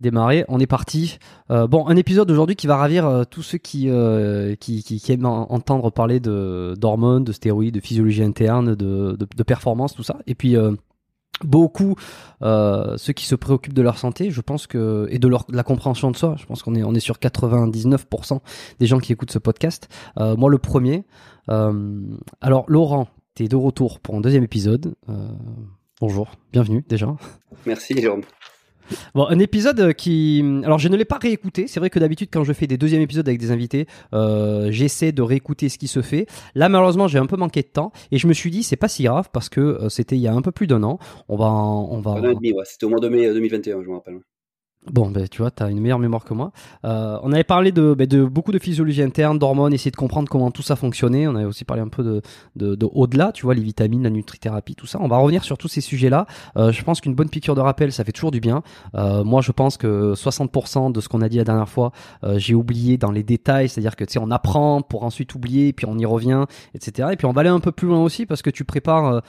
démarrer. On est parti. Euh, bon, un épisode aujourd'hui qui va ravir euh, tous ceux qui, euh, qui, aiment en- entendre parler de d'hormones, de stéroïdes, de physiologie interne, de, de, performance, tout ça. Et puis beaucoup ceux qui se préoccupent de leur santé, je pense que et de leur la compréhension de soi. Je pense qu'on est on est sur 99% des gens qui écoutent ce podcast. Moi, le premier. Alors, Laurent, t'es de retour pour un deuxième épisode. Bonjour, bienvenue déjà. Merci Jérôme. Bon, un épisode euh, qui. Alors, je ne l'ai pas réécouté. C'est vrai que d'habitude, quand je fais des deuxièmes épisodes avec des invités, euh, j'essaie de réécouter ce qui se fait. Là, malheureusement, j'ai un peu manqué de temps et je me suis dit, c'est pas si grave parce que euh, c'était il y a un peu plus d'un an. On va, on va. Un an et demi, ouais. C'était au mois de mai euh, 2021, je me rappelle. Bon, ben, tu vois, tu une meilleure mémoire que moi. Euh, on avait parlé de, ben, de beaucoup de physiologie interne, d'hormones, essayer de comprendre comment tout ça fonctionnait. On avait aussi parlé un peu de, de, de au-delà, tu vois, les vitamines, la nutrithérapie, tout ça. On va revenir sur tous ces sujets-là. Euh, je pense qu'une bonne piqûre de rappel, ça fait toujours du bien. Euh, moi, je pense que 60% de ce qu'on a dit la dernière fois, j'ai oublié dans les détails. C'est-à-dire que, tu sais, on apprend pour ensuite oublier, puis on y revient, etc. Et puis on va aller un peu plus loin aussi parce que tu prépares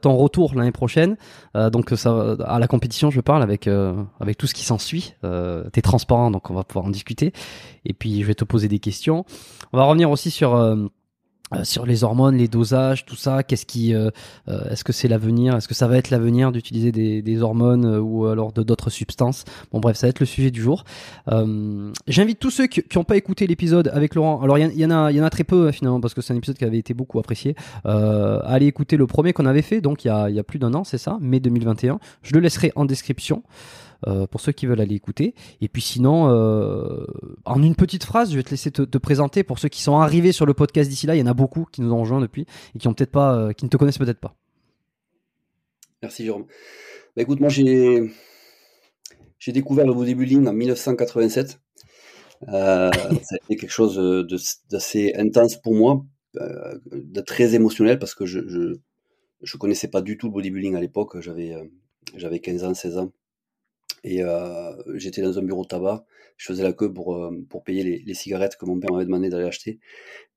ton retour l'année prochaine. Donc, ça, à la compétition, je parle avec, avec tout ce qui s'ensuit. Euh, T'es transparent, donc on va pouvoir en discuter. Et puis, je vais te poser des questions. On va revenir aussi sur. euh, euh, les hormones, les dosages, tout ça. Qu'est-ce qui, euh, euh, est-ce que c'est l'avenir? Est-ce que ça va être l'avenir d'utiliser des, hormones ou alors d'autres substances? Bon, bref, ça va être le sujet du jour. J'invite tous ceux qui n'ont pas écouté l'épisode avec Laurent. Alors, il y, en a, en très peu finalement parce que c'est un épisode qui avait été beaucoup apprécié. allez écouter le premier qu'on avait fait, donc il y a, il y a plus d'un an, c'est ça, mai 2021. Je le laisserai en description. Euh, pour ceux qui veulent aller écouter. Et puis sinon, euh, en une petite phrase, je vais te laisser te, présenter pour ceux qui sont arrivés sur le podcast d'ici là. Il y en a beaucoup qui nous ont rejoints depuis et qui ont peut-être pas, euh, qui ne te connaissent peut-être pas. Merci Jérôme. Bah, écoute, moi j'ai j'ai découvert le bodybuilding en 1987. ça a été quelque chose d'assez intense pour moi, de très émotionnel parce que je, je, je connaissais pas du tout le bodybuilding à l'époque. J'avais j'avais 15 ans, 16 ans. Et euh, j'étais dans un bureau de tabac. Je faisais la queue pour, euh, pour payer les, les cigarettes que mon père m'avait demandé d'aller acheter.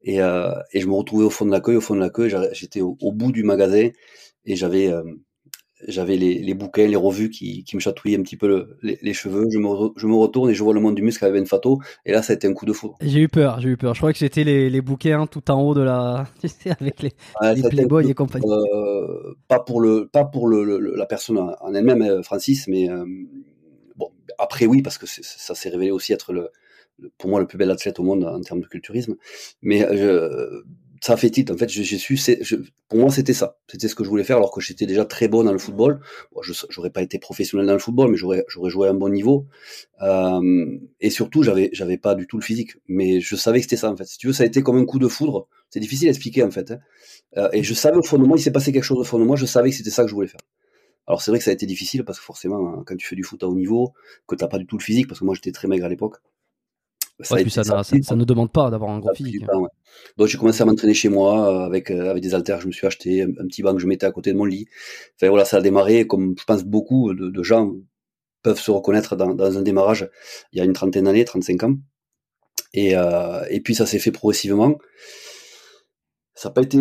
Et, euh, et je me retrouvais au fond de la queue. Au fond de la queue, j'étais au, bout du magasin et j'avais euh, j'avais les, les, bouquins, les revues qui, qui me chatouillaient un petit peu le, les, les, cheveux. Je me, je me retourne et je vois le monde du muscle avec Ben Fato. Et là, ça a été un coup de foudre. J'ai eu peur, j'ai eu peur. Je crois que c'était les, les bouquins tout en haut de la, avec les, les Playboy et compagnie. Euh, pas pour le, pas pour le, la personne en elle-même, Francis, mais euh, après oui, parce que ça s'est révélé aussi être le, pour moi le plus bel athlète au monde en termes de culturisme. Mais euh, ça fait titre. En fait, j'ai su, je, pour moi, c'était ça. C'était ce que je voulais faire, alors que j'étais déjà très bon dans le football. Bon, je n'aurais pas été professionnel dans le football, mais j'aurais, joué à un bon niveau. Euh, et surtout, j'avais, j'avais pas du tout le physique, mais je savais que c'était ça. En fait, si tu veux, ça a été comme un coup de foudre. C'est difficile à expliquer en fait. Hein. Euh, et je savais au fond de moi, il s'est passé quelque chose au fond de moi. Je savais que c'était ça que je voulais faire. Alors c'est vrai que ça a été difficile parce que forcément, hein, quand tu fais du foot à haut niveau, que t'as pas du tout le physique, parce que moi j'étais très maigre à l'époque. Ça, ça, ça, ne demande pas d'avoir un gros physique. Hein. Donc j'ai commencé à m'entraîner chez moi euh, avec euh, avec des haltères. Je me suis acheté un, petit banc que je mettais à côté de mon lit. Enfin voilà, ça a démarré comme je pense beaucoup de, gens peuvent se reconnaître dans, dans, un démarrage il y a une trentaine d'années, 35 ans. Et, euh, et puis ça s'est fait progressivement. Ça n'a pas été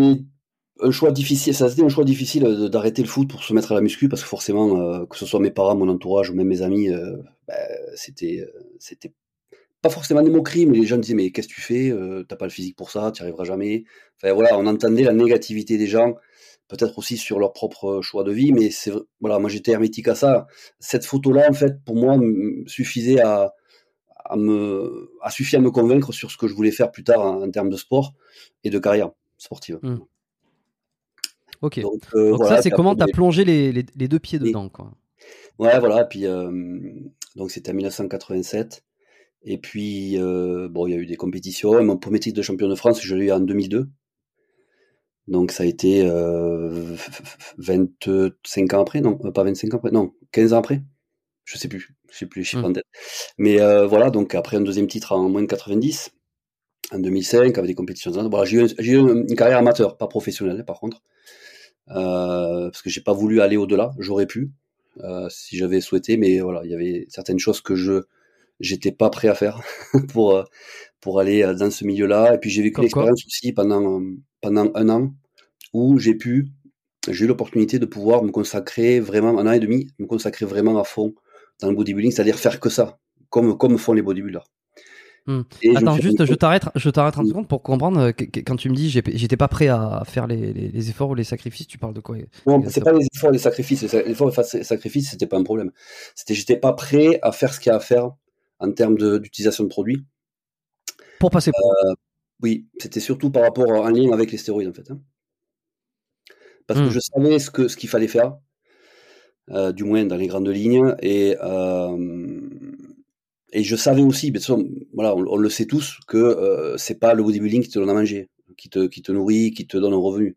un choix difficile, ça a été un choix difficile d'arrêter le foot pour se mettre à la muscu parce que forcément, euh, que ce soit mes parents, mon entourage ou même mes amis, euh, ben, c'était, euh, c'était pas forcément des moqueries, mais les gens disaient mais qu'est-ce que tu fais T'as pas le physique pour ça, tu arriveras jamais. Enfin voilà, on entendait la négativité des gens, peut-être aussi sur leur propre choix de vie, mais c'est voilà, moi j'étais hermétique à ça. Cette photo-là, en fait, pour moi, suffisait à, me, à suffire à me convaincre sur ce que je voulais faire plus tard en, termes de sport et de carrière sportive. Mmh. Ok. Donc, euh, ça, c'est comment tu as plongé les, les, deux pieds dedans, quoi? Ouais, voilà. Puis, euh, donc, c'était en 1987. Et puis, euh, bon, il y a eu des compétitions. Mon premier titre de champion de France, je l'ai eu en 2002. Donc, ça a été 25 ans après. Non, pas 25 ans après. Non, 15 ans après. Je sais plus. Je sais plus les chiffres mmh. en tête. Mais voilà, donc, après un deuxième titre en moins de 90 en 2005 avec des compétitions. Voilà, j'ai eu, eu, une carrière amateur, pas professionnelle par contre. Euh, parce que j'ai pas voulu aller au-delà. J'aurais pu euh, si j'avais souhaité, mais voilà, il y avait certaines choses que je j'étais pas prêt à faire pour euh, pour aller dans ce milieu-là. Et puis j'ai vécu l'expérience aussi pendant pendant un an où j'ai pu j'ai eu l'opportunité de pouvoir me consacrer vraiment un an et demi, me consacrer vraiment à fond dans le bodybuilding, c'est-à-dire faire que ça, comme comme font les bodybuilders. Hmm. Attends, juste, je t'arrête, je t'arrête un seconde pour comprendre. Euh, quand tu me dis, j'étais pas prêt à faire les, les, efforts ou les sacrifices, tu parles de quoi Non, c'est pas les efforts et les sacrifices. Les efforts et les sacrifices, c'était pas un problème. C'était, j'étais pas prêt à faire ce qu'il y a à faire en termes d'utilisation de, produits. Pour passer. Euh, oui, c'était surtout par rapport en lien avec les stéroïdes en fait. Hein. Parce que hmm. je savais ce qu'il fallait faire, euh, du moins dans les grandes lignes, et et je savais aussi, voilà, on, le sait tous, que euh, c'est pas le bodybuilding qui te donne à manger, qui te, qui te nourrit, qui te donne un revenu.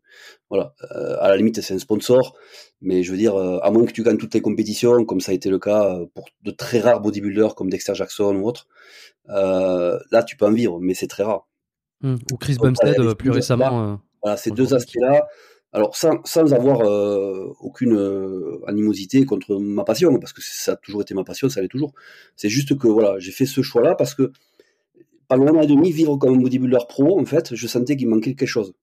Voilà. Euh, à la limite, c'est un sponsor, mais je veux dire, euh, à moins que tu gagnes toutes les compétitions, comme ça a été le cas euh, pour de très rares bodybuilders comme Dexter Jackson ou autre, là, tu peux en vivre, mais c'est très rare. Hum, ou Chris Bumstead plus récemment. voilà, ces deux aspects-là, alors sans, sans avoir euh, aucune euh, animosité contre ma passion, parce que ça a toujours été ma passion, ça l'est toujours. C'est juste que voilà, j'ai fait ce choix-là parce que pendant un an et demi, vivre comme un bodybuilder pro, en fait, je sentais qu'il manquait quelque chose.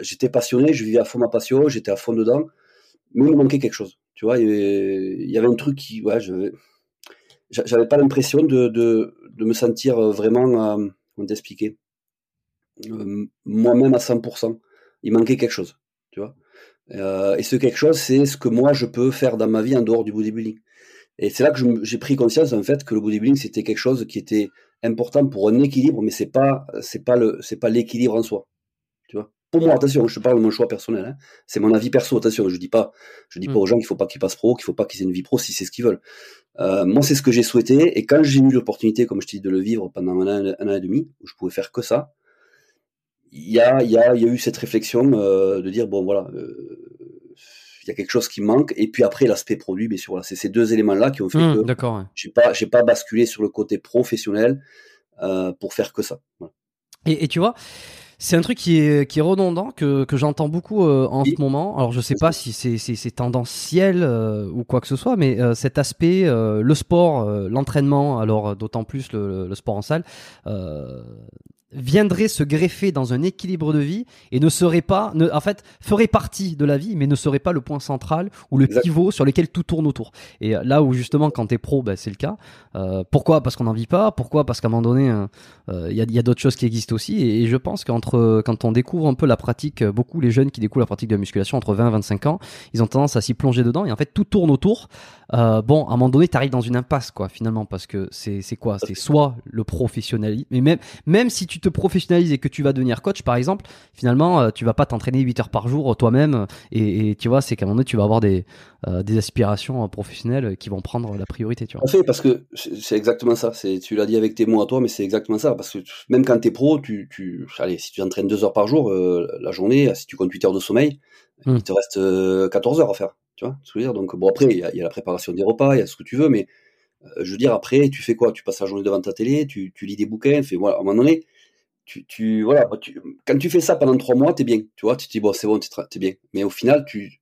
J'étais passionné, je vivais à fond ma passion, j'étais à fond dedans, mais il me manquait quelque chose. Tu vois, il y avait un truc qui, ouais, je j'avais pas l'impression de, de, de, me sentir vraiment, euh, comment t'expliquer moi-même à 100%. Il manquait quelque chose, tu vois. et ce quelque chose, c'est ce que moi je peux faire dans ma vie en dehors du bodybuilding. Et c'est là que j'ai pris conscience en fait que le bodybuilding c'était quelque chose qui était important pour un équilibre, mais c'est pas c'est pas le c'est pas l'équilibre en soi. Tu vois. Pour moi, attention, je parle de mon choix personnel. Hein. C'est mon avis perso. Attention, je dis pas je dis pas mm. aux gens qu'il faut pas qu'ils passent pro, qu'il faut pas qu'ils aient une vie pro si c'est ce qu'ils veulent. Euh, moi, c'est ce que j'ai souhaité. Et quand j'ai eu l'opportunité, comme je te dis, de le vivre pendant un an, et demi, où je pouvais faire que ça, il y a, y, a, y a eu cette réflexion euh, de dire bon voilà. Euh, il y a quelque chose qui manque. Et puis après, l'aspect produit, bien sûr, c'est ces deux éléments-là qui ont fait mmh, que j'ai pas, j'ai pas basculé sur le côté professionnel euh, pour faire que ça. Et, tu vois, c'est un truc qui est, qui est redondant que, que j'entends beaucoup en ce moment. Alors je sais pas si c'est, c'est, tendanciel ou quoi que ce soit, mais cet aspect, le sport, l'entraînement, alors d'autant plus le, le, sport en salle, viendrait se greffer dans un équilibre de vie et ne serait pas, ne, en fait, ferait partie de la vie, mais ne serait pas le point central ou le pivot sur lequel tout tourne autour. Et euh, là où justement, quand t'es pro, ben, c'est le cas. Euh, pourquoi? Parce qu'on n'en vit pas. Pourquoi? Parce qu'à un moment donné, euh, il y a, y a d'autres choses qui existent aussi. Et, je pense qu'entre, quand on découvre un peu la pratique, beaucoup les jeunes qui découvrent la pratique de la musculation entre 20 et 25 ans, ils ont tendance à s'y plonger dedans. Et en fait, tout tourne autour. bon, à un moment donné, t'arrives dans une impasse, quoi, finalement, parce que c'est, c'est quoi? C'est soit le professionnalisme, mais même, même si tu te professionnalises et que tu vas devenir coach, par exemple, finalement, euh, tu vas pas t'entraîner 8 heures par jour euh, toi-même. Et, tu vois, c'est qu'à un moment donné, tu vas avoir des, euh, des aspirations professionnelles qui vont prendre la priorité. Tu vois. fait, parce que c'est exactement ça. C'est, tu l'as dit avec tes mots à toi, mais c'est exactement ça. Parce que même quand tu es pro, tu, tu, allez, si tu entraînes 2 heures par jour, la journée, si tu comptes 8 heures de sommeil, hmm. il te reste 14 heures à faire. Tu vois je veux dire? Donc, bon, après, il y, y, a la préparation des repas, il y a ce que tu veux, mais je veux dire, après, tu fais quoi? Tu passes la journée devant ta télé, tu, tu lis des bouquins, fait, voilà, à un moment donné, tu, tu voilà, quand tu fais ça pendant trois mois, t'es bien, tu vois, tu te dis bon, c'est bon, t'es, es bien. Mais au final, tu,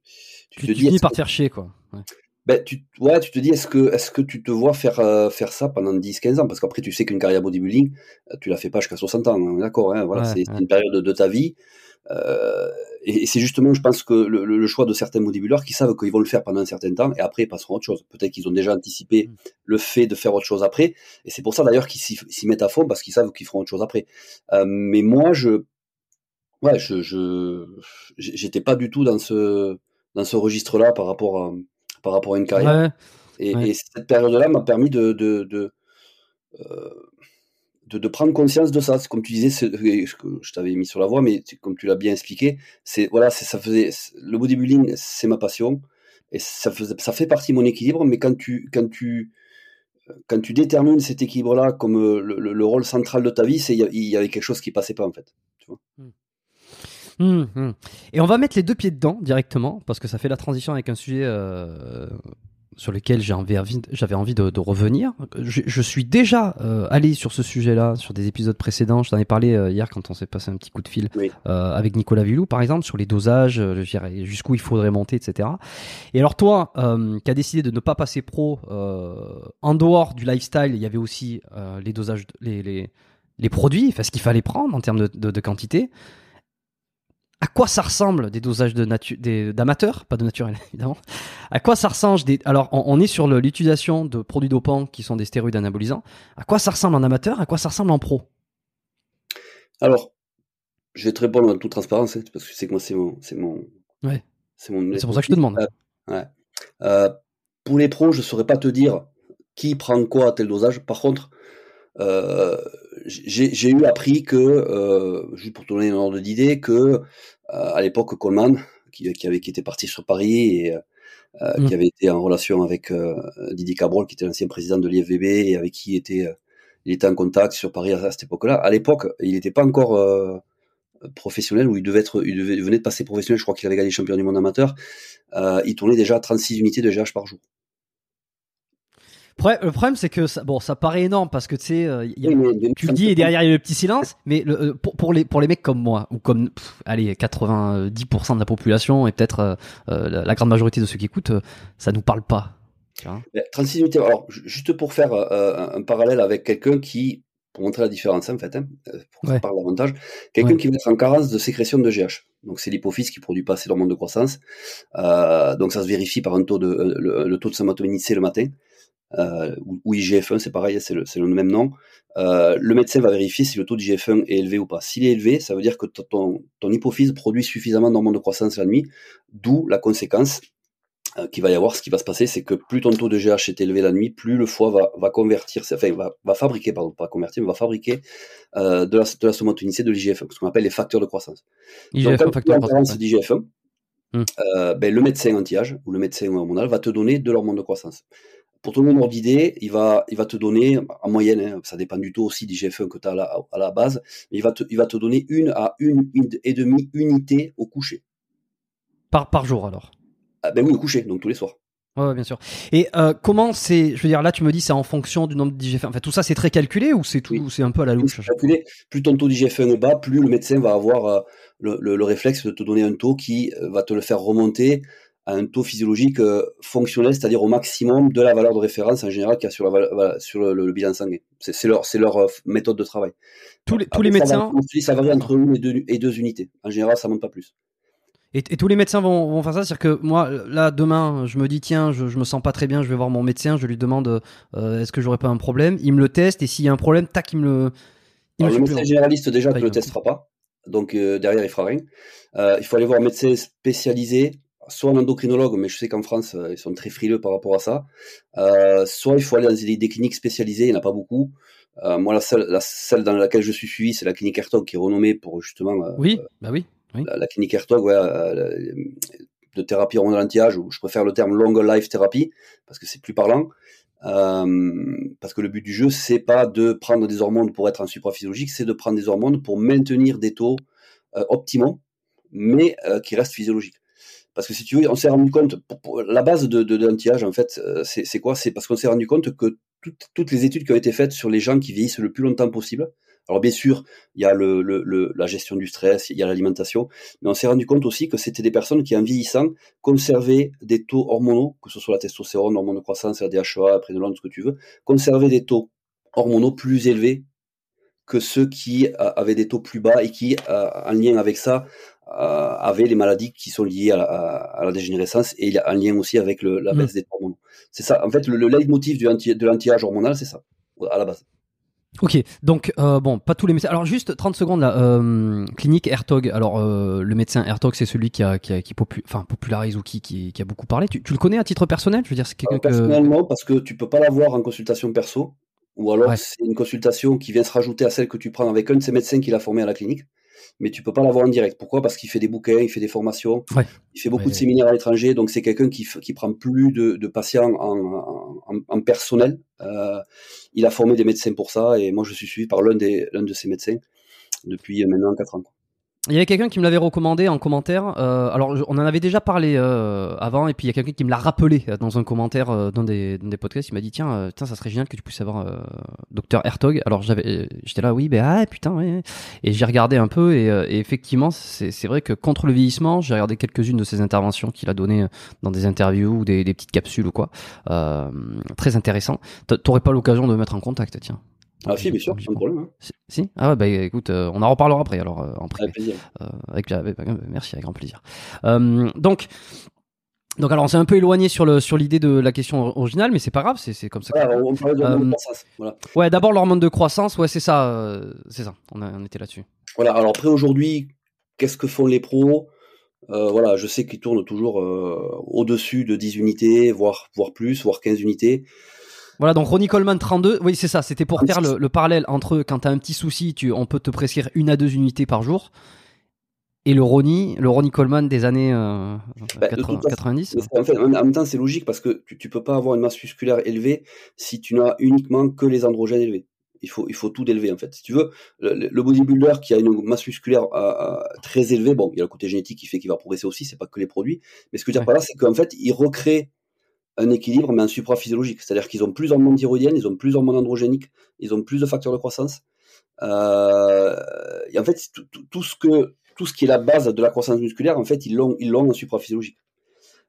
tu, te dis. finis par te faire chier, quoi. Ouais. Ben, tu, ouais, tu te dis, est-ce que, est-ce que tu te vois faire, euh, faire ça pendant 10, 15 ans? Parce qu'après, tu sais qu'une carrière bodybuilding, euh, tu la fais pas jusqu'à 60 ans, hein, d'accord, hein, voilà, c'est, une période de ta vie. Euh, et, c'est justement, je pense que le, choix de certains bodybuilders qui savent qu'ils vont le faire pendant un certain temps et après ils passeront à autre chose. Peut-être qu'ils ont déjà anticipé mm. le fait de faire autre chose après. Et c'est pour ça d'ailleurs qu'ils s'y mettent à fond parce qu'ils savent qu'ils feront autre chose après. Euh, mais moi, je, ouais, je, je, j'étais pas du tout dans ce, dans ce registre-là par rapport à, par rapport à une carrière. Et, cette période-là m'a permis de, de, de euh, de, prendre conscience de ça. Comme tu disais, je t'avais mis sur la voie, mais comme tu l'as bien expliqué, c'est voilà, ça faisait le bodybuilding, c'est ma passion et ça ça fait partie de mon équilibre. Mais quand tu quand tu quand tu détermines cet équilibre-là comme euh, le, rôle central de ta vie, c'est il y avait quelque chose qui passait pas en fait. Hmm. Hmm, hmm. Et on va mettre les deux pieds dedans directement parce que ça fait la transition avec un sujet euh, sur lesquels j'avais envie, de, revenir. Je, suis déjà euh, allé sur ce sujet-là, sur des épisodes précédents. Je t'en ai parlé euh, hier quand on s'est passé un petit coup de fil euh, avec Nicolas Villou, par exemple, sur les dosages, jusqu'où il faudrait monter, etc. Et alors toi, qui as décidé de ne pas passer pro, en dehors du lifestyle, il y avait aussi les dosages, les, les, les produits, enfin ce qu'il fallait prendre en termes de, de quantité à quoi ça ressemble des dosages de nature, d'amateurs, pas de naturel évidemment. À quoi ça ressemble des, alors on, est sur l'utilisation de produits dopants qui sont des stéroïdes anabolisants. À quoi ça ressemble en amateur? À quoi ça ressemble en pro? Alors, je vais te répondre en toute transparence hein, parce que c'est que moi c'est mon, c'est mon, ouais. c'est mon. C'est pour ça que je te demande. Ouais. Euh, pour les pros, je saurais pas te dire qui prend quoi à tel dosage. Par contre, euh, j'ai eu appris que, euh, juste pour te donner un ordre d'idée, que euh, à l'époque Coleman, qui, qui, avait qui était parti sur Paris et euh, qui mmh. avait été en relation avec Didier Cabrol, qui était l'ancien président de l'IFVB et avec qui était il était en contact sur Paris à, cette époque-là. À l'époque, il n'était pas encore professionnel où il devait être, il, devait, venait de passer professionnel. Je crois qu'il avait gagné champion du monde amateur. il tournait déjà à 36 unités de GH par jour. Le problème, c'est que ça, bon, ça paraît énorme parce que tu sais, euh, tu le dis et derrière il y a le petit silence. Mais euh, pour, les pour les mecs comme moi ou comme allez 90% de la population et peut-être euh, la, grande majorité de ceux qui écoutent, ça nous parle pas. 36 minutes. Alors juste pour faire un, parallèle avec quelqu'un qui, pour montrer la différence en fait, hein, pour qu'on parle davantage, quelqu'un qui va être en carence de sécrétion de GH. Donc c'est l'hypophyse qui produit pas assez d'hormones de croissance. donc ça se vérifie par un taux de le, taux de le matin. Euh, ou, IGF-1, c'est pareil, c'est le, le, même nom. Euh, le médecin va vérifier si le taux d'IGF-1 est élevé ou pas. S'il est élevé, ça veut dire que ton, ton hypophyse produit suffisamment d'hormones de croissance la nuit, d'où la conséquence euh, qu'il va y avoir. Ce qui va se passer, c'est que plus ton taux de GH est élevé la nuit, plus le foie va, va convertir, enfin va, va fabriquer, pardon, pas convertir, mais va fabriquer euh, de la, de la somatonicée, de l'IGF-1, ce qu'on appelle les facteurs de croissance. IGF-1, Donc, facteur de croissance d'IGF-1, hmm. euh, ben, le médecin anti-âge ou le médecin hormonal va te donner de l'hormone de croissance pour ton nombre d'idées, il va, il va te donner, en moyenne, hein, ça dépend du taux aussi d'IGF-1 que tu as à la, à la, base, mais il va, te, il va te donner une à une, et demie unité au coucher. Par, par jour alors? Ah, Ben oui, au coucher, donc tous les soirs. Ouais, bien sûr. Et euh, comment c'est, je veux dire, là tu me dis c'est en fonction du nombre d'IGF-1. Enfin, tout ça c'est très calculé ou c'est tout, c'est un peu à la louche calculé. Plus ton taux d'IGF-1 est bas, plus le médecin va avoir euh, le, le, le, réflexe de te donner un taux qui euh, va te le faire remonter à un taux physiologique euh, fonctionnel, c'est-à-dire au maximum de la valeur de référence en général qu'il y a sur, la, sur le, bilan sanguin. C'est leur, leur euh, méthode de travail. Tous les, tous les médecins. ça varie entre une et deux, et deux unités. En général, ça monte pas plus. Et, tous les médecins vont, vont faire ça, c'est-à-dire que moi, là, demain, je me dis, tiens, je, je me sens pas très bien, je vais voir mon médecin, je lui demande, euh, est-ce que j'aurais pas un problème? Il me le teste, et s'il y a un problème, tac, il me le. Il le médecin généraliste, déjà, ne le testera pas. Donc, derrière, il fera rien. il faut aller voir un médecin spécialisé soit un endocrinologue, mais je sais qu'en France, euh, ils sont très frileux par rapport à ça. Euh, soit il faut aller dans des, cliniques spécialisées, il n'y en a pas beaucoup. Euh, moi, la seule, la, celle dans laquelle je suis suivi, c'est la clinique Hertog, qui est renommée pour justement. oui, bah oui. oui. La, clinique Hertog, ouais, de thérapie hormonale anti-âge, ou je préfère le terme long life therapy, parce que c'est plus parlant. parce que le but du jeu, c'est pas de prendre des hormones pour être en supraphysiologique, c'est de prendre des hormones pour maintenir des taux optimaux, mais qui restent physiologiques. Parce que si tu veux, on s'est rendu compte, la base de, de, l'anti-âge, en fait, euh, c'est quoi? C'est parce qu'on s'est rendu compte que toutes les études qui ont été faites sur les gens qui vieillissent le plus longtemps possible, alors bien sûr, il y a le, la gestion du stress, il y a l'alimentation, mais on s'est rendu compte aussi que c'était des personnes qui, en vieillissant, conservaient des taux hormonaux, que ce soit la testostérone, l'hormone de croissance, la DHEA, prénolone, ce que tu veux, conservaient des taux hormonaux plus élevés que ceux qui avaient des taux plus bas et qui, en lien avec ça, avaient les maladies qui sont liées à la, à la dégénérescence et un lien aussi avec le, la mm. baisse des hormones. C'est ça. En fait, le, le leitmotiv du anti, de l'anti-âge hormonal, c'est ça, à la base. Ok, donc euh, bon, pas tous les médecins. Alors juste 30 secondes là. Euh, clinique Hertog. Alors euh, le médecin Hertog, c'est celui qui a qui, a, qui enfin, popularise ou qui, qui, qui, a beaucoup parlé. Tu, tu, le connais à titre personnel? Je veux dire, c'est quelqu'un personnellement parce que tu peux pas l'avoir en consultation perso, ou alors c'est une consultation qui vient se rajouter à celle que tu prends avec un de ces médecins qui l'a formé à la clinique mais tu peux pas l'avoir en direct. Pourquoi? Parce qu'il fait des bouquins, il fait des formations, il fait beaucoup de séminaires à l'étranger, donc c'est quelqu'un qui, qui prend plus de, de patients en, en, en personnel. Euh, il a formé des médecins pour ça, et moi je suis suivi par l'un l'un de ces médecins depuis maintenant 4 ans. Il y avait quelqu'un qui me l'avait recommandé en commentaire. Euh, alors, on en avait déjà parlé euh, avant, et puis il y a quelqu'un qui me l'a rappelé euh, dans un commentaire euh, dans, des, dans des podcasts. Il m'a dit tiens, euh, tiens, ça serait génial que tu puisses avoir docteur Hertog. Alors j'avais, j'étais là, oui, ben ah putain, ouais. Et j'ai regardé un peu, et, et effectivement, c'est vrai que contre le vieillissement, j'ai regardé quelques-unes de ses interventions qu'il a données dans des interviews ou des, des petites capsules ou quoi. très intéressant. T'aurais pas l'occasion de me mettre en contact, tiens. Ah si, bien sûr, de problème. Hein. Si, Ah ouais, bah écoute, euh, on en reparlera après alors euh, en Avec plaisir. Euh, avec, merci, avec grand plaisir. donc, donc alors on s'est un peu éloigné sur le sur l'idée de la question originale, mais c'est pas grave, c'est comme ça. Voilà, on parlait de l'hormone de croissance. Voilà. Ouais, d'abord l'hormone de croissance, ouais, c'est ça, c'est ça. On, a, on était là-dessus. Voilà. Alors après aujourd'hui, qu'est-ce que font les pros? Voilà, je sais qu'ils tournent toujours au-dessus de 10 unités, voire voire plus, voire 15 unités. Voilà, donc Ronnie Coleman 32, oui c'est ça, c'était pour faire le, parallèle entre quand tu as un petit souci, tu, on peut te prescrire une à deux unités par jour, et le Ronnie, le Ronnie Coleman des années 90. Bah, en, fait, en, même temps, c'est logique parce que tu, tu peux pas avoir une masse musculaire élevée si tu n'as uniquement que les androgènes élevés. Il faut, il faut tout d'élever en fait. Si tu veux, le, bodybuilder qui a une masse musculaire euh, euh, très élevée, bon, il y a le côté génétique qui fait qu'il va progresser aussi, c'est pas que les produits. Mais ce que je veux dire par là, c'est qu'en fait, il recrée un équilibre, mais un supraphysiologique. C'est-à-dire qu'ils ont plus d'hormones thyroïdiennes, ils ont plus d'hormones androgéniques, ils ont plus de facteurs de croissance. Euh, et en fait, tout, ce qui est la base de la croissance musculaire, en fait, ils l'ont, en supraphysiologique.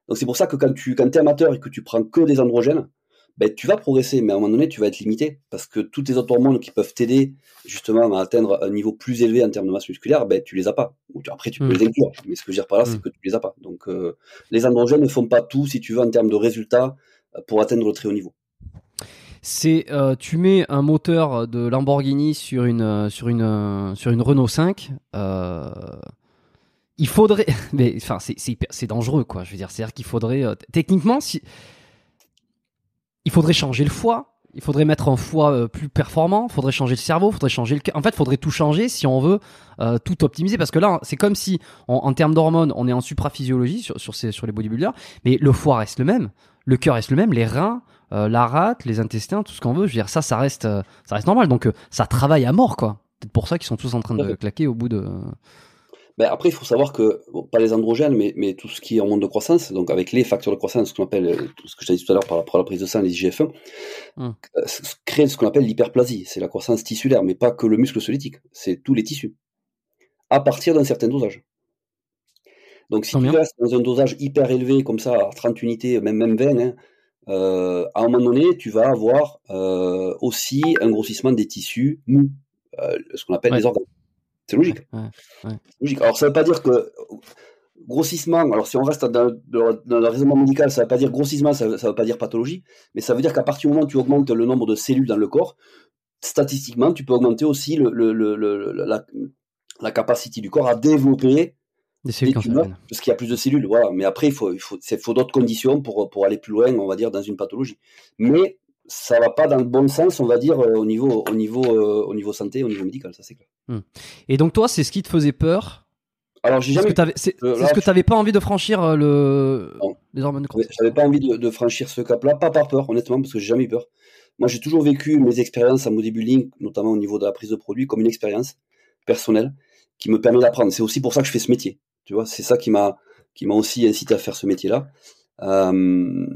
Donc c'est pour ça que quand tu es amateur et que tu prends que des androgènes, ben, tu vas progresser, mais à un moment donné, tu vas être limité parce que toutes les autres hormones qui peuvent t'aider justement à atteindre un niveau plus élevé en termes de masse musculaire, ben, tu les as pas. Après, tu peux mm. les inclure, mais ce que je veux dire par là, c'est mm. que tu les as pas. Donc, euh, les androgènes ne font pas tout, si tu veux, en termes de résultats euh, pour atteindre le très haut niveau. C'est euh, tu mets un moteur de Lamborghini sur une sur une sur une Renault 5. Euh, il faudrait, mais enfin c'est c'est dangereux quoi. Je veux dire, c'est à dire qu'il faudrait euh, techniquement si il faudrait changer le foie. Il faudrait mettre un foie euh, plus performant, il faudrait changer le cerveau, il faudrait changer le cœur. En fait, il faudrait tout changer si on veut euh, tout optimiser. Parce que là, c'est comme si, en, en termes d'hormones, on est en supraphysiologie sur, sur, ces, sur les bodybuilders, mais le foie reste le même, le cœur reste le même, les reins, euh, la rate, les intestins, tout ce qu'on veut. Je veux dire, ça, ça reste, euh, ça reste normal. Donc, ça travaille à mort, quoi. Peut-être pour ça qu'ils sont tous en train de claquer au bout de. Ben après, il faut savoir que, bon, pas les androgènes, mais, mais tout ce qui est hormones de croissance, donc avec les facteurs de croissance, ce qu'on appelle, euh, ce que je t'ai dit tout à l'heure par, la- par la prise de sang, les IGF-1, Hum. euh, crée ce qu'on appelle l'hyperplasie. C'est la croissance tissulaire, mais pas que le muscle solétique, c'est tous les tissus. À partir d'un certain dosage. Donc si Combien? tu restes dans un dosage hyper élevé, comme ça, à 30 unités, même, même 20, hein, euh, à un moment donné, tu vas avoir euh, aussi un grossissement des tissus mous, euh, ce qu'on appelle Ouais. les organes. C'est logique. Ouais, Logique. Alors ça veut pas dire que grossissement, alors si on reste dans, dans- le raisonnement médical, ça veut pas dire grossissement, ça, ça veut pas dire pathologie, mais ça veut dire qu'à partir du moment où tu augmentes le nombre de cellules dans le corps, statistiquement, tu peux augmenter aussi le, le- le- la, la capacité du corps à développer Des des cellules tumeurs, parce qu'il y a plus de cellules. Voilà. Mais après, il faut, il faut, faut d'autres conditions pour, pour aller plus loin, on va dire, dans une pathologie. Mais ça va pas dans le bon sens, on va dire, euh, au niveau, au niveau, euh, au niveau santé, au niveau médical, ça c'est clair. Et donc, toi, c'est ce qui te faisait peur Alors j'ai jamais C'est Euh, ce que tu n'avais pas envie de franchir euh, le... Non. les hormones de J'avais- pas envie de, de franchir ce cap-là, pas par peur, honnêtement, parce que j'ai jamais eu peur. Moi, j'ai toujours vécu mes expériences en bodybuilding, notamment au niveau de la prise de produit, comme une expérience personnelle qui me permet d'apprendre. C'est aussi pour ça que je fais ce métier. Tu vois, c'est ça qui m'a qui m'a aussi incité à faire ce métier-là. Euh,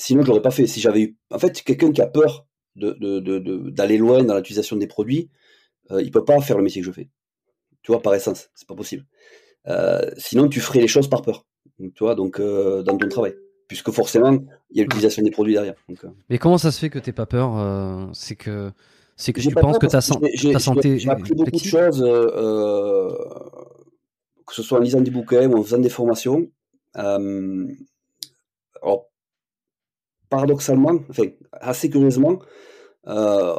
sinon, je l'aurais pas fait. Si j'avais eu, en fait, quelqu'un qui a peur de de- de- de- d'aller loin dans l'utilisation des produits, euh, il peut pas faire le métier que je fais. Tu vois, par essence, c'est pas possible. Euh, sinon, tu ferais les choses par peur. Donc, tu vois, donc euh, dans ton travail, puisque forcément, il y a l'utilisation des produits derrière. Donc, euh, Mais comment ça se fait que t'aies pas peur C'est que c'est que tu penses que ta, ta santé J'ai appris beaucoup de choses, que ce soit en lisant des bouquins ou en faisant des formations. Alors, paradoxalement, enfin, assez curieusement, euh,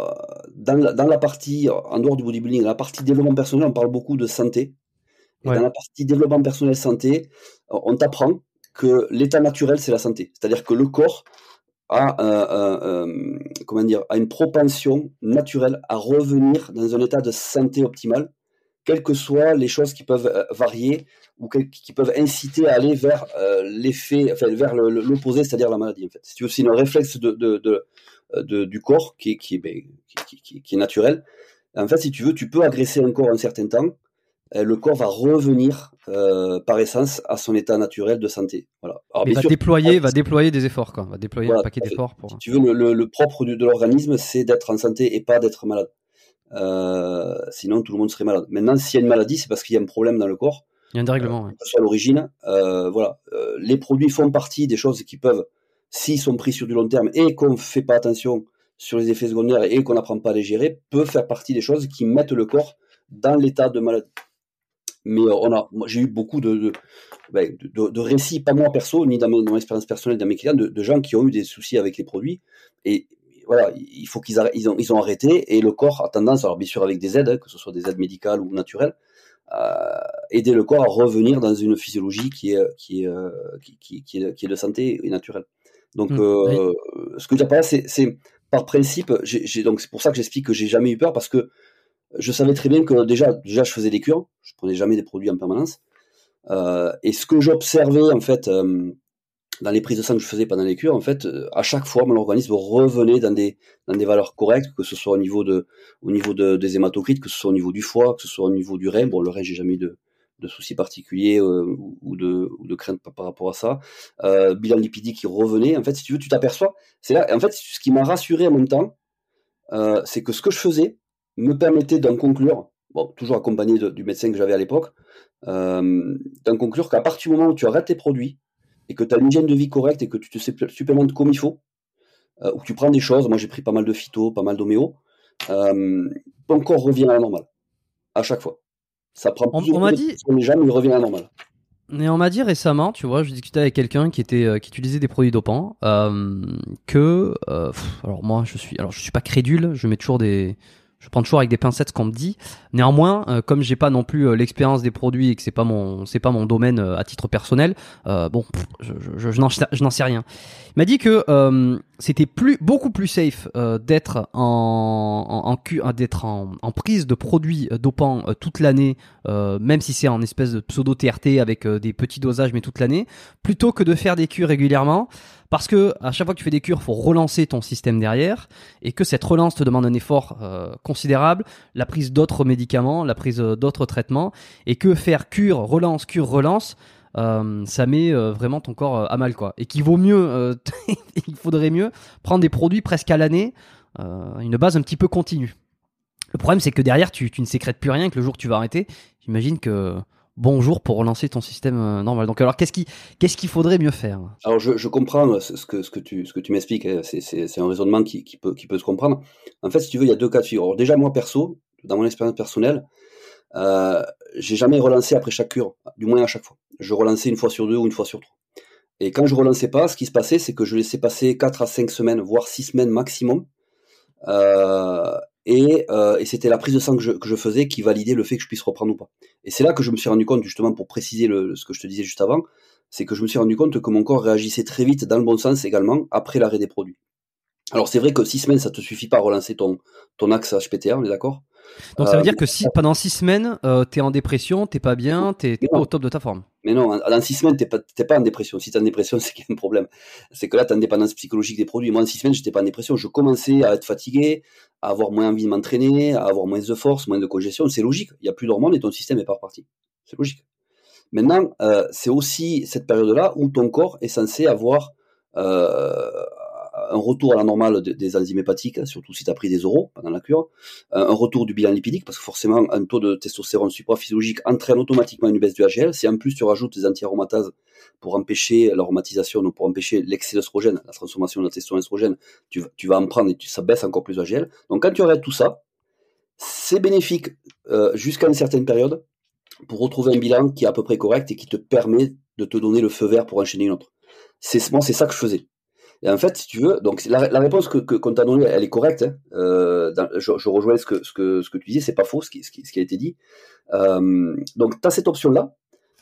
dans, la, dans la partie, en dehors du bodybuilding, la partie développement personnel, on parle beaucoup de santé. Et Ouais. dans la partie développement personnel santé, on t'apprend que l'état naturel, c'est la santé. C'est-à-dire que le corps a, euh, euh, euh, comment dire, a une propension naturelle à revenir dans un état de santé optimale, quelles que soient les choses qui peuvent euh, varier ou qui peuvent inciter à aller vers euh, l'effet, enfin vers l'opposé, c'est-à-dire la maladie. En fait, si tu veux, c'est un réflexe de, de, de, de- du corps qui, qui, ben, qui, qui- est naturel. En fait, si tu veux, tu peux agresser un corps un certain temps, euh, le corps va revenir euh, par essence à son état naturel de santé. Voilà. Alors, bien va sûr, déployer, va déployer des efforts, quoi. Va déployer Voilà, un paquet d'efforts pour. si tu veux, le, le- le propre de l'organisme, c'est d'être en santé et pas d'être malade. Euh, sinon, tout le monde serait malade. Maintenant, s'il y a une maladie, c'est parce qu'il y a un problème dans le corps, Il y a un dérèglement. ouais. que ce soit à l'origine. Euh, voilà, Euh, les produits font partie des choses qui peuvent, s'ils sont pris sur du long terme et qu'on fait pas attention sur les effets secondaires et qu'on n'apprend pas à les gérer, peuvent faire partie des choses qui mettent le corps dans l'état de maladie. Mais euh, on a, j'ai eu beaucoup de, de, ben, de- de récits, pas moi perso, ni dans mon, dans mon expérience personnelle, dans mes clients, de, de gens qui ont eu des soucis avec les produits. Et voilà, il faut qu'ils ils ont, ils ont arrêté et le corps a tendance, alors bien sûr avec des aides, hein, que ce soit des aides médicales ou naturelles, à aider le corps à revenir dans une physiologie qui est, qui est, euh, qui, qui, qui est, qui est de santé et naturelle. Donc, Mm, euh, ce que là, c'est, c'est par principe, j'ai- donc c'est pour ça que j'explique que j'ai jamais eu peur parce que je savais très bien que déjà, déjà je faisais des cures, je prenais jamais des produits en permanence. Euh, et ce que j'observais en fait euh, dans les prises de sang que je faisais pendant les cures, en fait, euh, à chaque fois, mon organisme revenait dans des dans des valeurs correctes, que ce soit au niveau de au niveau de, des hématocrites, que ce soit au niveau du foie, que ce soit au niveau du rein. Bon, le rein, j'ai jamais eu de de soucis particuliers euh, ou, de ou de crainte par, rapport à ça. Euh, bilan lipidique qui revenait. En fait, si tu veux, tu t'aperçois. C'est là. En fait, ce qui m'a rassuré en même temps, euh, c'est que ce que je faisais me permettait d'en conclure, bon, toujours accompagné du médecin que j'avais à l'époque, euh, d'en conclure qu'à partir du moment où tu arrêtes tes produits et que tu as une hygiène de vie correcte et que tu te supplé- supplémentes comme il faut, euh, ou que tu prends des choses, moi j'ai pris pas mal de phyto, pas mal d'homéo, euh, ton corps revient à la normale, à chaque fois. Ça prend On- plus on de dit- temps sur les mais il revient à la normale. Mais on m'a dit récemment, tu vois, je discutais avec quelqu'un qui était euh, qui utilisait des produits dopants, euh, que alors moi je suis alors je suis pas crédule, je mets toujours des je prends toujours avec des pincettes ce qu'on me dit. Néanmoins, euh, comme j'ai pas non plus euh, l'expérience des produits et que c'est pas mon c'est pas mon domaine euh, à titre personnel, euh, bon, je, je, je n'en sais rien. Il m'a dit que c'était plus beaucoup plus safe d'être en en, en, d'être en, en prise de produits dopants toute l'année, même si c'est en espèce de pseudo TRT avec des petits dosages mais toute l'année, plutôt que de faire des cures régulièrement. Parce que à chaque fois que tu fais des cures, faut relancer ton système derrière, et que cette relance te demande un effort euh, considérable, la prise d'autres médicaments, la prise euh, d'autres traitements, et que faire cure, relance, cure, relance, euh, ça met vraiment ton corps à mal quoi. Et qu'il vaut mieux, il faudrait mieux prendre des produits presque à l'année, une base un petit peu continue. Le problème c'est que derrière tu, tu ne sécrètes plus rien, que le jour que tu vas arrêter, j'imagine que bonjour pour relancer ton système euh, normal. Donc alors qu'est-ce qui qu'est-ce qu'il faudrait mieux faire? Alors je, comprends ce ce que, ce que tu, tu m'expliques, hein. c'est, un raisonnement qui, qui, peut, qui peut se comprendre. En fait, si tu veux, il y a deux cas de figure. Déjà, moi perso, dans mon expérience personnelle, euh, j'ai jamais relancé après chaque cure, du moins à chaque fois. Je relançais une fois sur deux ou une fois sur trois. Et quand je relançais pas, ce qui se passait, c'est que je laissais passer 4 à 5 semaines, voire 6 semaines maximum. Euh, et, euh, et c'était la prise de sang que je, faisais qui validait le fait que je puisse reprendre ou pas. Et c'est là que je me suis rendu compte, justement, pour préciser ce que je te disais juste avant, c'est que je me suis rendu compte que mon corps réagissait très vite dans le bon sens également après l'arrêt des produits. Alors c'est vrai que 6 semaines, ça te suffit pas à relancer ton, ton axe HPTA, on est d'accord? Donc ça veut Euh, dire que si pendant six semaines euh, t'es en dépression, t'es pas bien, t'es pas au top de ta forme. Mais non, dans six semaines, t'es pas, pas en dépression. Si t'es en dépression, c'est qu'il y a un problème. C'est que là, t'as une dépendance psychologique des produits. Moi, en six semaines, j'étais pas en dépression. Je commençais à être fatigué, à avoir moins envie de m'entraîner, à avoir moins de force, moins de congestion. C'est logique. Il y a plus d'hormones et ton système est pas reparti. C'est logique. Maintenant, euh, c'est aussi cette période-là où ton corps est censé avoir euh, un retour à la normale de- des enzymes hépatiques, surtout si tu as pris des oraux pendant la cure, euh, un retour du bilan lipidique, parce que forcément, un taux de testostérone supraphysiologique entraîne automatiquement une baisse du HGL. Si en plus tu rajoutes des anti-aromatases pour empêcher l'aromatisation, donc pour empêcher l'excès d'œstrogène, la transformation de la testosterone, tu, tu vas en prendre et tu, ça baisse encore plus le HGL. Donc quand tu arrêtes tout ça, c'est bénéfique euh, jusqu'à une certaine période pour retrouver un bilan qui est à peu près correct et qui te permet de te donner le feu vert pour enchaîner une autre. C'est moi, c'est ça que je faisais. Et en fait, si tu veux, donc la, la réponse que que- qu'on t'a donnée, elle est correcte. hein. Euh, dans- je, je rejoins ce que ce que ce que tu disais, c'est pas faux ce qui, ce qui ce qui a été dit. Euh, donc tu as cette option là,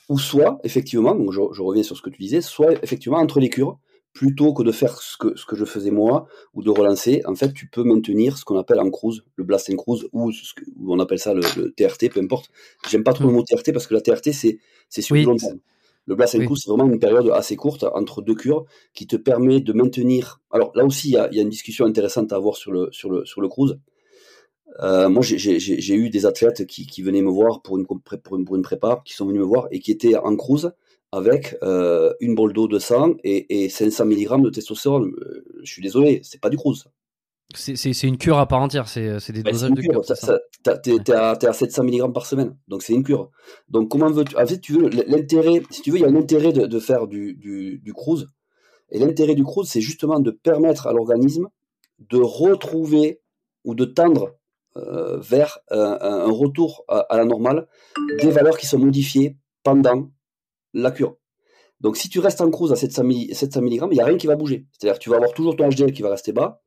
ou soit effectivement, donc je, je reviens sur ce que tu disais, soit effectivement entre les cures, plutôt que de faire ce que ce que je faisais moi ou de relancer, en fait, tu peux maintenir ce qu'on appelle en cruise, le blast and cruise ou ce que, ou on appelle ça le, le TRT, peu importe. J'aime pas trop le mot TRT parce que la TRT c'est c'est sur Oui. long terme. Le blast and Oui. c'est vraiment une période assez courte entre deux cures qui te permet de maintenir. Alors là aussi, il y a, il y a une discussion intéressante à avoir sur le sur le sur le cruise. Euh, moi, j'ai- eu des athlètes qui, qui venaient me voir pour une, pour, une, pour une prépa, qui sont venus me voir et qui étaient en cruise avec euh, une bol d'eau de sang et, et 500 mg de testostérone. Euh, je suis désolé, c'est pas du cruise. C'est une cure à part entière, c'est des c'est dosages une de cure. T'es à, à 700 mg par semaine, donc c'est une cure. Donc comment veux-tu En fait, tu veux l'intérêt, si tu veux, il y a un intérêt de, de faire du, du, du cruise. Et l'intérêt du cruise, c'est justement de permettre à l'organisme de retrouver ou de tendre euh, vers un, retour à, à la normale des valeurs qui sont modifiées pendant la cure. Donc si tu restes en cruise à 700 mg, 700 mg, il n'y a rien qui va bouger. C'est-à-dire que tu vas avoir toujours ton HDL qui va rester bas.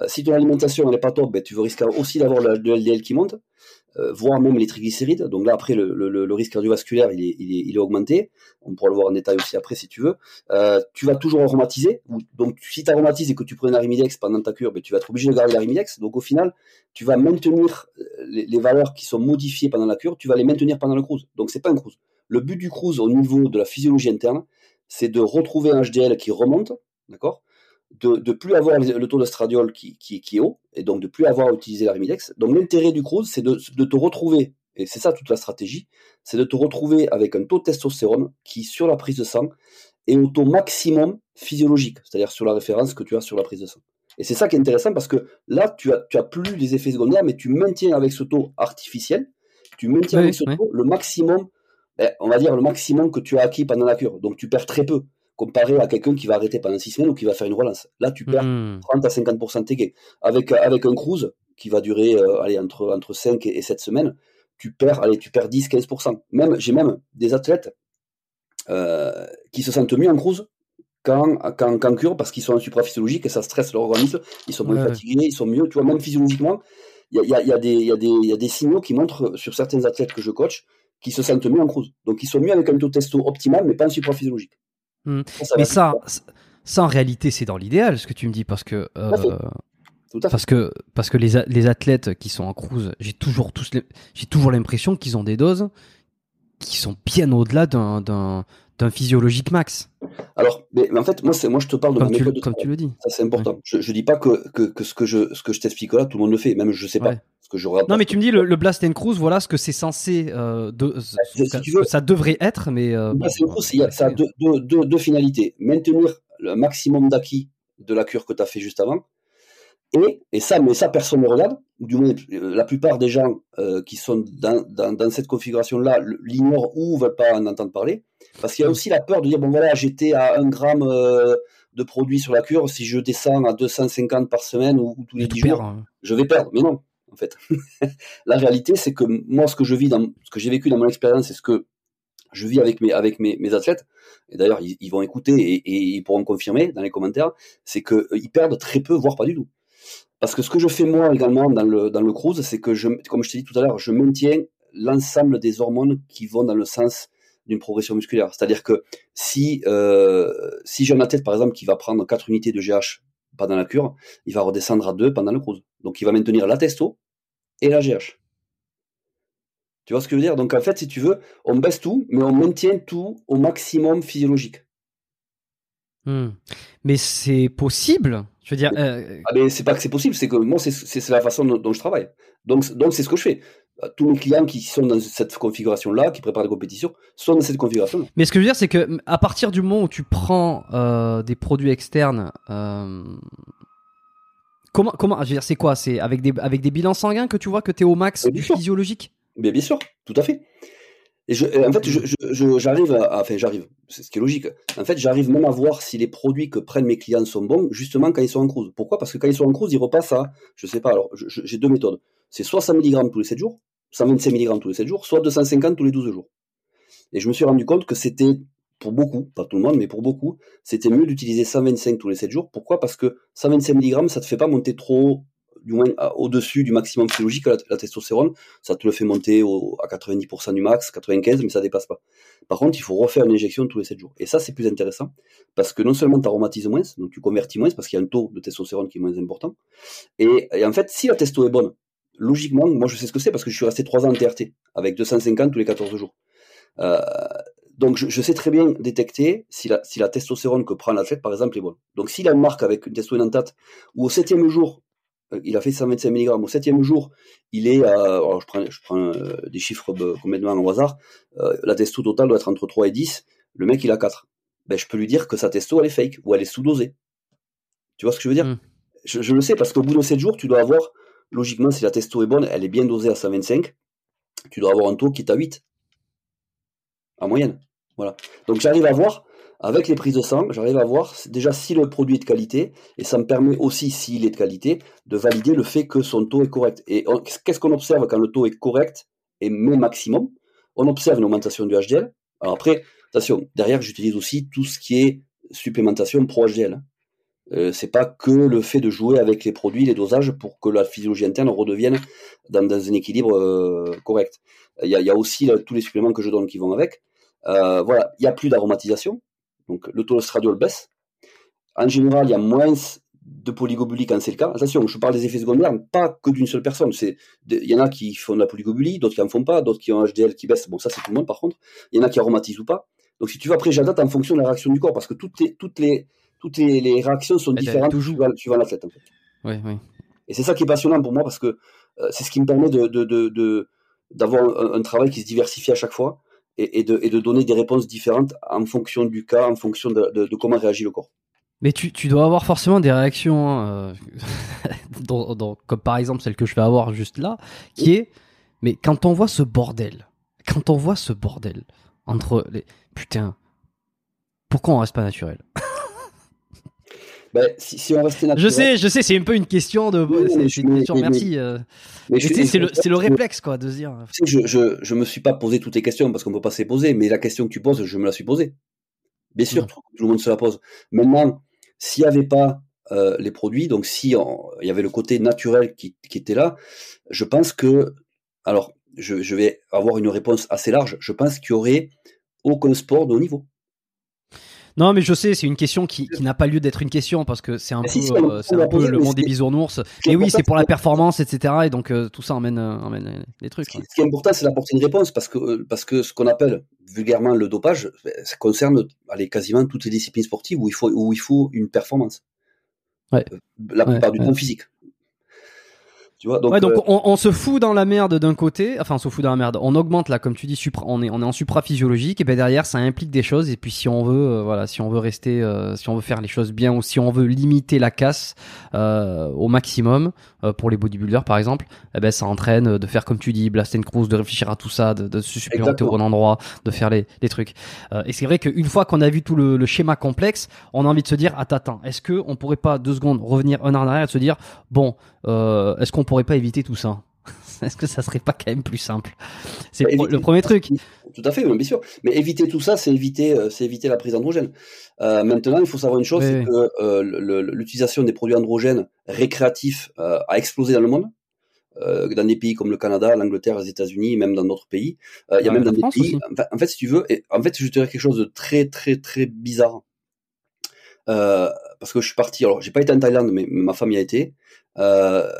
Euh, si ton alimentation n'est pas top, ben, tu veux risquer aussi d'avoir le, LDL qui monte, euh, voire même les triglycérides. Donc là, après, le, risque cardiovasculaire, il est, augmenté. On pourra le voir en détail aussi après si tu veux. Euh, tu vas toujours aromatiser. Donc si tu aromatises et que tu prends un arimidex pendant ta cure, ben, tu vas être obligé de garder l'arimidex. Donc au final, tu vas maintenir les, les valeurs qui sont modifiées pendant la cure, tu vas les maintenir pendant le cruise. Donc c'est pas un cruise. Le but du cruise au niveau de la physiologie interne, c'est de retrouver un HDL qui remonte, d'accord? De, de plus avoir le taux d'estradiol qui, qui, qui est haut, et donc de plus avoir à utiliser l'arimidex. Donc l'intérêt du cruise, c'est de, de te retrouver, et c'est ça toute la stratégie, c'est de te retrouver avec un taux de testostérone qui, sur la prise de sang, est au taux maximum physiologique, c'est-à-dire sur la référence que tu as sur la prise de sang. Et c'est ça qui est intéressant parce que là, tu as, tu as plus les effets secondaires, mais tu maintiens avec ce taux artificiel, tu maintiens Oui, avec ce oui. taux le maximum, eh, on va dire le maximum que tu as acquis pendant la cure. Donc tu perds très peu comparé à quelqu'un qui va arrêter pendant six semaines ou qui va faire une relance. Là, tu perds Hmm. 30 à 50% de tes gains. Avec, avec un cruise qui va durer euh, allez, entre, entre 5 et 7 semaines, tu perds, allez, tu perds 10-15%. Même, j'ai même des athlètes euh, qui se sentent mieux en cruise qu'en qu'en cure parce qu'ils sont en supraphysiologique et ça stresse leur organisme, ils sont moins fatigués, ils sont mieux, tu vois, même physiologiquement, il y a, y, a des, y, a des, y a des signaux qui montrent sur certains athlètes que je coach qui se sentent mieux en cruise. Donc ils sont mieux avec un taux testo optimal, mais pas en supraphysiologique. Hmm. mais ça, ça, en réalité, c'est dans l'idéal, ce que tu me dis, parce que. Euh, parce que parce que les, les athlètes qui sont en cruise, j'ai toujours tous j'ai toujours l'impression qu'ils ont des doses qui sont bien au-delà d'un d'un physiologique max. Alors, mais, en fait, moi, moi, je te parle de comme, tu, comme tu le dis. Ça, c'est important. Je, je dis pas que, que, que, ce que je, ce que je t'explique là, tout le monde le fait. Même je sais pas. Ce que je non, mais tu me dis le, le Blast and Cruise, voilà ce que c'est censé, euh, de, bah, ce que ça devrait être, mais. Euh, Blast and Cruise, ça a deux, deux, deux, finalités. Maintenir le maximum d'acquis de la cure que tu as fait juste avant, et, et, ça, mais ça, personne ne regarde, ou du moins la plupart des gens euh, qui sont dans, dans, dans cette configuration-là l'ignorent ou ne veulent pas en entendre parler. Parce qu'il y a aussi la peur de dire, bon voilà, j'étais à 1 gramme euh, de produit sur la cure, si je descends à 250 par semaine ou, tous les 10 jours, hein. je vais perdre. Mais non, en fait. la réalité, c'est que moi, ce que je vis, dans, ce que j'ai vécu dans mon expérience, c'est ce que je vis avec mes, avec mes, mes athlètes, et d'ailleurs, ils, ils, vont écouter et, et, ils pourront confirmer dans les commentaires, c'est qu'ils perdent très peu, voire pas du tout. Parce que ce que je fais moi également dans le, dans le cruise, c'est que, je, comme je t'ai dit tout à l'heure, je maintiens l'ensemble des hormones qui vont dans le sens d'une progression musculaire. C'est-à-dire que si, euh, si j'ai un athlète, par exemple, qui va prendre 4 unités de GH pendant la cure, il va redescendre à 2 pendant le cruise. Donc il va maintenir la testo et la GH. Tu vois ce que je veux dire? Donc en fait, si tu veux, on baisse tout, mais on maintient tout au maximum physiologique. Hmm. Mais c'est possible je veux dire. Euh... Ah c'est pas que c'est possible, c'est que moi, c'est la façon dont, je travaille. Donc, donc c'est ce que je fais. Euh, tous mes clients qui sont dans cette configuration-là, qui préparent des compétitions, sont dans cette configuration. Mais ce que je veux dire, c'est que à partir du moment où tu prends euh, des produits externes, euh, comment, comment, je veux dire, c'est quoi? C'est avec des, avec des bilans sanguins que tu vois que tu es au max du physiologique? Mais bien sûr, tout à fait. Et je, en fait, j'arrive à, enfin, j'arrive, c'est ce qui est logique. En fait, j'arrive même à voir si les produits que prennent mes clients sont bons, justement quand ils sont en cruise. Pourquoi? Parce que quand ils sont en cruise, ils repassent à, je sais pas, alors, j'ai deux méthodes. C'est soit 100 mg tous les 7 jours, 125 mg tous les 7 jours, soit 250 tous les 12 jours. Et je me suis rendu compte que c'était, pour beaucoup, pas tout le monde, mais pour beaucoup, c'était mieux d'utiliser 125 tous les 7 jours. Pourquoi? Parce que 125 mg, ça te fait pas monter trop du moins au-dessus du maximum physiologique, la, testostérone, ça te le fait monter à 90% du max, 95, mais ça dépasse pas. Par contre, il faut refaire une injection tous les 7 jours. Et ça, c'est plus intéressant, parce que non seulement tu aromatises moins, donc tu convertis moins, parce qu'il y a un taux de testostérone qui est moins important. Et, en fait, si la testo est bonne, logiquement, moi je sais ce que c'est, parce que je suis resté 3 ans en TRT, avec 250 tous les 14 jours. Euh, donc je, sais très bien détecter si la, si la testostérone que prend l'athlète, par exemple, est bonne. Donc s'il a une marque avec une testo ou au septième jour, euh, il a fait 125 mg. Au septième jour, il est à, je prends, je prends euh, des chiffres complètement au hasard, euh, la testo totale doit être entre 3 et 10, le mec il a 4. Ben, je peux lui dire que sa testo elle est fake, ou elle est sous-dosée. Tu vois ce que je veux dire? Hmm. je, le sais, parce qu'au bout de 7 jours, tu dois avoir, logiquement, si la testo est bonne, elle est bien dosée à 125, tu dois avoir un taux qui est à 8, en moyenne. Voilà. Donc j'arrive à voir avec les prises de sang, j'arrive à voir déjà si le produit est de qualité, et ça me permet aussi, s'il est de qualité, de valider le fait que son taux est correct. Et qu'est-ce qu'on observe quand le taux est correct et mon maximum? On observe une augmentation du HDL. Alors après, attention, derrière, j'utilise aussi tout ce qui est supplémentation pro-HDL. Hein. Euh, c'est pas que le fait de jouer avec les produits, les dosages pour que la physiologie interne redevienne dans, un équilibre euh, correct. Il y, a, aussi tous les suppléments que je donne qui vont avec. Euh, voilà, il n'y a plus d'aromatisation, donc le taux de baisse. En général, il y a moins de polygobulie quand c'est le cas. Attention, je parle des effets secondaires, pas que d'une seule personne. Il y en a qui font de la polygobulie, d'autres qui en font pas, d'autres qui ont un HDL qui baisse. Bon, ça c'est tout le monde par contre. Il y en a qui aromatisent ou pas. Donc si tu veux, après j'adapte en fonction de la réaction du corps, parce que toutes les, toutes les, toutes les, réactions sont différentes suivant, suivant l'athlète. En fait. Oui, oui. Et c'est ça qui est passionnant pour moi, parce que euh, c'est ce qui me permet de, de, d'avoir un, travail qui se diversifie à chaque fois et, de, donner des réponses différentes en fonction du cas, en fonction de, comment réagit le corps. Mais tu, tu, dois avoir forcément des réactions, hein, euh, comme par exemple celle que je vais avoir juste là, qui est, mais quand on voit ce bordel, quand on voit ce bordel entre les, putain, pourquoi on reste pas naturel? Si, si on restait naturel. Je sais, je sais, c'est un peu une question de. Oui, c'est je- une question, mais- merci. euh. mais Mais je- sais, c'est le, le réflexe, quoi, de se dire. Sais, je, je, je me suis pas posé toutes les questions parce qu'on peut pas se les poser, mais la question que tu poses, je me la suis posée. Bien sûr, tout, tout le monde se la pose. Maintenant, s'il n'y avait pas euh, les produits, donc si il y avait le côté naturel qui, qui était là, je pense que, alors, je, je vais avoir une réponse assez large. Je pense qu'il y aurait aucun sport de haut niveau. Non, mais je sais, c'est une question qui, qui n'a pas lieu d'être une question parce que c'est un Mais peu, si, euh, c'est un peu le monde des bisounours. Mais oui, c'est pour la performance, etc. Et donc euh, tout ça emmène, emmène euh, des trucs. Ce qui, ouais. ce qui est important, c'est d'apporter une réponse parce que, parce que ce qu'on appelle vulgairement le dopage, ben, ça concerne allez, quasiment toutes les disciplines sportives où il faut, où il faut une performance. Ouais. La Ouais, plupart du temps physique. Tu vois, donc, ouais, donc euh, on, on se fout dans la merde d'un côté, enfin on se fout dans la merde, on augmente là, comme tu dis, supra, on est on est en supraphysiologique, et ben derrière ça implique des choses, et puis si on veut, euh, voilà, si on veut rester, euh, si on veut faire les choses bien, ou si on veut limiter la casse au maximum pour les bodybuilders par exemple, eh ben ça entraîne de faire comme tu dis, blast and cruise, de réfléchir à tout ça, de, de se supplémenter au bon endroit, de faire les, les trucs. Et c'est vrai qu'une fois qu'on a vu tout le, le schéma complexe, on a envie de se dire, attends, attends, est-ce que on pourrait pas deux secondes revenir un an en arrière et se dire, bon, est-ce qu'on pourrait pas éviter tout ça Est-ce que ça serait pas quand même plus simple? C'est Bah, le, premier truc. Tout à fait, bien sûr. Mais éviter tout ça, c'est éviter, euh, c'est éviter la prise androgène. Euh, maintenant, il faut savoir une chose, Oui, c'est oui. que euh, l'utilisation des produits androgènes récréatifs euh, a explosé dans le monde. Dans des pays comme le Canada, l'Angleterre, les États-Unis, même dans d'autres pays. Il y a même dans des pays. En fait, en fait, si tu veux, et, en fait, je te dirais quelque chose de très, très, très bizarre. Euh, parce que je suis parti. Alors, j'ai pas été en Thaïlande, mais ma femme y a été. Euh,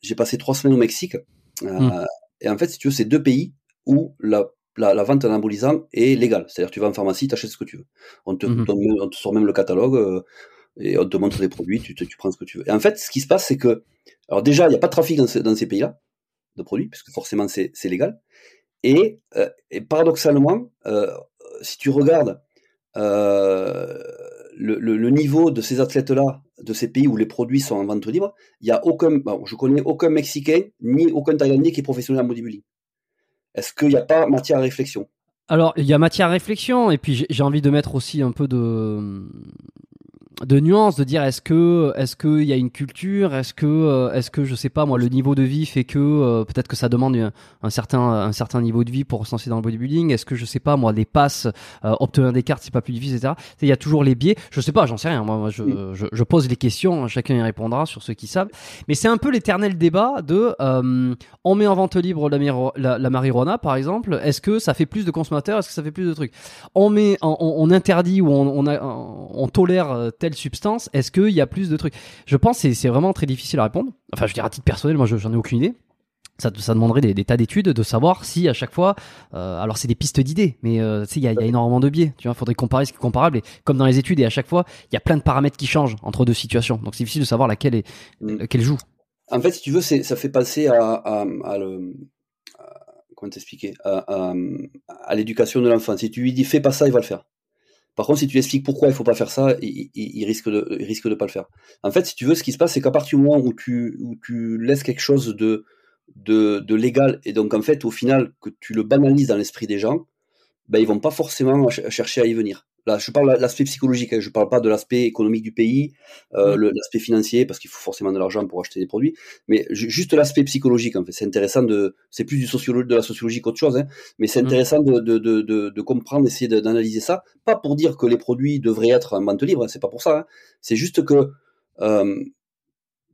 j'ai passé trois semaines au Mexique. Euh, Mm. Et en fait, si tu veux, c'est deux pays où la, la, la vente est légale. C'est-à-dire, tu vas en pharmacie, tu achètes ce que tu veux. On te, on te sort même le catalogue euh, et on te montre les produits, tu, te- tu prends ce que tu veux. Et en fait, ce qui se passe, c'est que, alors déjà, il n'y a pas de trafic dans, ce- dans ces pays-là de produits, puisque forcément, c'est c'est légal. Et, euh, et paradoxalement, euh, si tu regardes euh, le, niveau de ces athlètes-là, de ces pays où les produits sont en vente libre, il y a aucun, bon, je connais aucun Mexicain ni aucun Thaïlandais qui est professionnel en bodybuilding. Est-ce qu'il n'y a pas matière à réflexion? Alors, il y a matière à réflexion, et puis j'ai envie de mettre aussi un peu de de nuance, de dire est-ce que est-ce qu'il y a une culture, est-ce que euh, est-ce que je sais pas moi le niveau de vie fait que euh, peut-être que ça demande un, un certain un certain niveau de vie pour se lancer dans le bodybuilding, est-ce que je sais pas moi les passes, euh, obtenir des cartes c'est pas plus difficile etc. Il y a toujours les biais, je sais pas, j'en sais rien, moi, moi, je, Mm. je, je pose les questions, chacun y répondra sur ceux qui savent, mais c'est un peu l'éternel débat de euh, on met en vente libre la, miro- la, la marijuana par exemple, est-ce que ça fait plus de consommateurs, est-ce que ça fait plus de trucs? On met, on, on interdit ou on, on, a, on tolère euh, telle substance, est-ce qu'il y a plus de trucs? Je pense que c'est- vraiment très difficile à répondre. Enfin, je veux dire à titre personnel, moi je- j'en ai aucune idée. Ça, ça demanderait des, des tas d'études de savoir si à chaque fois, euh, alors c'est des pistes d'idées, mais euh, il y a, il y a énormément de biais. Tu vois, faudrait comparer ce qui est comparable et comme dans les études et à chaque fois il y a plein de paramètres qui changent entre deux situations. Donc c'est difficile de savoir laquelle est Mm. laquelle joue. En fait, si tu veux, ça fait penser à, à, à le, à- comment t'expliquer, à, à, à l'éducation de l'enfant. Si tu lui dis fais pas ça, il va le faire. Par contre, si tu expliques pourquoi il faut pas faire ça, il, il- risque de, il risque de pas le faire. En fait, si tu veux, ce qui se passe, c'est qu'à partir du moment où tu, laisses quelque chose de, légal et donc en fait, au final, que tu le banalises dans l'esprit des gens, ben ils vont pas forcément ch- chercher à y venir. Là, je parle de l'aspect psychologique, hein, je parle pas de l'aspect économique du pays, euh, l'aspect financier, parce qu'il faut forcément de l'argent pour acheter des produits, mais ju- juste l'aspect psychologique, en fait. C'est intéressant de, c'est plus du de la sociologie qu'autre chose, hein, mais c'est Mm. intéressant de, de, de, de, de comprendre, essayer d'analyser ça, pas pour dire que les produits devraient être en vente libre, hein, c'est pas pour ça, c'est juste que, euh,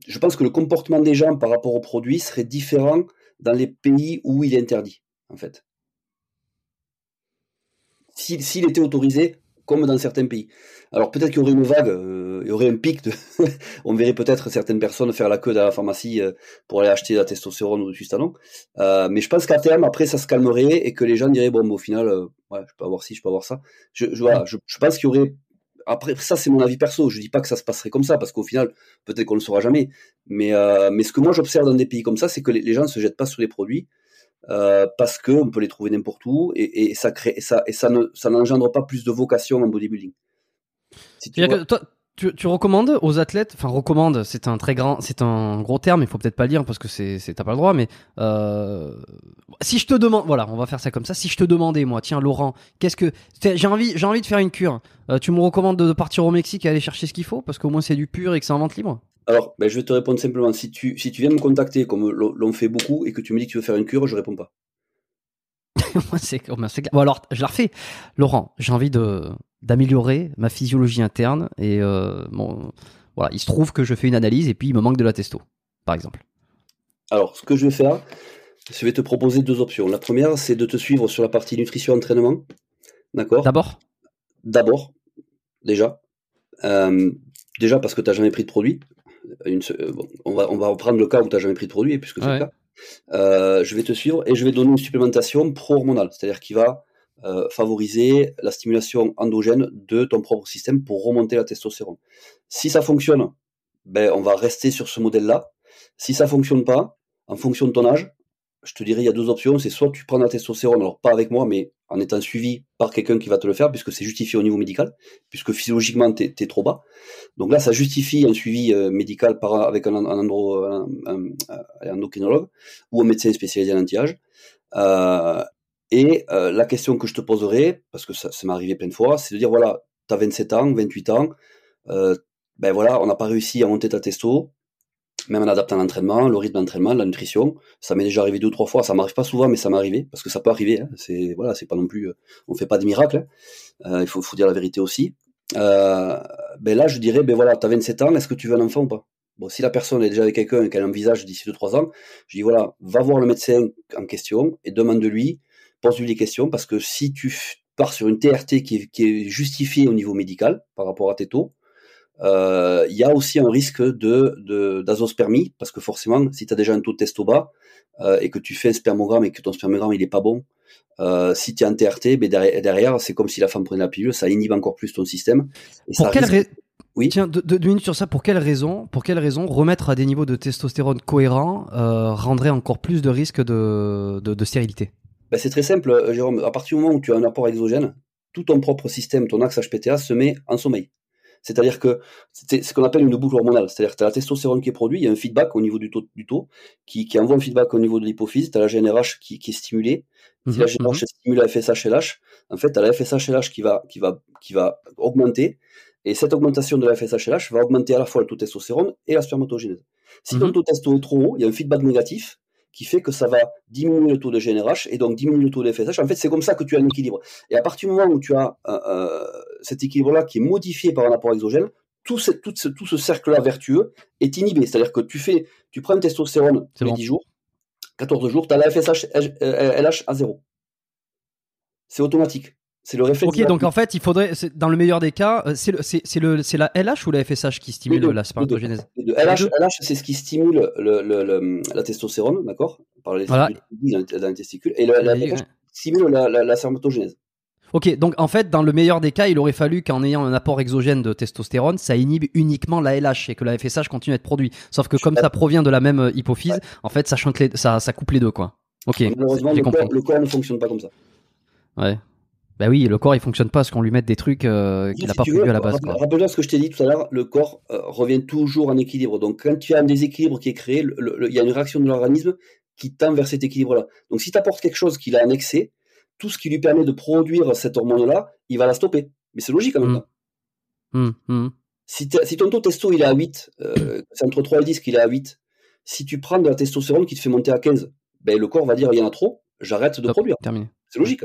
je pense que le comportement des gens par rapport aux produits serait différent dans les pays où il est interdit, en fait. S'il était autorisé, comme dans certains pays. Alors peut-être qu'il y aurait une vague, euh, il y aurait un pic, de on verrait peut-être certaines personnes faire la queue dans la pharmacie euh, pour aller acheter de la testostérone ou du sustanon. Euh, mais je pense qu'à terme, après, ça se calmerait et que les gens diraient, bon, au final, je peux avoir ci, je peux avoir ça. Je, je, pense qu'il y aurait... Après, ça, c'est mon avis perso. Je dis pas que ça se passerait comme ça, parce qu'au final, peut-être qu'on ne le saura jamais. Mais, mais ce que moi, j'observe dans des pays comme ça, c'est que les gens ne se jettent pas sur les produits euh, parce que on peut les trouver n'importe où et, et ça crée et ça et ça ne ça n'engendre pas plus de vocation en bodybuilding. Si tu vois- toi, tu, tu recommandes aux athlètes, enfin recommande, c'est un très grand, c'est un gros terme, il faut peut-être pas le dire parce que c'est, c'est t'as pas le droit, mais euh, si je te demande, voilà, on va faire ça comme ça. Si je te demandais, moi, tiens, Laurent, qu'est-ce que j'ai envie, j'ai envie de faire une cure. Euh, tu me recommandes de partir au Mexique et aller chercher ce qu'il faut parce qu'au moins c'est du pur et que c'est en vente libre? Alors, ben, je vais te répondre simplement. Si tu, si tu viens me contacter comme l'on fait beaucoup et que tu me dis que tu veux faire une cure, je réponds pas. c'est, bon, alors, je la refais. Laurent, j'ai envie de d'améliorer ma physiologie interne et euh, bon, voilà, il se trouve que je fais une analyse et puis il me manque de la testo, par exemple. Alors, ce que je vais faire, je vais te proposer deux options. La première, c'est de te suivre sur la partie nutrition entraînement, d'accord? D'abord? D'abord, déjà, euh, déjà parce que tu n'as jamais pris de produit. Une, euh, on va on va reprendre le cas où tu n'as jamais pris de produit puisque c'est le cas. Euh, je vais te suivre et je vais donner une supplémentation pro-hormonale, c'est-à-dire qui va euh, favoriser la stimulation endogène de ton propre système pour remonter la testostérone. Si ça fonctionne, ben, on va rester sur ce modèle-là. Si ça fonctionne pas, en fonction de ton âge, je te dirais il y a deux options. C'est soit tu prends la testostérone, alors pas avec moi, mais en étant suivi par quelqu'un qui va te le faire, puisque c'est justifié au niveau médical, puisque physiologiquement tu es, trop bas. Donc là, ça justifie un suivi euh, médical par, avec un, un, endocrinologue ou un médecin spécialisé en anti-âge. Euh, et euh, la question que je te poserai, parce que ça, ça m'est arrivé plein de fois, c'est de dire voilà, tu as 27 ans, 28 ans, euh, ben voilà, on n'a pas réussi à monter ta testo, même en adaptant l'entraînement, le rythme d'entraînement, la nutrition. Ça m'est déjà arrivé deux ou trois fois. Ça m'arrive pas souvent, mais ça m'est arrivé parce que ça peut arriver. Hein. C'est voilà, c'est pas non plus, on fait pas des miracles. Hein. Euh, il faut, dire la vérité aussi. Euh, ben là, je dirais, ben voilà, t'as 27 ans, est-ce que tu veux un enfant ou pas? Bon, si la personne est déjà avec quelqu'un et qu'elle envisage d'ici deux trois ans, je dis voilà, va voir le médecin en question et demande-lui pose-lui des questions parce que si tu pars sur une TRT qui est, justifiée au niveau médical par rapport à tes taux, euh, il y a aussi un risque de d'azospermie parce que forcément, si tu as déjà un taux de testo bas euh, et que tu fais un spermogramme et que ton spermogramme il est pas bon, euh, si tu es en TRT, ben derrière, c'est comme si la femme prenait la pilule, ça inhibe encore plus ton système. pour quelle oui. Tiens, deux, minutes sur ça. Pour quelle raison, pour quelle raison remettre à des niveaux de testostérone cohérents rendrait encore plus de risque de, de stérilité? Ben, C'est très simple, euh, Jérôme. À partir du moment où tu as un apport exogène, tout ton propre système, ton axe HPTA, se met en sommeil. C'est-à-dire que c'est ce qu'on appelle une boucle hormonale. C'est-à-dire que tu as la testostérone qui est produite, il y a un feedback au niveau du taux, du taux qui, qui envoie un feedback au niveau de l'hypophyse, tu as la GNRH qui, qui est stimulée. Si la GNRH mhm, mhm. stimule la FSH-LH, en fait, tu as la FSH-LH qui va, qui, va, qui va augmenter. Et cette augmentation de la FSH-LH va augmenter à la fois le taux de testostérone et la spermatogénèse. Si ton mhm. taux de testo est trop haut, il y a un feedback négatif qui fait que ça va diminuer le taux de GNRH et donc diminuer le taux de FSH. En fait, c'est comme ça que tu as un équilibre. Et à partir du moment où tu as euh, euh, cet équilibre-là qui est modifié par un apport exogène, tout ce, tout ce, tout ce cercle-là vertueux est inhibé. C'est-à-dire que tu fais, tu prends une testostérone tous les 10 jours, 14 jours, tu as la FSH LH à zéro. C'est automatique. C'est le réflexe. Ok, donc en fait, il faudrait, dans le meilleur des cas, euh, c'est le, c'est la LH ou la FSH qui stimule la spermatogénèse LH, LH c'est ce qui stimule le, le, la testostérone, d'accord, par les voilà. dans les testicules, et la, FSH stimule la, la, spermatogénèse. Ok, donc en fait, dans le meilleur des cas, il aurait fallu qu'en ayant un apport exogène de testostérone, ça inhibe uniquement la LH et que la FSH continue à être produit. Sauf que comme ça provient de la même euh, hypophyse, en fait, ça, chante les, ça, ça coupe les deux, quoi. Ok. Malheureusement, le corps, le corps ne fonctionne pas comme ça. Ouais. Bah oui, le corps il fonctionne pas parce qu'on lui met des trucs euh, qu'il n'a pas prévu à la base. Rappelle-toi ce que je t'ai dit tout à l'heure, le corps euh, revient toujours en équilibre. Donc quand tu as un déséquilibre qui est créé, il y a une réaction de l'organisme qui tend vers cet équilibre-là. Donc si tu apportes quelque chose qu'il a en excès, tout ce qui lui permet de produire cette hormone-là, il va la stopper. Mais c'est logique en même mmh. temps. Mmh, mmh. Si, si, ton taux testo il est à 8, euh, c'est entre 3 et 10 qu'il est à 8, si tu prends de la testostérone qui te fait monter à 15, ben, le corps va dire il y en a trop, j'arrête de produire. C'est logique.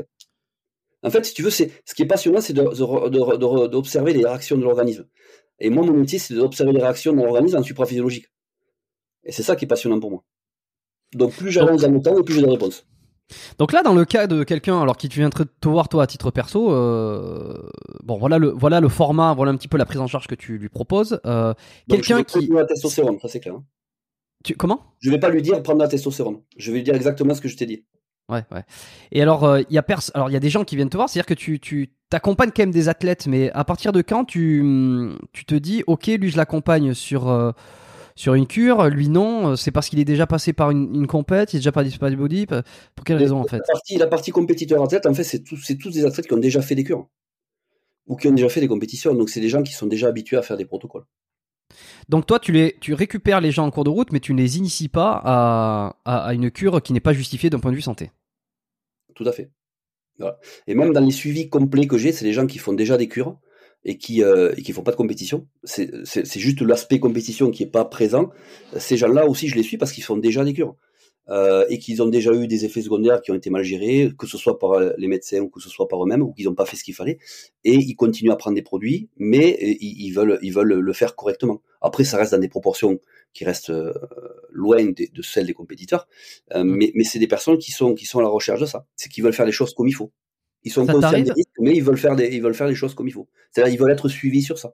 En fait, si tu veux, c'est ce qui est passionnant, c'est d'observer les réactions de l'organisme. Et moi, mon métier, c'est d'observer les réactions de l'organisme en supraphysiologique. Et c'est ça qui est passionnant pour moi. Donc, plus j'avance dans mon temps, et plus j'ai de réponses. Donc là, dans le cas de quelqu'un, alors qui tu viens de te voir toi à titre perso, euh, bon voilà le voilà le format, voilà un petit peu la prise en charge que tu lui proposes. Euh, quelqu'un qui la testostérone, ça c'est clair. Hein. Tu comment? Je vais pas lui dire prendre la testostérone. Je vais lui dire exactement ce que je t'ai dit. Ouais, ouais. Et alors, il euh, y a pers alors il y a des gens qui viennent te voir, c'est-à-dire que tu tu t'accompagnes quand même des athlètes, mais à partir de quand tu tu te dis, ok, lui je l'accompagne sur euh, sur une cure, lui non, euh, c'est parce qu'il est déjà passé par une, une compète, il est déjà pas du body. Pour quelle raison en fait? la partie, la partie compétiteur athlète, en fait, c'est tous c'est tous des athlètes qui ont déjà fait des cures. ou qui ont déjà fait des compétitions. Donc c'est des gens qui sont déjà habitués à faire des protocoles. Donc toi, tu, les, tu récupères les gens en cours de route, mais tu ne les inities pas à, une cure qui n'est pas justifiée d'un point de vue santé. Tout à fait. Et même dans les suivis complets que j'ai, c'est des gens qui font déjà des cures et qui euh, qui font pas de compétition. C'est juste l'aspect compétition qui est pas présent. Ces gens-là aussi, je les suis parce qu'ils font déjà des cures. Euh, et qu'ils ont déjà eu des effets secondaires qui ont été mal gérés, que ce soit par les médecins ou que ce soit par eux-mêmes, ou qu'ils n'ont pas fait ce qu'il fallait, et ils continuent à prendre des produits, mais euh, ils, veulent, ils veulent le faire correctement. Après, ça reste dans des proportions qui restent euh, loin de, de, celles des compétiteurs, euh, mais, mais c'est des personnes qui sont, qui sont à la recherche de ça, c'est qu'ils veulent faire les choses comme il faut. Ils sont conscients des risques, mais ils veulent faire des, ils veulent faire les choses comme il faut. C'est-à-dire, ils veulent être suivis sur ça.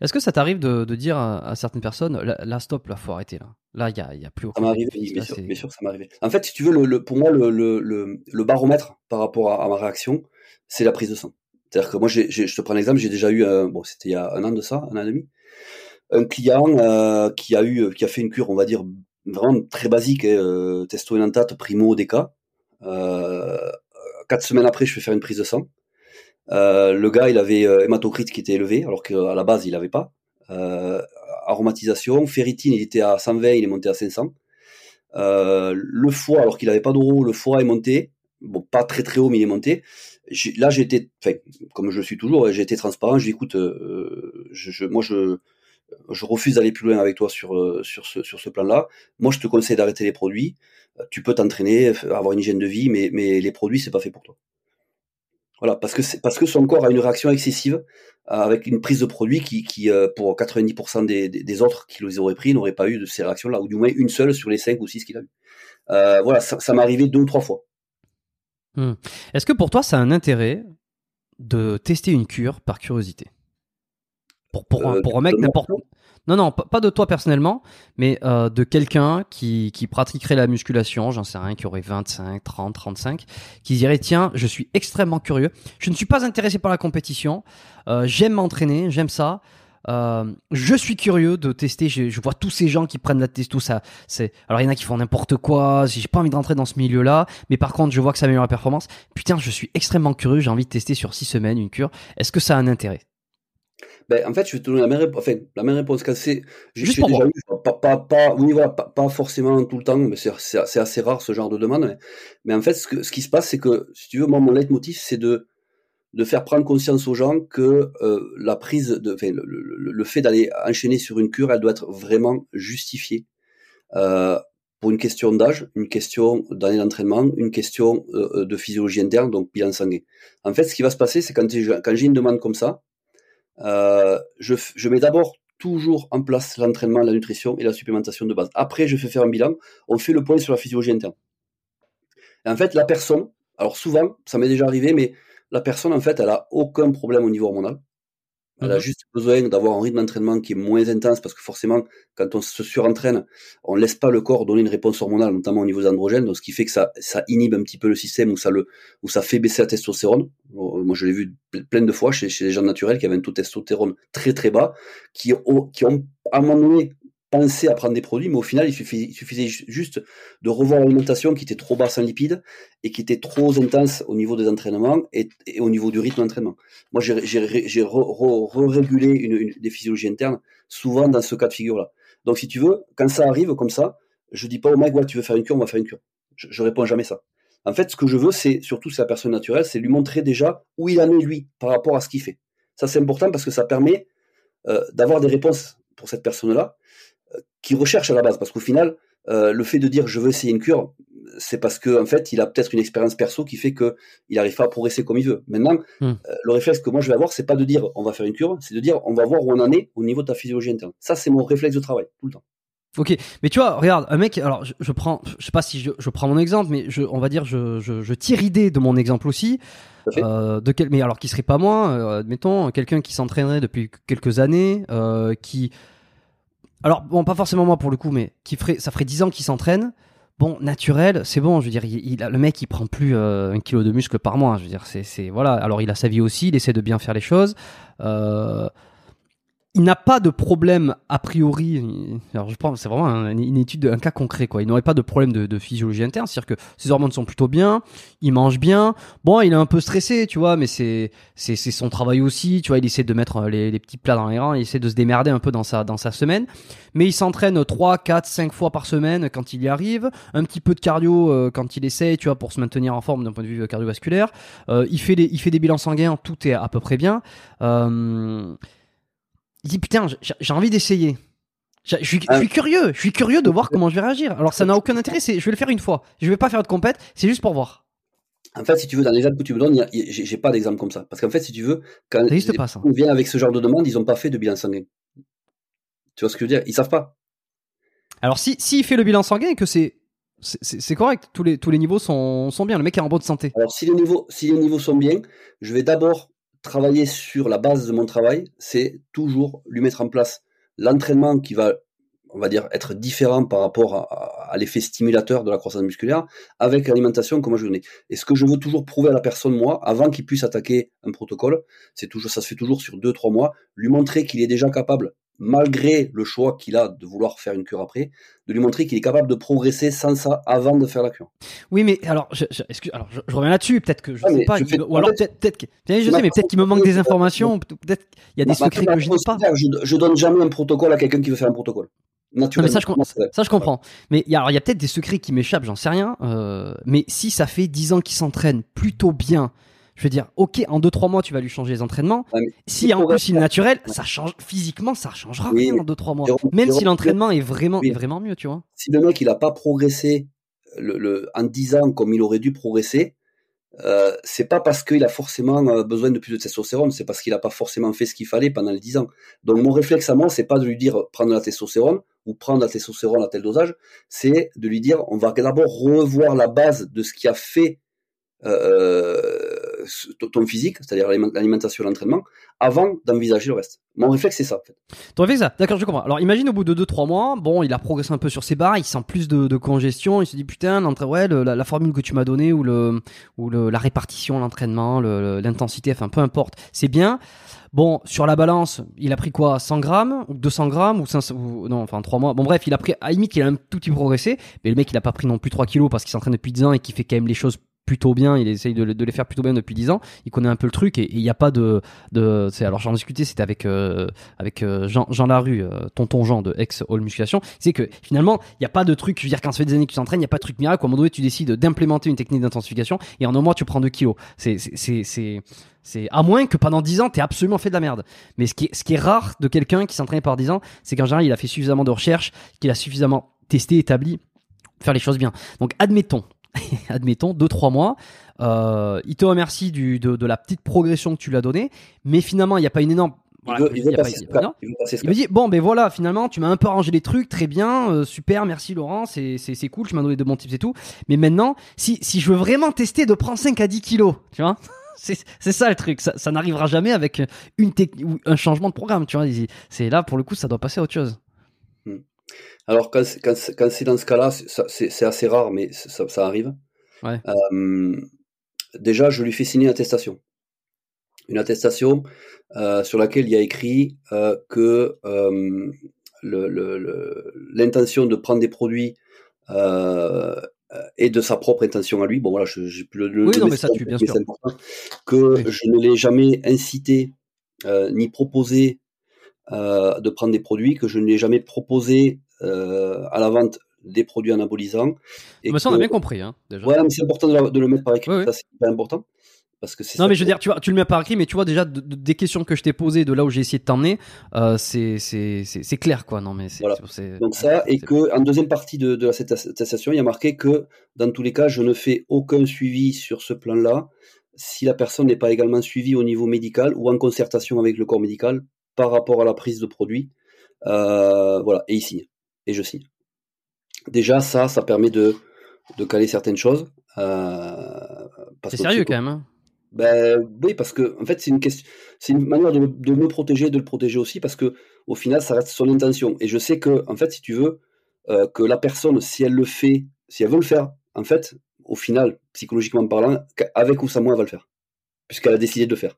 Est-ce que ça t'arrive de, de, dire à, certaines personnes, là, stop, là, faut arrêter, là. Là, il y a, y a, plus Ça m'est arrivé, bien, sûr, bien, sûr, ça m'est arrivé. En fait, si tu veux, le, pour moi, le, le, le, baromètre par rapport à, ma réaction, c'est la prise de sang. C'est-à-dire que moi, je te prends l'exemple, j'ai déjà eu, bon, c'était il y a un an de ça, un an et demi, un client euh, qui a eu, qui a fait une cure, on va dire, vraiment très basique, hein, euh, testo primo, DK. Euh, quatre semaines après, je fais faire une prise de sang. Euh, le gars, il avait euh, hématocrite qui était élevé, alors qu'à la base, il n'avait pas. Euh, aromatisation, ferritine, il était à 120, il est monté à 500. Euh, le foie, alors qu'il n'avait pas d'euro, le foie est monté. Bon, pas très très haut, mais il est monté. Là, j'étais, enfin, comme je suis toujours, j'ai été transparent. J'ai écoute, euh, je, je, moi, je, je refuse d'aller plus loin avec toi sur, sur ce, sur ce plan-là. Moi, je te conseille d'arrêter les produits. Tu peux t'entraîner, avoir une hygiène de vie, mais, mais les produits, c'est pas fait pour toi. Voilà, parce que parce que son corps a une réaction excessive euh, avec une prise de produit qui, qui euh, pour 90% des, des, autres qui les auraient pris n'auraient pas eu de ces réactions-là, ou du moins une seule sur les 5 ou 6 qu'il a eu. Euh, voilà, ça, ça m'est arrivé deux ou trois fois. Hmm. Est-ce que pour toi, ça a un intérêt de tester une cure par curiosité? Pour, pour, pour un mec n'importe non, non, pas de toi personnellement, mais euh, de quelqu'un qui, qui pratiquerait la musculation, j'en sais rien, qui aurait 25, 30, 35, qui dirait tiens, je suis extrêmement curieux, je ne suis pas intéressé par la compétition, euh, j'aime m'entraîner, j'aime ça. Euh, je suis curieux de tester. Je, vois tous ces gens qui prennent la test, tout ça. C'est alors il y en a qui font n'importe quoi. J'ai pas envie de rentrer dans ce milieu-là, mais par contre je vois que ça améliore la performance. Putain, je suis extrêmement curieux. J'ai envie de tester sur six semaines une cure. Est-ce que ça a un intérêt? Ben, en fait, je vais te donner la même réponse. Enfin, la même réponse c'est. Juste pour déjà eu, pas, pas, pas, oui, voilà, pas, pas, forcément tout le temps, mais c'est assez rare ce genre de demande. Mais, en fait, ce, que, ce qui se passe, c'est que, si tu veux, moi, mon leitmotiv, c'est de, de faire prendre conscience aux gens que euh, la prise, de, enfin, le, le, le fait d'aller enchaîner sur une cure, elle doit être vraiment justifiée. Euh, pour une question d'âge, une question d'année d'entraînement, une question euh, euh, de physiologie interne, donc bilan sanguin. En fait, ce qui va se passer, c'est quand j'ai une demande comme ça, euh, je, mets d'abord toujours en place l'entraînement, la nutrition et la supplémentation de base. Après, je fais faire un bilan. On fait le point sur la physiologie interne. En fait, la personne, alors souvent, ça m'est déjà arrivé, mais la personne, en fait, elle a aucun problème au niveau hormonal. Elle a mhm. juste besoin d'avoir un rythme d'entraînement qui est moins intense parce que forcément, quand on se surentraîne, on laisse pas le corps donner une réponse hormonale, notamment au niveau des androgènes, donc ce qui fait que ça, ça inhibe un petit peu le système ou ça le, ou ça fait baisser la testostérone. Euh, moi, je l'ai vu plein de fois chez, chez les gens naturels qui avaient un taux de testostérone très très bas, qui ont, qui ont à un moment donné penser à prendre des produits, mais au final, il suffisait, juste de revoir l'alimentation qui était trop basse en lipides et qui était trop intense au niveau des entraînements et, au niveau du rythme d'entraînement. Moi, j'ai re-régulé une, des physiologies internes souvent dans ce cas de figure-là. Donc, si tu veux, quand ça arrive comme ça, je dis pas au mec, ouais, tu veux faire une cure, on va faire une cure. Je, je réponds jamais ça. En fait, ce que je veux, c'est surtout si la personne naturelle, c'est lui montrer déjà où il en est lui par rapport à ce qu'il fait. Ça, c'est important parce que ça permet euh, d'avoir des réponses pour cette personne-là qui recherche à la base, parce qu'au final, euh, le fait de dire je veux essayer une cure, c'est parce que en fait, il a peut-être une expérience perso qui fait que il n'arrive pas à progresser comme il veut. Maintenant, hmm. euh, le réflexe que moi je vais avoir, c'est pas de dire on va faire une cure, c'est de dire on va voir où on en est au niveau de ta physiologie interne. Ça, c'est mon réflexe de travail tout le temps. Ok, mais tu vois, regarde, un mec, alors je, prends, je sais pas si je, prends mon exemple, mais je, on va dire, je, je, tire idée de mon exemple aussi. Euh, de quel, mais alors qui serait pas moi, admettons, quelqu'un qui s'entraînerait depuis quelques années, qui alors bon, pas forcément moi pour le coup, mais qui ferait, ça ferait 10 ans qu'il s'entraîne. Bon, naturel, c'est bon. Je veux dire, il, le mec, il prend plus euh, un kilo de muscle par mois. Je veux dire, c'est, voilà. Alors, il a sa vie aussi, il essaie de bien faire les choses. Euh, il n'a pas de problème a priori. Alors je pense c'est vraiment une étude, un cas concret quoi. Il n'aurait pas de problème de, physiologie interne, c'est-à-dire que ses hormones sont plutôt bien, il mange bien. Bon, il est un peu stressé, tu vois, mais c'est c'est c'est son travail aussi, tu vois. Il essaie de mettre les, les, petits plats dans les rangs, il essaie de se démerder un peu dans sa dans sa semaine. Mais il s'entraîne 3, 4, 5 fois par semaine quand il y arrive. Un petit peu de cardio euh, quand il essaie, tu vois, pour se maintenir en forme d'un point de vue cardiovasculaire. Euh, il fait des il fait des bilans sanguins, tout est à peu près bien. Euh, il dit putain, j'ai envie d'essayer. Je suis, je suis, curieux, je suis curieux de voir comment je vais réagir. Alors ça n'a aucun intérêt, je vais le faire une fois. Je vais pas faire de compète, c'est juste pour voir. En fait, si tu veux, dans l'exemple que tu me donnes, j'ai pas d'exemple comme ça. Parce qu'en fait, si tu veux, quand on vient avec ce genre de demande, ils ont pas fait de bilan sanguin. Tu vois ce que je veux dire? Ils savent pas. Alors si s'il fait le bilan sanguin et que c'est c'est correct, tous les, tous les niveaux sont, sont bien, le mec est en bonne santé. Alors si les niveaux, si les niveaux sont bien, je vais d'abord travailler sur la base de mon travail, c'est toujours lui mettre en place l'entraînement qui va, on va dire, être différent par rapport à, l'effet stimulateur de la croissance musculaire avec l'alimentation que moi je donnais. Et ce que je veux toujours prouver à la personne, moi, avant qu'il puisse attaquer un protocole, c'est toujours, ça se fait toujours sur deux, trois mois, lui montrer qu'il est déjà capable malgré le choix qu'il a de vouloir faire une cure après, de lui montrer qu'il est capable de progresser sans ça avant de faire la cure. Oui, mais alors, je, excuse, alors, je, reviens là-dessus. Peut-être que je ne sais pas, ou alors peut-être, peut je sais, mais peut-être qu'il me manque des informations. Peut-être il y a des secrets que je n'ai pas. Je, je donne jamais un protocole à quelqu'un qui veut faire un protocole. Naturellement. ça, je, comprends. Mais il y a, y a peut-être des secrets qui m'échappent, j'en sais rien. Euh, mais si ça fait 10 ans qu'il s'entraîne plutôt bien, je veux dire, ok, en 2-3 mois, tu vas lui changer les entraînements. si en plus il est naturel, ça change physiquement, ça changera rien en 2-3 mois. Même si l'entraînement est vraiment, est vraiment mieux, tu vois. Si le mec il a pas progressé le, en 10 ans comme il aurait dû progresser, euh, c'est pas parce qu'il a forcément euh, besoin de plus de testostérone, c'est parce qu'il a pas forcément fait ce qu'il fallait pendant les 10 ans. Donc mon réflexe à moi, c'est pas de lui dire prendre la testostérone ou prendre la testostérone à tel dosage, c'est de lui dire on va d'abord revoir la base de ce qui a fait euh, ton physique, c'est-à-dire l'alimentation, l'entraînement, avant d'envisager le reste. Mon réflexe, c'est ça. En fait. Ton réflexe, ça. D'accord, je comprends. Alors, imagine au bout de 2-3 mois, bon, il a progressé un peu sur ses barres, il sent plus de, congestion, il se dit putain, la, formule que tu m'as donnée ou le ou la répartition, l'entraînement, l'intensité, enfin peu importe, c'est bien. Bon, sur la balance, il a pris quoi 100 grammes ou 200 grammes ou, 500, non, enfin 3 mois. Bon bref, il a pris à limite il a un tout petit progressé, mais le mec il a pas pris non plus 3 kilos parce qu'il s'entraîne depuis 10 ans et qu'il fait quand même les choses plutôt bien, il essaye de, les faire plutôt bien depuis 10 ans, il connaît un peu le truc et il n'y a pas de... de alors j'en discutais, c'était avec, euh, avec euh, Jean, Larue, euh, tonton Jean de ex All Musculation, c'est que finalement, il n'y a pas de truc, je veux dire quand ça fait des années que tu t'entraînes, il n'y a pas de truc miracle, à un moment donné tu décides d'implémenter une technique d'intensification et en un mois tu prends 2 kilos. C'est... c'est à moins que pendant 10 ans, tu aies absolument fait de la merde. Mais ce qui est, ce qui est rare de quelqu'un qui s'entraîne par 10 ans, c'est qu'en général, il a fait suffisamment de recherche, qu'il a suffisamment testé, établi, faire les choses bien. Donc, admettons, admettons, 2-3 mois, euh, il te remercie du, de, la petite progression que tu lui as donnée, mais finalement, il n'y a pas une énorme. il, me dit bon ben voilà finalement tu m'as un peu arrangé les trucs très bien euh, super merci Laurent c'est c'est cool tu m'as donné de bons tips et tout mais maintenant si si je veux vraiment tester de prendre 5 à 10 kilos tu vois c'est ça le truc ça, n'arrivera jamais avec une ou un changement de programme tu vois c'est là pour le coup ça doit passer à autre chose. Alors, quand, c'est dans ce cas-là, c'est assez rare, mais ça, arrive. Euh, déjà, je lui fais signer une attestation. Une attestation euh, sur laquelle il y a écrit euh, que l'intention de prendre des produits est de sa propre intention à lui. Bon, voilà, j'ai plus le, oui, non, mais ça tue, bien sûr. Que je ne l'ai jamais incité ni proposé de prendre des produits, que je ne l'ai jamais proposé à la vente des produits anabolisants. Et mais ça, on a bien compris. Hein, déjà. Ouais, mais c'est important de, le mettre par écrit. Ça, c'est pas important. Parce que non, mais je veux dire, tu, vois, tu le mets par écrit, mais tu vois déjà des questions que je t'ai posées, de là où j'ai essayé de t'emmener, euh, c'est clair, quoi. Non, mais voilà. Donc ça, et que en deuxième partie de, de cette attestation, il y a marqué que dans tous les cas, je ne fais aucun suivi sur ce plan-là si la personne n'est pas également suivie au niveau médical ou en concertation avec le corps médical par rapport à la prise de produits. Euh, voilà, et il signe et je signe. Déjà, ça, ça permet de, de caler certaines choses. Euh, c'est sérieux quand même. Hein. ben, oui, parce que en fait, c'est une question, c'est une manière de, de, me protéger, de le protéger aussi, parce que au final, ça reste son intention. Et je sais que, en fait, si tu veux, euh, que la personne, si elle le fait, si elle veut le faire, en fait, au final, psychologiquement parlant, avec ou sans moi, elle va le faire, puisqu'elle a décidé de le faire.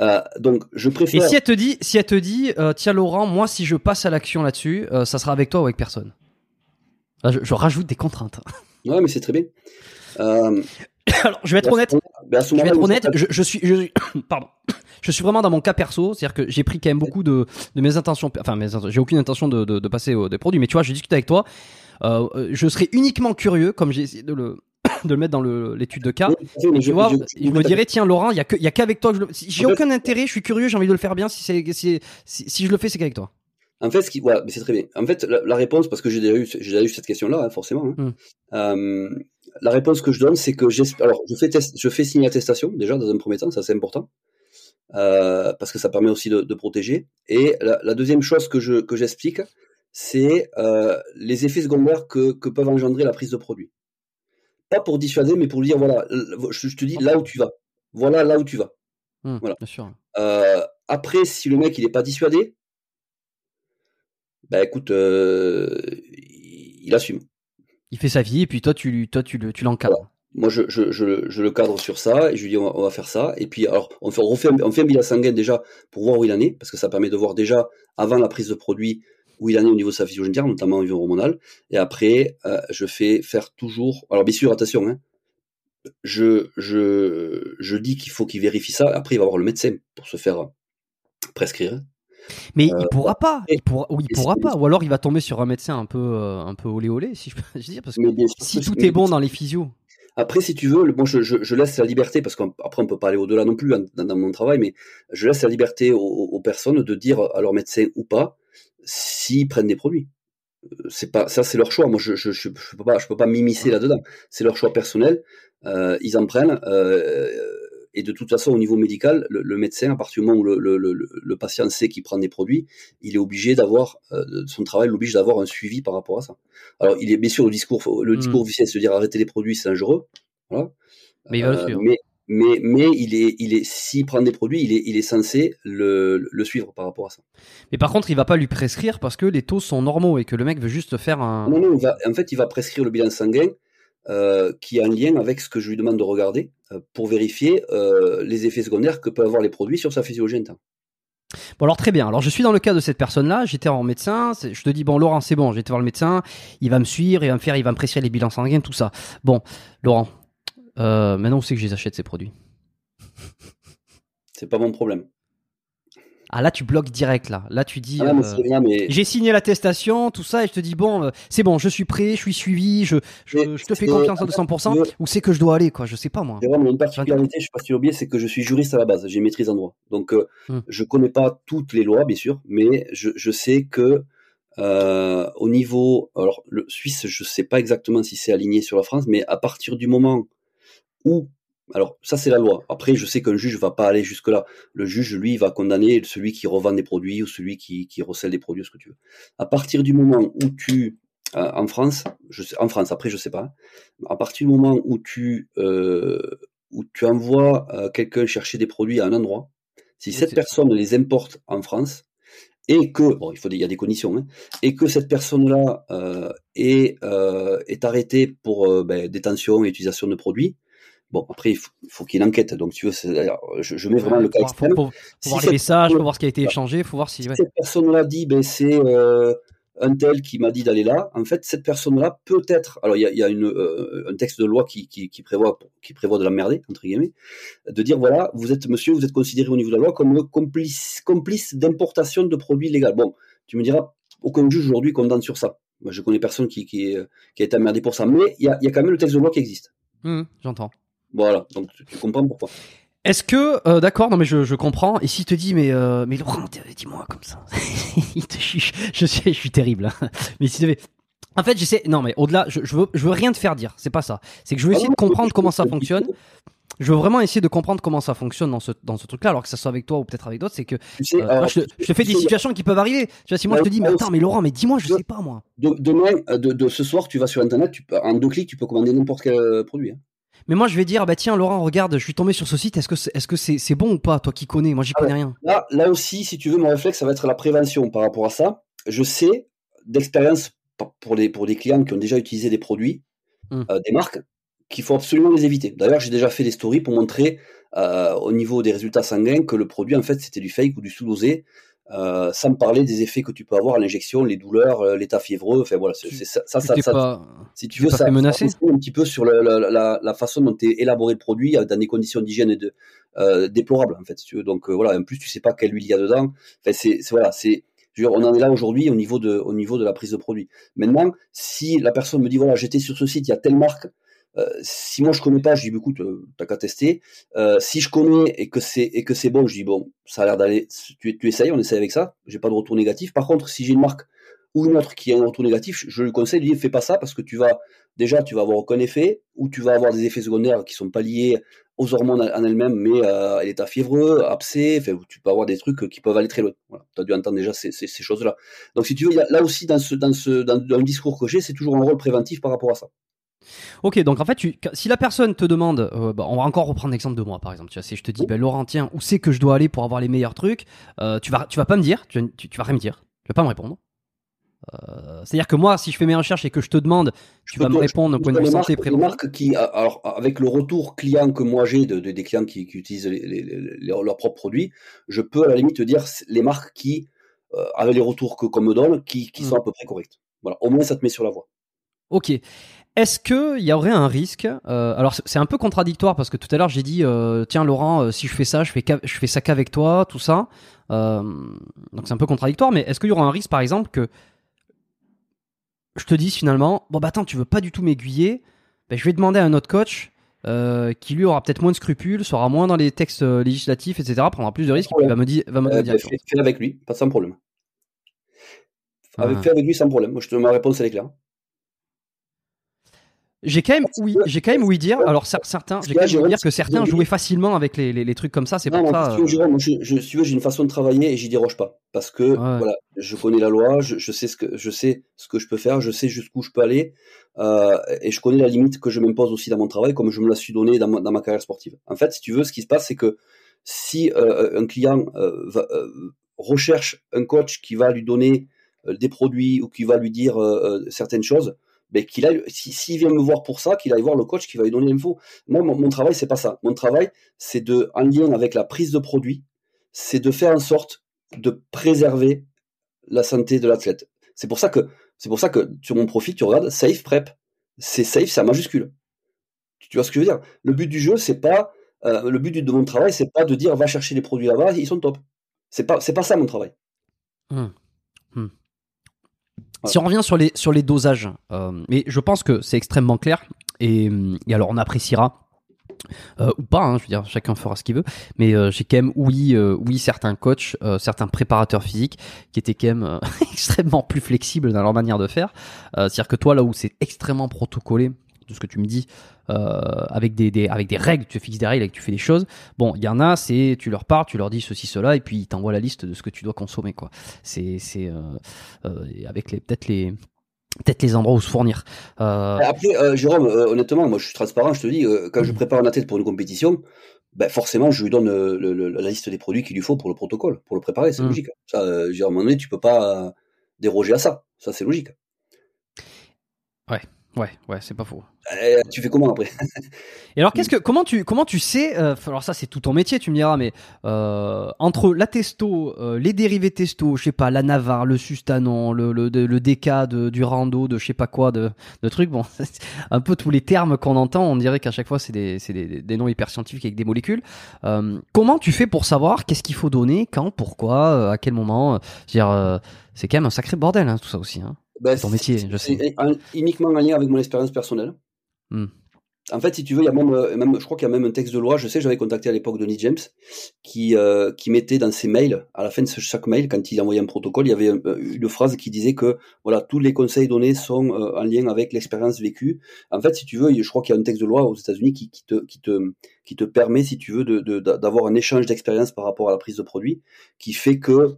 Euh, donc, je préfère. Et si elle te dit, si elle te dit, euh, tiens Laurent, moi si je passe à l'action là-dessus, euh, ça sera avec toi ou avec personne. Là, je, je rajoute des contraintes. Ouais, mais c'est très bien. Alors, je vais être honnête. Je vais être honnête. Je, je suis, je, pardon. Je suis vraiment dans mon cas perso, c'est-à-dire que j'ai pris quand même beaucoup de, de mes intentions. Enfin, mes j'ai aucune intention de, de, de passer au- des produits, mais tu vois, je discute avec toi. Je serais uniquement curieux, comme j'ai essayé de le, de le mettre dans l'étude de cas. Oui, mais Et je- tu vois, je- je, me dirais, tiens, Laurent, il y a qu'avec toi le, si j'ai fait- aucun intérêt, je suis curieux, j'ai envie de le faire bien. Si c'est, si, si, si je le fais, c'est qu'avec toi. En fait, ce qui, ouais, mais c'est très bien. En fait, la, la réponse, parce que j'ai déjà eu, j'ai déjà eu cette question-là, hein, forcément. hein. Mm. Euh, la réponse que je donne, c'est que. Alors, je fais, test- je fais signer l'attestation déjà dans un premier temps, ça c'est important, euh, parce que ça permet aussi de, de protéger. Et la, la deuxième chose que je que j'explique, c'est euh, les effets secondaires que, que peuvent engendrer la prise de produit. Pas pour dissuader, mais pour dire voilà, je, je te dis là où tu vas. Voilà là où tu vas. Hum, Voilà. Bien sûr. Euh, après, si le mec il est pas dissuadé, bah écoute, euh, il assume. Il fait sa vie et puis toi, tu, lui- toi, tu, le- tu l'encadres. Moi, je, je, je, le- je le cadre sur ça et je lui dis on va, on va faire ça. Et puis, alors, on fait, on, refait un, on fait un bilan sanguin déjà pour voir où il en est, parce que ça permet de voir déjà avant la prise de produit où il en est au niveau de sa physiogénétique, notamment au niveau hormonal. Et après, euh, je fais faire toujours. Alors, bien sûr, attention, hein, je, je, je dis qu'il faut qu'il vérifie ça. Après, il va voir le médecin pour se faire prescrire. Mais Euh, il pourra pas. Il pourra, ou il pourra pas. Ou alors il va tomber sur un médecin un peu, euh, un peu olé olé, si je peux dire, parce que si tout est bon dans les physios. Après, si tu veux, bon, je, je, je laisse la liberté, parce qu'après, on peut pas aller au-delà non plus hein, dans, dans mon travail, mais je laisse la liberté aux, aux personnes de dire à leur médecin ou pas s'ils prennent des produits. Euh, C'est pas, ça, c'est leur choix. Moi, je, je, je, je peux pas, je peux pas m'immiscer là-dedans. C'est leur choix personnel. Euh, ils en prennent. Euh, et de toute façon, au niveau médical, le, le médecin, à partir du moment où le, le, le, le patient sait qu'il prend des produits, il est obligé d'avoir, euh, son travail l'oblige d'avoir un suivi par rapport à ça. Alors, il est bien sûr le discours, le Mm. discours officiel, de dire arrêtez les produits, c'est dangereux. Voilà. Mais il va le suivre. mais, mais, mais il est, il est, s'il prend des produits, il est, il est censé le, le suivre par rapport à ça. Mais par contre, il va pas lui prescrire parce que les taux sont normaux et que le mec veut juste faire un. Non, non, il va, en fait, il va prescrire le bilan sanguin euh, qui a un lien avec ce que je lui demande de regarder euh, pour vérifier euh, les effets secondaires que peuvent avoir les produits sur sa physiogénétique. Bon alors très bien. Alors je suis dans le cas de cette personne-là. J'étais en médecin. Je te dis bon Laurent, c'est bon. J'étais voir le médecin. Il va me suivre. Il va me faire. Il va me prescrire les bilans sanguins, tout ça. Bon, Laurent. Euh, maintenant, on sait que je les achète ces produits? C'est pas mon problème. Ah là, tu bloques direct là. Là, tu dis. Ah, euh, mais J'ai signé l'attestation, tout ça, et je te dis bon, euh, c'est bon, je suis prêt, je suis suivi, je, je, Mais je te fais confiance à en fait, 200%. tu veux- Où c'est que je dois aller, quoi? Je sais pas moi. A une particularité, je sais pas si tu oublié, c'est que je suis juriste à la base, j'ai maîtrise en droit. Donc, Hmm. je connais pas toutes les lois, bien sûr, mais je, je sais que euh, au niveau, alors le Suisse, je sais pas exactement si c'est aligné sur la France, mais à partir du moment alors ça c'est la loi. Après, je sais qu'un juge va pas aller jusque là. Le juge, lui, va condamner celui qui revend des produits ou celui qui, qui recèle des produits, ce que tu veux. À partir du moment où tu euh, en France, je sais, en France, après je sais pas. À partir du moment où tu euh, où tu envoies euh, quelqu'un chercher des produits à un endroit, si Oui, cette personne les importe en France et que bon, il faut il y a des conditions, hein, et que cette personne-là euh, est est arrêtée pour ben, détention et utilisation de produits. Bon, après, il faut, il faut qu'il y ait une enquête. Donc, tu veux, je, je mets vraiment le cas faut, extrême. Si voir les messages, faut voir ce qui a été échangé, faut voir si. ouais. cette personne-là dit, ben, c'est euh, un tel qui m'a dit d'aller là, en fait, cette personne-là peut être. Alors, il y a, il y a une, euh, un texte de loi qui, qui, qui prévoit, qui prévoit de l'emmerder, entre guillemets, de dire voilà, vous êtes monsieur, vous êtes considéré au niveau de la loi comme complice, complice d'importation de produits illégaux. Bon, tu me diras, aucun juge aujourd'hui condamne sur ça. Moi, je connais personne qui, qui, est- qui a été emmerdé pour ça. Mais il y a, il y a quand même le texte de loi qui existe. Hum, J'entends. Voilà, donc tu, comprends pourquoi. Est-ce que, euh, d'accord, non mais je, je comprends. Et s'il te dit, mais, euh, mais Laurent, t'es- dis-moi comme ça. Il te- je, je sais, je suis terrible. hein. Mais si devait. En fait, j'essaie. Non, mais au-delà, je, je veux, je veux rien te faire dire. C'est pas ça. C'est que je veux essayer de comprendre comment ça fonctionne. Je veux vraiment essayer de comprendre comment ça fonctionne dans ce, dans ce truc-là, alors que ça soit avec toi ou peut-être avec d'autres. C'est que euh, moi, je, te, je te fais des situations qui peuvent arriver. Tu vois, si moi je te dis, mais attends, mais Laurent, mais dis-moi, je sais pas moi. de- demain, euh, de, de ce soir, tu vas sur Internet, tu en deux clics, tu peux commander n'importe quel euh, produit. hein. Mais moi, je vais dire, bah tiens, Laurent, regarde, je suis tombé sur ce site. Est-ce que c'est est -ce c'est c'est bon ou pas, toi qui connais? Moi, j'y Ah connais rien. Là, là aussi, si tu veux, mon réflexe, ça va être la prévention par rapport à ça. Je sais d'expérience pour les, pour des clients qui ont déjà utilisé des produits, Hmm. euh, des marques, qu'il faut absolument les éviter. D'ailleurs, j'ai déjà fait des stories pour montrer euh, au niveau des résultats sanguins que le produit, en fait, c'était du fake ou du sous-dosé. Euh, sans parler des effets que tu peux avoir à l'injection, les douleurs, euh, l'état fiévreux. Enfin voilà, c'est ça, ça, ça, pas, si tu veux, ça, ça un petit peu sur le, la, la, la, façon dont est élaboré le produit dans des conditions d'hygiène et de euh, déplorables en fait. Si tu veux. Donc euh, voilà, en plus tu sais pas quelle huile il y a dedans. Enfin c'est voilà, c'est on en est là aujourd'hui au niveau de au niveau de la prise de produit. Maintenant, si la personne me dit voilà, j'étais sur ce site, il y a telle marque, euh, si moi je connais pas, je dis bah, écoute, euh, t'as qu'à tester. Euh, si je connais et que c'est et que c'est bon, je dis bon, ça a l'air d'aller. Tu, tu essayes, on essaye avec ça. J'ai pas de retour négatif. Par contre, si j'ai une marque ou une autre qui a un retour négatif, je lui conseille, lui, fais pas ça parce que tu vas déjà, tu vas avoir aucun effet ou tu vas avoir des effets secondaires qui sont pas liés aux hormones en elles-mêmes, mais à l'état fiévreux, abcès, enfin, tu peux avoir des trucs qui peuvent aller très loin. Voilà, tu as dû entendre déjà ces, ces, ces choses-là. Donc si tu veux, y a, là aussi, dans, ce, dans, ce, dans, dans le discours que j'ai, c'est toujours un rôle préventif par rapport à ça. Ok, donc en fait, tu, si la personne te demande, euh, bah, on va encore reprendre l'exemple de moi par exemple, tu vois, si je te dis, ben, Laurent, tiens, où c'est que je dois aller pour avoir les meilleurs trucs, euh, tu vas, tu vas pas me dire, tu, tu, vas rien me dire, tu vas pas me répondre. Euh, C'est-à-dire que moi, si je fais mes recherches et que je te demande, tu vas me répondre au point de vue santé Les marques qui, alors avec le retour client que moi j'ai de, de, des clients qui, qui utilisent les, les, les, leurs propres produits, je peux à la limite te dire les marques qui, avec les retours que qu'on me donne, qui, qui mmh. sont à peu près correctes. Voilà, au moins ça te met sur la voie. Ok. Est-ce qu'il y aurait un risque euh, Alors c'est un peu contradictoire parce que tout à l'heure j'ai dit euh, tiens Laurent euh, si je fais ça je fais je fais ça qu'avec toi tout ça. Donc c'est un peu contradictoire mais est-ce qu'il y aura un risque par exemple que je te dise finalement bon bah attends tu veux pas du tout m'aiguiller. Ben, je vais demander à un autre coach qui lui aura peut-être moins de scrupules sera moins dans les textes législatifs etc prendra plus de risques et puis va me dire va me dire fais, fais avec lui pas sans problème. Ah. fais avec lui sans problème. Moi je te ma réponse elle est claire j'ai quand même oui, j'ai quand même oui dire. Alors certains, j'ai quand même dire que certains jouaient facilement avec les, les, les trucs comme ça. C'est pour ça. Euh... Jérôme, je, je, j'ai une façon de travailler et j'y déroge pas parce que ouais. voilà, je connais la loi, je, je, sais ce que je sais ce que je peux faire, je sais jusqu'où je peux aller euh, et je connais la limite que je m'impose aussi dans mon travail, comme je me la suis donné dans ma, dans ma carrière sportive. En fait, si tu veux, ce qui se passe, c'est que si euh, un client euh, va, recherche un coach qui va lui donner des produits ou qui va lui dire certaines choses ben, qu'il s'il si, vient me voir pour ça, qu'il aille voir le coach qui va lui donner l'info. Moi, mon, mon travail, c'est pas ça. Mon travail, c'est de, en lien avec la prise de produit, c'est de faire en sorte de préserver la santé de l'athlète. C'est pour ça que, c'est pour ça que sur mon profil, tu regardes safe prep. C'est safe, c'est en majuscule. Tu vois ce que je veux dire? Le but du jeu, c'est pas, euh, le but de mon travail, c'est pas de dire va chercher les produits là-bas, ils sont top. C'est pas, c'est pas ça mon travail. Mmh. Mmh. Si on revient sur les, sur les dosages, euh, mais je pense que c'est extrêmement clair, et, et, alors on appréciera. Euh, ou pas, hein, je veux dire, chacun fera ce qu'il veut. Mais euh, j'ai quand même, oui, euh, oui, certains coachs, euh, certains préparateurs physiques qui étaient quand même extrêmement plus flexibles dans leur manière de faire. C'est-à-dire que toi, là où c'est extrêmement protocolé, de ce que tu me dis, euh, avec, des, des, avec des règles, tu fixes des règles et que tu fais des choses. Bon, il y en a, c'est tu leur parles, tu leur dis ceci, cela, et puis ils t'envoient la liste de ce que tu dois consommer. quoi. C'est euh, euh, avec peut-être les peut-être les endroits où se fournir. Euh... Après, euh, Jérôme, euh, honnêtement, moi je suis transparent, je te dis, quand je prépare un athlète pour une compétition, ben forcément je lui donne le, le, la liste des produits qu'il lui faut pour le protocole, pour le préparer, c'est mmh. logique. Ça, euh, à un moment donné, tu peux pas déroger à ça, ça c'est logique. Ouais, ouais, ouais, c'est pas faux. Euh, tu fais comment après? Et alors, qu'est-ce que, comment tu, comment tu sais euh, Alors ça, c'est tout ton métier, tu me diras, mais euh, entre la testo, les dérivés testo, je sais pas, la Navarre, le Sustanon, le le, le DK de, du rando, de je sais pas quoi, de, de trucs. Bon, un peu tous les termes qu'on entend, on dirait qu'à chaque fois, c'est des, c'est des, des, noms hyper scientifiques avec des molécules. Comment tu fais pour savoir qu'est-ce qu'il faut donner, quand, pourquoi, à quel moment dire, c'est quand même un sacré bordel, hein, tout ça aussi. Hein. Ben, ton métier, je sais. Uniquement en lien avec mon expérience personnelle. Hmm. En fait, si tu veux, il y a euh, même je crois qu'il y a même un texte de loi. Je sais, j'avais contacté à l'époque Denis James, qui euh, qui mettait dans ses mails, à la fin de chaque mail, quand il envoyait un protocole, il y avait euh, une phrase qui disait que voilà, tous les conseils donnés sont en lien avec l'expérience vécue. En fait, si tu veux, je crois qu'il y a un texte de loi aux États-Unis qui, te qui te qui te permet, si tu veux, de d'avoir un échange d'expérience par rapport à la prise de produit, qui fait que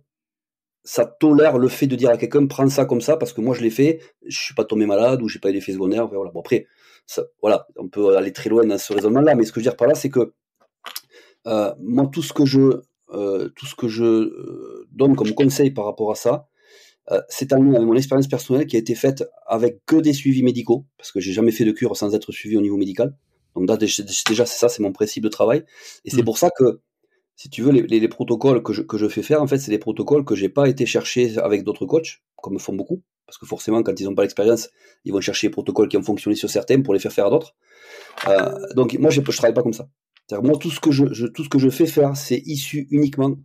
ça tolère le fait de dire à quelqu'un prends ça comme ça parce que moi je l'ai fait, je suis pas tombé malade ou j'ai pas eu d'effet secondaire. Voilà. Bon après, ça, voilà, on peut aller très loin dans ce raisonnement-là, mais ce que je veux dire par là, c'est que euh, moi tout ce que je euh, tout ce que je euh, donne comme conseil par rapport à ça, euh, c'est un lien avec mon expérience personnelle qui a été faite avec que des suivis médicaux, parce que j'ai jamais fait de cure sans être suivi au niveau médical. Donc là, déjà, c'est ça, c'est mon principe de travail. Et c'est mm. pour ça que, si tu veux, les, les, protocoles que je, que je fais faire, en fait, c'est des protocoles que j'ai pas été chercher avec d'autres coachs, comme font beaucoup. Parce que forcément, quand ils n'ont pas l'expérience, ils vont chercher des protocoles qui ont fonctionné sur certains pour les faire faire à d'autres. Euh, donc moi, je ne travaille pas comme ça. Moi, tout ce que je, tout ce que je fais faire, c'est issu uniquement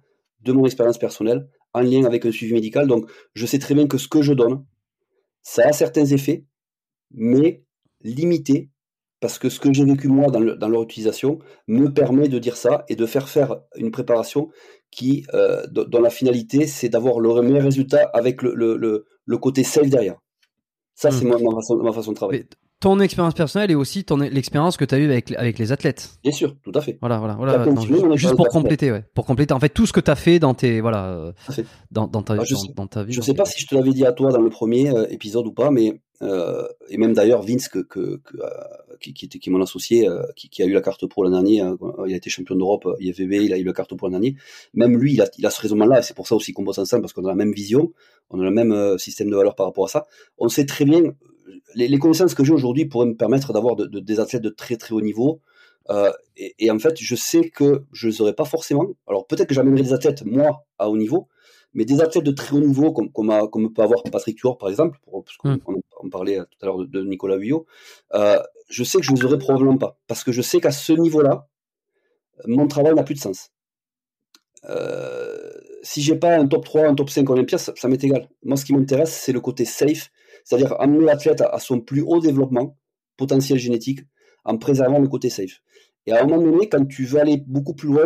de mon expérience personnelle, en lien avec un suivi médical. Donc, je sais très bien que ce que je donne, ça a certains effets, mais limité, parce que ce que j'ai vécu moi dans, leur utilisation me permet de dire ça et de faire faire une préparation qui, euh, dont la finalité, c'est d'avoir le meilleur résultat avec le, le, le, côté safe derrière. Ça, c'est hmm. ma, ma, façon, de travailler ton expérience personnelle et aussi ton l'expérience que tu as eue avec, avec les athlètes. Bien sûr, tout à fait. Voilà, voilà, voilà. juste, pour compléter, ouais. Pour compléter, en fait, tout ce que tu as fait dans tes, voilà, euh, dans, dans, ta, je dans, ta vie. Je sais pas si je te l'avais dit à toi dans le premier euh, épisode ou pas, mais, euh, et même d'ailleurs, Vince, que, que, que euh, qui, qui, était, qui est mon associé, qui, qui, a eu la carte pro l'an dernier, il a été champion d'Europe, IFVB, il a eu la carte pro l'an dernier. Même lui, il a, il a ce raisonnement-là, et c'est pour ça aussi qu'on bosse ensemble, parce qu'on a la même vision, on a le même système de valeur par rapport à ça. On sait très bien, les, connaissances que j'ai aujourd'hui pourraient me permettre d'avoir de, des athlètes de très très haut niveau. Euh, et, en fait, je sais que je ne les aurais pas forcément. Alors peut-être que j'amènerai des athlètes, moi, à haut niveau, mais des athlètes de très haut niveau, comme, comme, peut avoir Patrick Tuor, par exemple, parce qu'on on, parlait tout à l'heure de, Nicolas Vuillot, euh, je sais que je ne les aurais probablement pas. Parce que je sais qu'à ce niveau-là, mon travail n'a plus de sens. Euh, si j'ai pas un top 3, un top 5 Olympia, ça, ça m'est égal. Moi, ce qui m'intéresse, c'est le côté safe c'est-à-dire amener l'athlète à, son plus haut développement potentiel génétique en préservant le côté safe. Et à un moment donné, quand tu veux aller beaucoup plus loin,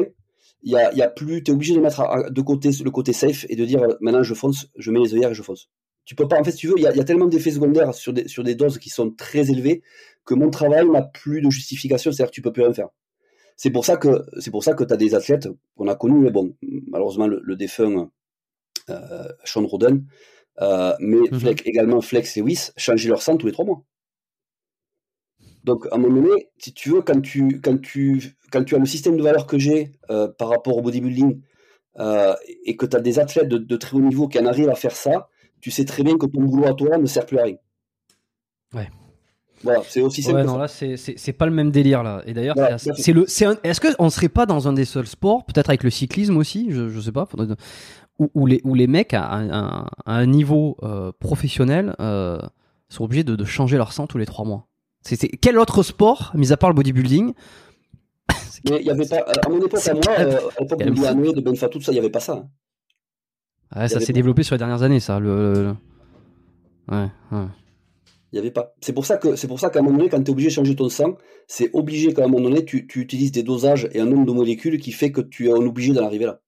y a, tu es obligé de mettre de côté le côté safe et de dire maintenant je fonce, je mets les œillères et je fonce. Tu peux pas, en fait, si tu veux, il y a, tellement d'effets secondaires sur des, sur des doses qui sont très élevées que mon travail n'a plus de justification, c'est-à-dire que tu peux plus rien faire. C'est pour ça que c'est pour ça que tu as des athlètes qu'on a connus, mais bon, malheureusement le, défunt euh, Sean Roden, euh, mais mhm. également Flex et Lewis changer leur sang tous les trois mois. Donc, à un moment donné, si tu veux, quand tu, quand tu, quand tu as le système de valeur que j'ai euh, par rapport au bodybuilding euh, et que tu as des athlètes de, très haut niveau qui en arrivent à faire ça, tu sais très bien que ton boulot à toi ne sert plus à rien. Ouais. Voilà, c'est aussi simple. Ouais, non, là, c'est pas le même délire, là. Et d'ailleurs, c'est le, est-ce qu'on serait pas dans un des seuls sports, peut-être avec le cyclisme aussi, je, je sais pas, où, les, où les mecs à, un, niveau euh, professionnel euh, sont obligés de, changer leur sang tous les trois mois. C'est, quel autre sport, mis à part le bodybuilding il y avait pas, à mon époque, à moi, euh, à l'époque de de Benfa, tout ça, il n'y avait pas ça. Hein. ça s'est développé sur les dernières années, ça. Le, Ouais, ouais. Il y avait pas. C'est pour ça que c'est pour ça qu'à un moment donné, quand tu es obligé de changer ton sang, c'est obligé qu'à un moment donné, tu, tu, utilises des dosages et un nombre de molécules qui fait que tu es obligé d'en arriver là.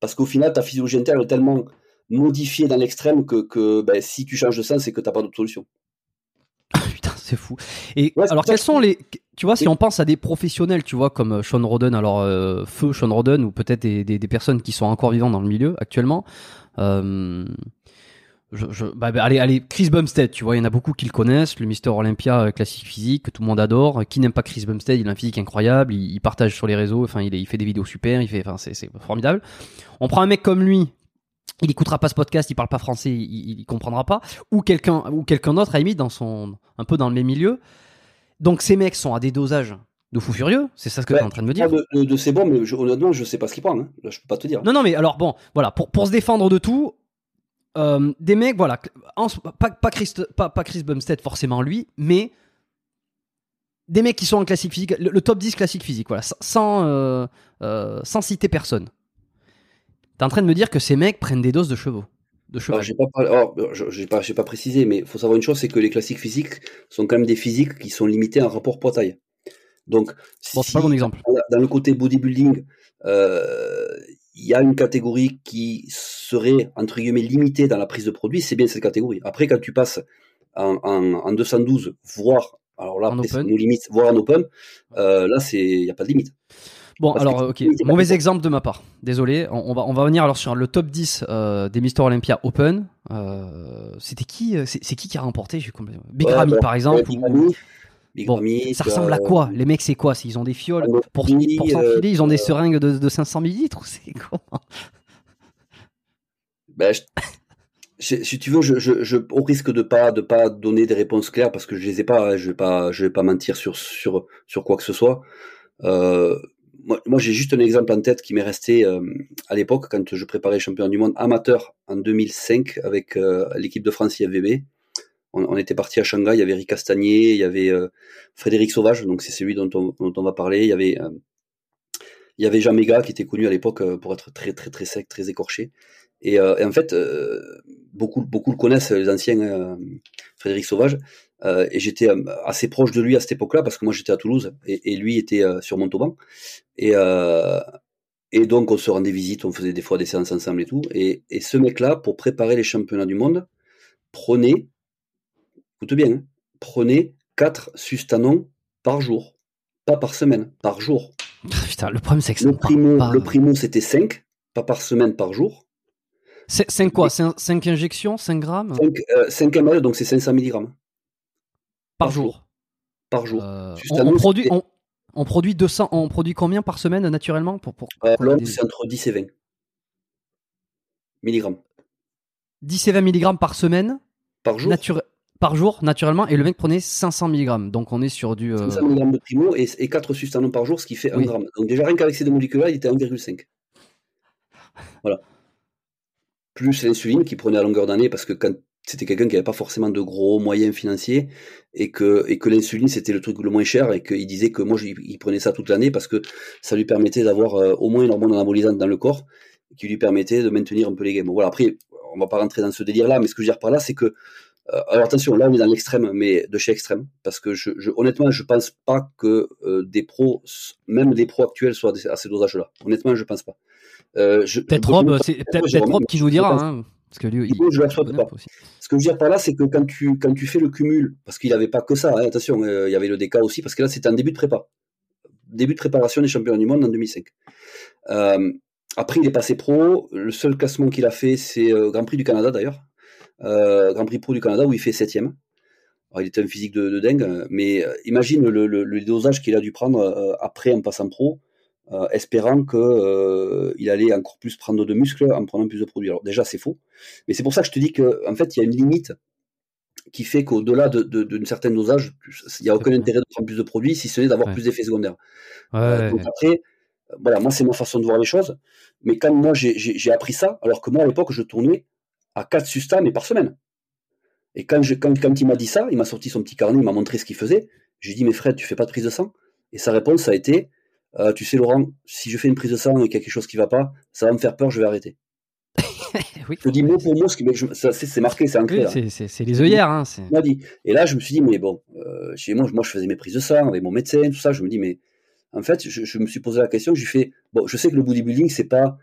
Parce qu'au final, ta physiologie interne est tellement modifiée dans l'extrême que, que ben, si tu changes de sens, c'est que tu n'as pas d'autre solution. Putain, c'est fou. Et alors, quels sont les. Tu vois, si on pense à des professionnels, tu vois, comme euh, Sean Roden, alors euh, feu Sean Roden, ou peut-être des, des, personnes qui sont encore vivantes dans le milieu actuellement. Euh, je, bah, bah, allez, allez, Chris Bumstead, tu vois, il y en a beaucoup qui le connaissent, le Mister Olympia euh, classique physique que tout le monde adore. Qui n'aime pas Chris Bumstead Il a un physique incroyable, il, partage sur les réseaux, enfin, il, il, fait des vidéos super, il fait, enfin, c'est formidable. On prend un mec comme lui, il écoutera pas ce podcast, il parle pas français, il, il comprendra pas, ou quelqu'un, ou quelqu'un d'autre à limite dans son, un peu dans le même milieu. Donc ces mecs sont à des dosages de fou furieux, c'est ça ce que tu es en train de me dire. De, de, c'est bon, mais je, honnêtement, je sais pas ce qu'il prend. Hein. Là, je peux pas te dire. Non, non, mais alors bon, voilà, pour, pour se défendre de tout, euh, des mecs, voilà, pas, pas, Chris, pas, pas, Chris Bumstead forcément lui, mais des mecs qui sont en classique physique, le, top 10 classique physique, voilà, sans, euh, euh, sans citer personne. T'es en train de me dire que ces mecs prennent des doses de chevaux. De chevaux. j'ai pas, oh, j'ai pas, pas, précisé, mais il faut savoir une chose, c'est que les classiques physiques sont quand même des physiques qui sont limités en rapport poids-taille. Donc, bon, c'est pas bon exemple. Dans le côté bodybuilding, euh, il y a une catégorie qui serait, entre guillemets, limitée dans la prise de produit, c'est bien cette catégorie. Après, quand tu passes en, en, 212, voire, alors là, c'est nos limites, voire en open, euh, là, il n'y a pas de limite. Bon, alors, ok, mauvais exemple de ma part. Désolé. On, va, on va venir alors sur le top 10 euh, des Mister Olympia Open. Euh, C'était qui C'est qui qui a remporté? Big Ramy, par exemple bon, ça ressemble à quoi Les mecs, c'est quoi S'ils ont des fioles pour, s'enfiler, ils ont des euh, seringues de, de 500 millilitres ou c'est quoi ben, je, si tu veux, je, je, au risque de pas de pas donner des réponses claires parce que je les ai pas, hein, je vais pas je vais pas mentir sur sur sur quoi que ce soit. Euh, moi, moi j'ai juste un exemple en tête qui m'est resté euh, à l'époque quand je préparais champion du monde amateur en 2005 avec euh, l'équipe de France IFVB. On, on était parti à Shanghai, il y avait Rick Castagnier, il y avait Frédéric Sauvage, donc c'est celui dont on, dont on va parler. Il y avait il y avait Jean Méga qui était connu à l'époque pour être très très très sec, très écorché. Et, et en fait, beaucoup, beaucoup le connaissent, les anciens, euh, Frédéric Sauvage. Euh, et j'étais euh, assez proche de lui à cette époque-là parce que moi j'étais à Toulouse et, lui était sur Montauban. Et, et donc on se rendait visite, on faisait des fois des séances ensemble et tout. Et, et ce mec-là, pour préparer les championnats du monde, prenait, écoute bien, hein, prenait 4 sustanons par jour. Pas par semaine, par jour. Putain, le problème c'est que le primo, le primo c'était 5, pas par semaine, par jour. 5 quoi? 5 injections? 5 grammes? 5, euh, ml, donc c'est 500 mg. Par, par jour. Par jour. Euh, on, produit, on, produit 200, on produit combien par semaine naturellement pour, pour, euh, c'est entre 10 et 20 mg. 10 et 20 mg par semaine Par jour Par jour, naturellement, et le mec prenait 500 mg. Donc on est sur du. 500 mg de primo et, et 4 sustanons par jour, ce qui fait 1 gramme. Donc déjà, rien qu'avec ces deux molécules-là, il était à 1,5. Voilà plus l'insuline qu'il prenait à longueur d'année parce que quand c'était quelqu'un qui n'avait pas forcément de gros moyens financiers et que, et que l'insuline c'était le truc le moins cher et qu'il disait que moi il prenait ça toute l'année parce que ça lui permettait d'avoir euh, au moins une hormone anabolisante dans le corps qui lui permettait de maintenir un peu les gains. voilà, après, on va pas rentrer dans ce délire là, mais ce que je veux dire par là, c'est que euh, alors attention, là on est dans l'extrême, mais de chez extrême, parce que je, je honnêtement, je pense pas que euh, des pros, même des pros actuels, soient à ces dosages-là. Honnêtement, je pense pas. Euh, peut-être Rob, c'est peut-être Rob qui nous dira. Hein, parce que lui, il, je pas. Ce que je veux dire par là, c'est que quand tu, quand tu fais le cumul, parce qu'il n'y avait pas que ça, hein, attention, euh, il y avait le DK aussi, parce que là, c'était un début de prépa. Début de préparation des champions du monde en 2005. Euh, après, il est passé pro. Le seul classement qu'il a fait, c'est euh, Grand Prix du Canada d'ailleurs. Grand Prix pro du Canada où il fait septième. Alors, il était un physique de, de dingue, mais imagine le, le, le dosage qu'il a dû prendre après en passant pro. Euh, espérant qu'il euh, allait encore plus prendre de muscles en prenant plus de produits. Alors déjà c'est faux, mais c'est pour ça que je te dis qu'en en fait il y a une limite qui fait qu'au-delà d'une de, certaine dosage, il n'y a aucun intérêt de prendre plus de produits si ce n'est d'avoir plus d'effets secondaires. Euh, donc après, voilà, moi c'est ma façon de voir les choses, mais quand moi j'ai appris ça, alors que moi à l'époque je tournais à 4 sustas mais par semaine. Et quand, je, quand, quand il m'a dit ça, il m'a sorti son petit carnet, il m'a montré ce qu'il faisait. J'ai dit, mais Fred, tu fais pas de prise de sang? Et sa réponse a été, euh, tu sais Laurent, si je fais une prise de sang et qu'il y a quelque chose qui va pas, ça va me faire peur, je vais arrêter. oui, je dis mot pour mot, c'est marqué, c'est ancré. c'est les œillères. Hein, dit. Et là, je me suis dit, mais bon, euh, chez moi, moi, je faisais mes prises de sang avec mon médecin, tout ça. Je me dis, mais en fait, je, me suis posé la question. J'ai fait, bon, je sais que le bodybuilding, c'est pas,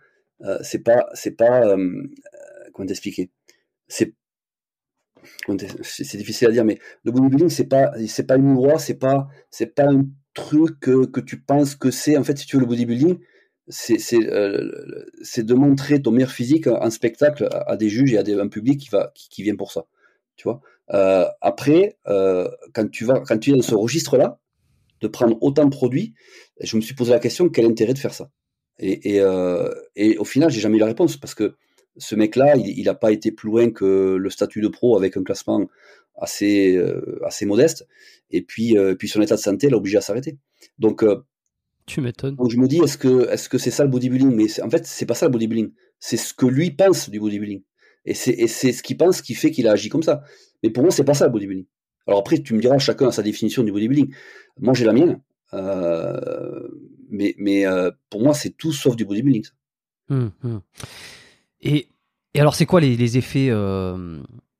euh, c'est pas, c'est pas, comment t'expliquer, c'est c'est difficile à dire, mais le bodybuilding, c'est pas, c'est pas une loi, c'est pas, c'est pas un truc que, tu penses que c'est. En fait, si tu veux, le bodybuilding, c'est euh, de montrer ton meilleur physique en spectacle à, des juges et à, un public qui, va, qui, vient pour ça. Tu vois? Euh, après, euh, quand, tu vas, quand tu es dans ce registre-là, de prendre autant de produits, je me suis posé la question quel intérêt de faire ça? Et, et, au final, j'ai jamais eu la réponse parce que ce mec-là, il n'a pas été plus loin que le statut de pro avec un classement assez, assez modeste. Et puis, euh, puis son état de santé l'a obligé à s'arrêter. Donc, euh, tu m'étonnes. Donc je me dis, est-ce que est-ce que c'est ça le bodybuilding? Mais en fait, c'est pas ça le bodybuilding. C'est ce que lui pense du bodybuilding. Et c'est ce qu'il pense qui fait qu'il a agi comme ça. Mais pour moi, c'est pas ça le bodybuilding. Alors après, tu me diras, chacun a sa définition du bodybuilding. Moi, j'ai la mienne. Euh, mais mais pour moi, c'est tout sauf du bodybuilding. Hum, hum. Et, et alors, c'est quoi les, les effets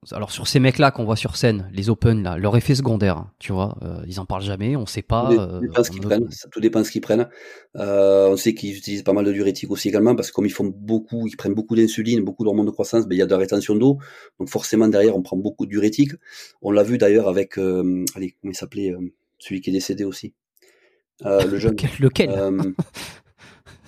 alors sur ces mecs-là qu'on voit sur scène, les Open, là, leur effet secondaire, hein, tu vois, euh, ils en parlent jamais, on sait pas. Tout dépend, euh, ce qu'ils prennent, tout dépend ce qu'ils prennent. Euh, on sait qu'ils utilisent pas mal de diurétiques aussi également, parce que comme ils font beaucoup, ils prennent beaucoup d'insuline, beaucoup d'hormones de croissance, ben, il y a de la rétention d'eau, donc forcément derrière on prend beaucoup de diurétiques. On l'a vu d'ailleurs avec, allez, comment il s'appelait, celui qui est décédé aussi, le jeune. Lequel,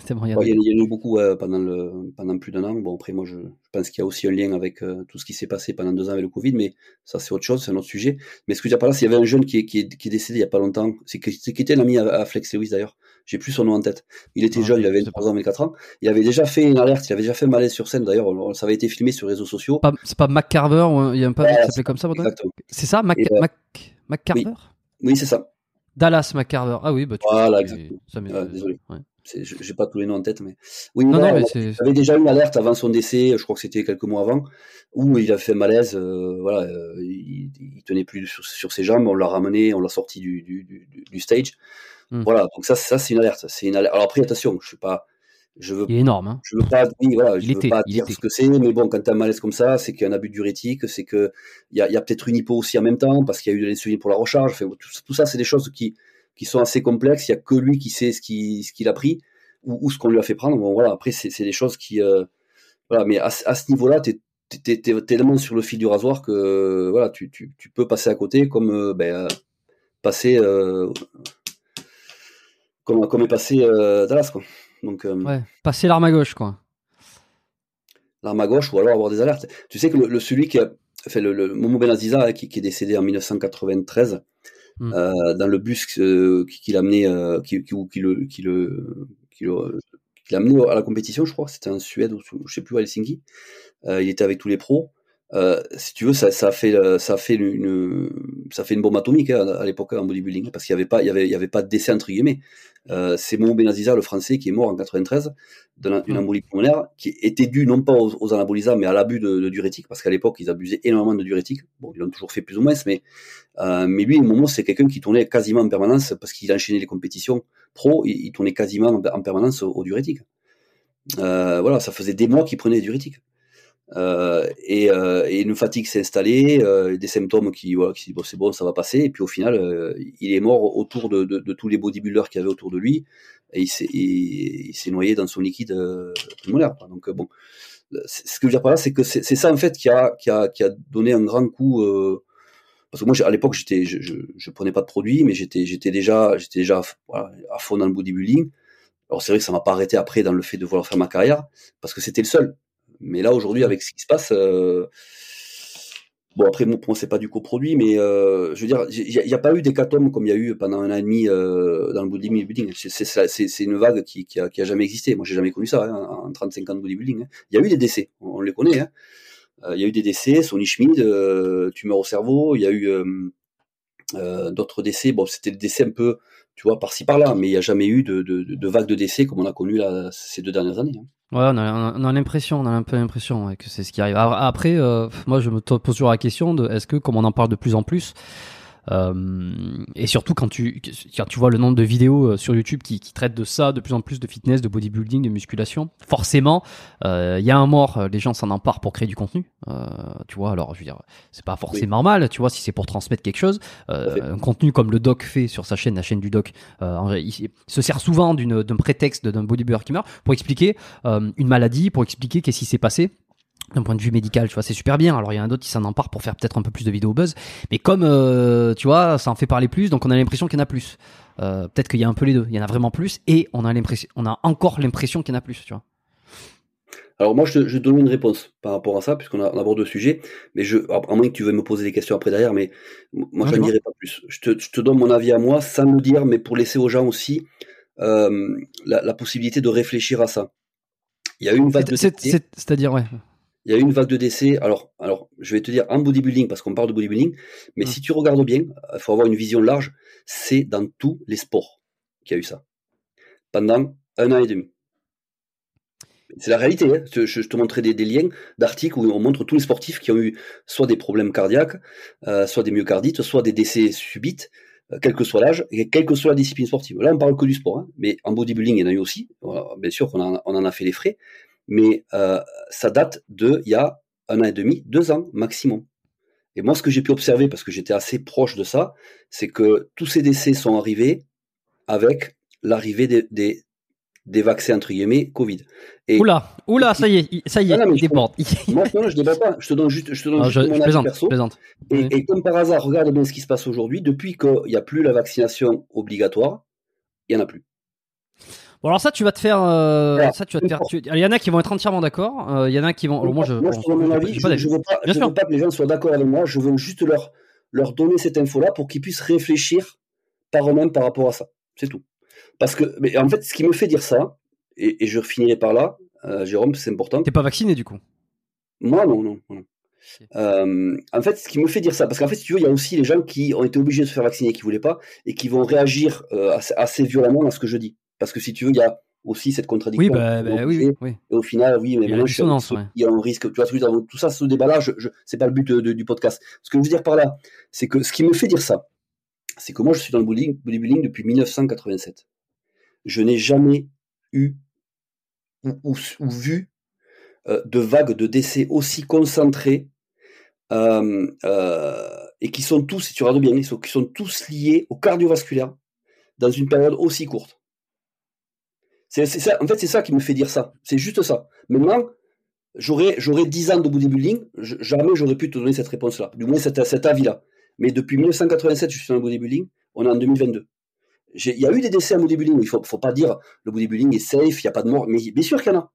il y, en a eu beaucoup pendant, le, pendant plus d'un an. Bon, après, moi, je, pense qu'il y a aussi un lien avec euh, tout ce qui s'est passé pendant deux ans avec le Covid, mais ça, c'est autre chose, c'est un autre sujet. Mais ce que je veux dire par là, s'il y avait un jeune qui est, qui qui est décédé il n'y a pas longtemps, c'est qui était un ami à, Flex Lewis d'ailleurs, j'ai plus son nom en tête. Il était ah, jeune, il avait 23 ans, 24 ans. Il avait déjà fait une alerte, il avait déjà fait un malaise sur scène d'ailleurs, ça avait été filmé sur les réseaux sociaux. C'est pas Mac Carver, il y a un peu qui s'appelait comme ça, C'est ça, Mac, euh, Mac, Carver? Oui, c'est ça. Dallas McCarver. Ah oui, bah tu Voilà, exactement. Ça désolé. Ouais. J'ai pas tous les noms en tête, mais oui, non, non, il avait déjà une alerte avant son décès. Je crois que c'était quelques mois avant, où il a fait malaise. Euh, voilà, euh, il, il, tenait plus sur, ses jambes. On l'a ramené, on l'a sorti du, du, du, du stage. Hmm. Voilà, donc ça, ça c'est une alerte. C'est une alerte. Alors après, attention, je suis pas. Je veux, il est énorme. Hein. Je veux pas, oui, voilà, je veux pas dire ce que c'est, mais bon, quand tu as un malaise comme ça, c'est qu'il y a un abus diurétique, c'est que il y a, a peut-être une hypo aussi en même temps, parce qu'il y a eu de l'insuline pour la recharge. tout, tout, ça, c'est des choses qui, qui sont assez complexes. Il y a que lui qui sait ce qu'il ce qu'il a pris ou, ou ce qu'on lui a fait prendre. Bon, voilà. Après, c'est des choses qui, euh, voilà. Mais à, à ce niveau-là, t'es es, tellement sur le fil du rasoir que voilà, tu, tu, tu peux passer à côté comme euh, ben, euh, passer comme, comme est passé Dallas quoi. Donc ouais, passer l'arme à gauche quoi. L'arme à gauche ou alors avoir des alertes. Tu sais que le, celui qui a fait le, le Momo Benaziza qui, qui, est décédé en 1993 Mm. Euh, dans le bus euh, qui, l'a amené, euh, qui, qui, qui, le, qui le, qui le, qui l'a amené à la compétition, je crois. C'était en Suède ou je sais plus à Helsinki. il était avec tous les pros. Euh, si tu veux, ça, fait, ça fait une, ça fait une bombe atomique hein, à l'époque en bodybuilding, parce qu'il n'y avait pas, il y avait, il y avait pas de décès entre guillemets. Euh, c'est Mon Benaziza, le français, qui est mort en 93 d'une mm. embolie pulmonaire, qui était due non pas aux, aux anabolisants, mais à l'abus de, de, diurétiques, parce qu'à l'époque ils abusaient énormément de diurétiques. Bon, ils l'ont toujours fait plus ou moins, mais euh, mais lui, Momo, c'est quelqu'un qui tournait quasiment en permanence parce qu'il enchaînait les compétitions pro, il, tournait quasiment en, permanence aux, diurétiques. Euh, voilà, ça faisait des mois qu'il prenait des diurétiques. Euh, et, euh, et, une fatigue s'est installée, euh, des symptômes qui, voilà, qui bon, c'est bon, ça va passer. Et puis au final, euh, il est mort autour de, de, de tous les bodybuilders qu'il y avait autour de lui, et il s'est, il, s'est noyé dans son liquide euh, pulmonaire. Donc bon, ce que je veux dire par là, c'est que c'est, ça en fait qui a, qui a, qui a donné un grand coup. parce que moi, à l'époque, j'étais, je, je, je, prenais pas de produits, mais j'étais, j'étais déjà, j'étais déjà voilà, à fond dans le bodybuilding. Alors c'est vrai que ça m'a pas arrêté après dans le fait de vouloir faire ma carrière, parce que c'était le seul. Mais là, aujourd'hui, avec ce qui se passe, euh, bon, après, moi, c'est pas du coproduit, mais euh, je veux dire, il n'y a, pas eu d'hécatombe comme il y a eu pendant un an et demi euh, dans le bodybuilding. C'est une vague qui, qui, a, qui, a, jamais existé. Moi, j'ai jamais connu ça hein, en 35 ans de bodybuilding. Hein. Il y a eu des décès, on, les connaît. Hein. Il y a eu des décès, Sonny Schmid, tumeur au cerveau. Il y a eu d'autres décès. Bon, c'était des décès un peu, tu vois, par-ci par-là, mais il n'y a jamais eu de, de, de, vague de décès comme on a connu là, ces deux dernières années. Hein. Ouais, on a, on a l'impression, on a un peu l'impression que c'est ce qui arrive. Après, euh, moi, je me pose toujours la question de est-ce que, comme on en parle de plus en plus, et surtout quand tu, quand tu vois le nombre de vidéos euh, sur YouTube qui, qui traitent de ça, de plus en plus de fitness, de bodybuilding, de musculation, forcément, il y a un mort, les gens s'en emparent pour créer du contenu. tu vois, alors je veux dire, c'est pas forcément normal, tu vois, si c'est pour transmettre quelque chose. un contenu comme le doc fait sur sa chaîne, la chaîne du doc, il, se sert souvent d'un prétexte d'un bodybuilder qui meurt pour expliquer une maladie, pour expliquer qu'est-ce qui s'est passé d'un point de vue médical, tu vois, c'est super bien. Alors il y en a d'autres qui s'en emparent pour faire peut-être un peu plus de vidéos buzz, mais comme euh, tu vois, ça en fait parler plus, donc on a l'impression qu'il y en a plus. Euh, peut-être qu'il y a un peu les deux. Il y en a vraiment plus, et on a l'impression, on a encore l'impression qu'il y en a plus, tu vois. Alors moi, je te, je donne une réponse par rapport à ça, puisqu'on aborde le sujet, mais je, à moins que tu veuilles me poser des questions après derrière, mais moi, je ne dirai pas plus. Je te, je te, donne mon avis à moi, sans me dire, mais pour laisser aux gens aussi euh, la, la, possibilité de réfléchir à ça. Il y a une vague de... C'est-à-dire, ouais il y a eu une vague de décès. Alors, alors, je vais te dire en bodybuilding parce qu'on parle de bodybuilding, mais mmh. si tu regardes bien, il faut avoir une vision large. C'est dans tous les sports qu'il y a eu ça pendant un an et demi. C'est la réalité. Hein. Je, te montrerai des, liens d'articles où on montre tous les sportifs qui ont eu soit des problèmes cardiaques, euh, soit des myocardites, soit des décès subites, euh, quel que soit l'âge et quelle que soit la discipline sportive. Là, on parle que du sport, hein. mais en bodybuilding, il y en a eu aussi. Bien sûr qu'on en, on en a fait les frais, mais euh, ça date de il y a un an et demi, deux ans maximum. Et moi, ce que j'ai pu observer, parce que j'étais assez proche de ça, c'est que tous ces décès sont arrivés avec l'arrivée des, des, des, vaccins entre guillemets Covid. Et, oula, oula, ça y est, ça y est, il déborde. Moi, non, je déborde pas. Je te donne juste, je te donne non, juste je, mon je plaisante, perso. Plaisante. Et, et, comme par hasard, regarde bien ce qui se passe aujourd'hui. Depuis qu'il n'y a plus la vaccination obligatoire, il n'y en a plus. Bon, alors ça, tu vas te faire. Euh, ça, tu vas te faire. Il y en a qui vont être entièrement d'accord. Euh, il y en a qui vont. moi, je. Moi, je mon avis. Je, je, veux pas, je veux pas que les gens soient d'accord avec moi. Je veux juste leur leur donner cette info-là pour qu'ils puissent réfléchir par eux-mêmes par rapport à ça. C'est tout. Parce que, mais en fait, ce qui me fait dire ça, et, et je finirai par là, euh, Jérôme, c'est important. T'es pas vacciné du coup? Moi, non, non. non. Euh, en fait, ce qui me fait dire ça, parce qu'en fait, si tu veux, il y a aussi les gens qui ont été obligés de se faire vacciner et qui voulaient pas, et qui vont réagir euh, assez, violemment à ce que je dis. Parce que si tu veux, il y a aussi cette contradiction. Oui, bah, bah oui, oui, Et au final, oui, mais il y a, il y a un risque. Tu vois, tout ça, ce débat-là, je, je c'est pas le but du podcast. Ce que je veux dire par là, c'est que ce qui me fait dire ça, c'est que moi, je suis dans le bodybuilding depuis 1987. Je n'ai jamais eu ou, vu euh, de vagues de décès aussi concentrées euh, euh, et qui sont tous, si tu regardes bien, qui sont tous liés au cardiovasculaire dans une période aussi courte. En fait, c'est ça qui me fait dire ça. C'est juste ça. Maintenant, j'aurais, j'aurais 10 ans de bodybuilding, jamais j'aurais pu te donner cette réponse-là, du moins cet, cet avis-là. Mais depuis 1987, je suis dans le bodybuilding, on est en 2022. Il y a eu des décès en bodybuilding, il faut, faut pas dire le bodybuilding est safe, il n'y a pas de mort, mais bien sûr qu'il y en a.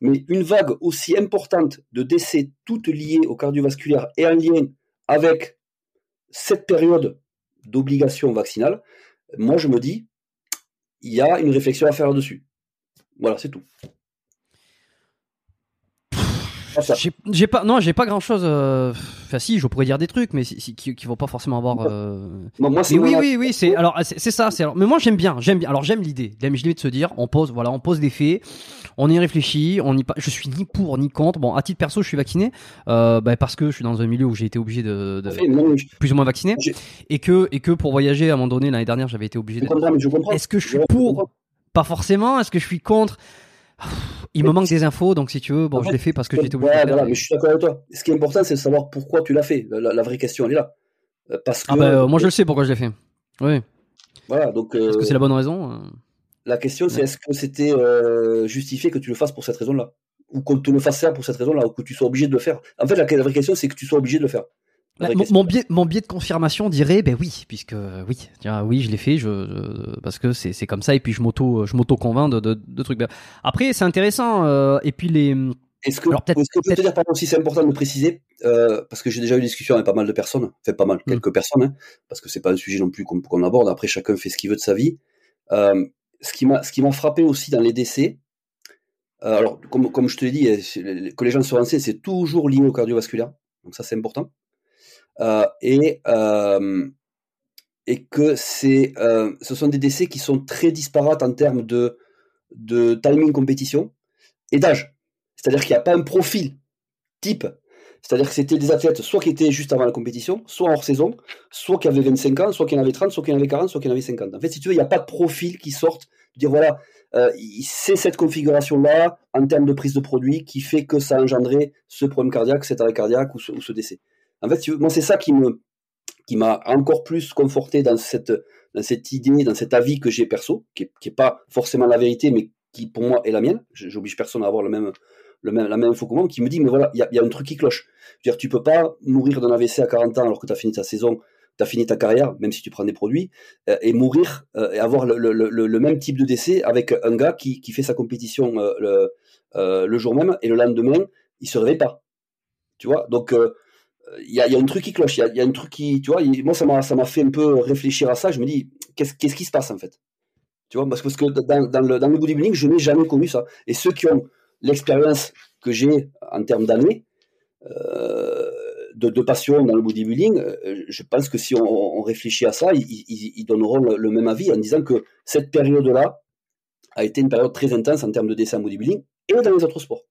Mais une vague aussi importante de décès, toutes liées au cardiovasculaire et en lien avec cette période d'obligation vaccinale, moi je me dis, il y a une réflexion à faire là-dessus. Voilà, c'est tout. J'ai pas, non, j'ai pas grand chose. Euh, enfin, si, je pourrais dire des trucs, mais qui, qui vont pas forcément avoir. Euh, moi, oui, oui, oui, c'est alors c'est ça. C'est mais moi j'aime bien, j'aime bien. Alors j'aime l'idée, j'aime l'idée de se dire, on pose, voilà, on pose des faits, on y réfléchit, on y. Je suis ni pour ni contre. Bon, à titre perso, je suis vacciné, euh, bah, parce que je suis dans un milieu où j'ai été obligé de, plus ou moins vacciné, et que et que pour voyager à un moment donné l'année dernière, j'avais été obligé. Est-ce que je suis pour Pas forcément. Est-ce que je suis contre? Il me manque des infos, donc si tu veux, bon, je l'ai fait parce que j'étais obligé. Ouais, voilà, mais je suis d'accord avec toi. Ce qui est important, c'est de savoir pourquoi tu l'as fait. La, vraie question, elle est là. Euh, parce ah, que, ah bah, moi, je le sais pourquoi je l'ai fait. Oui. Voilà, donc. Est-ce que c'est la bonne raison euh? La question, c'est est-ce que c'était justifié que tu le fasses pour cette raison-là? Ou qu'on te le fasse faire pour cette raison-là Ou que tu sois obligé de le faire? En fait, la vraie question, c'est que tu sois obligé de le faire. Bah, mon, biais, mon biais de confirmation dirait ben oui, puisque oui, tiens, oui, je l'ai fait, je, parce que c'est, comme ça, et puis je m'auto, je m'auto convainc de, de, trucs. Ben, après, c'est intéressant, euh, et puis les. Est-ce que, Alors, peut-être, est-ce que je peux te dire, pardon, si c'est important de préciser, euh, parce que j'ai déjà eu des discussions avec pas mal de personnes, fait pas mal, mm. quelques personnes, hein, parce que c'est pas un sujet non plus qu'on, aborde. Après, chacun fait ce qu'il veut de sa vie. Euh, ce qui m'a, ce qui m'a frappé aussi dans les décès, alors comme, comme je te l'ai dit, que les gens se renseignent, c'est toujours lié au cardiovasculaire, donc ça c'est important. Euh, et euh, et que euh, ce sont des décès qui sont très disparates en termes de, de timing compétition et d'âge. C'est-à-dire qu'il n'y a pas un profil type. C'est-à-dire que c'était des athlètes soit qui étaient juste avant la compétition, soit hors saison, soit qui avaient 25 ans, soit qui en avaient 30, soit qui en avaient 40, soit qui en avaient 50. En fait, si tu veux, il n'y a pas de profil qui sorte de dire voilà, c'est cette configuration-là en termes de prise de produit qui fait que ça a engendré ce problème cardiaque, cet arrêt cardiaque ou ce décès. En fait, moi, c'est ça qui me qui m'a encore plus conforté dans cette dans cette idée, dans cet avis que j'ai perso, qui est, qui est pas forcément la vérité, mais qui pour moi est la mienne. J'oblige personne à avoir le même le même, la même info que moi, qui me dit, mais voilà, il y a, y a, un truc qui cloche. Je veux dire, tu peux pas mourir d'un AVC à 40 ans alors que tu as fini ta saison, tu as fini ta carrière, même si tu prends des produits, euh, et mourir euh, et avoir le, le, le, même type de décès avec un gars qui, qui fait sa compétition euh, le, le jour même et le lendemain, il se réveille pas. Tu vois? Donc, il y a, un truc qui cloche, il y a, un truc qui, tu vois, moi ça m'a, ça m'a fait un peu réfléchir à ça. Je me dis, qu'est-ce, qu'est-ce qui se passe en fait? Tu vois, parce, que dans, le, dans le bodybuilding, je n'ai jamais connu ça. Et ceux qui ont l'expérience que j'ai en termes d'années, euh, de, passion dans le bodybuilding, euh, je pense que si on, réfléchit à ça, ils donneront le, le, même avis en disant que cette période-là a été une période très intense en termes de dessin bodybuilding et dans les autres sports.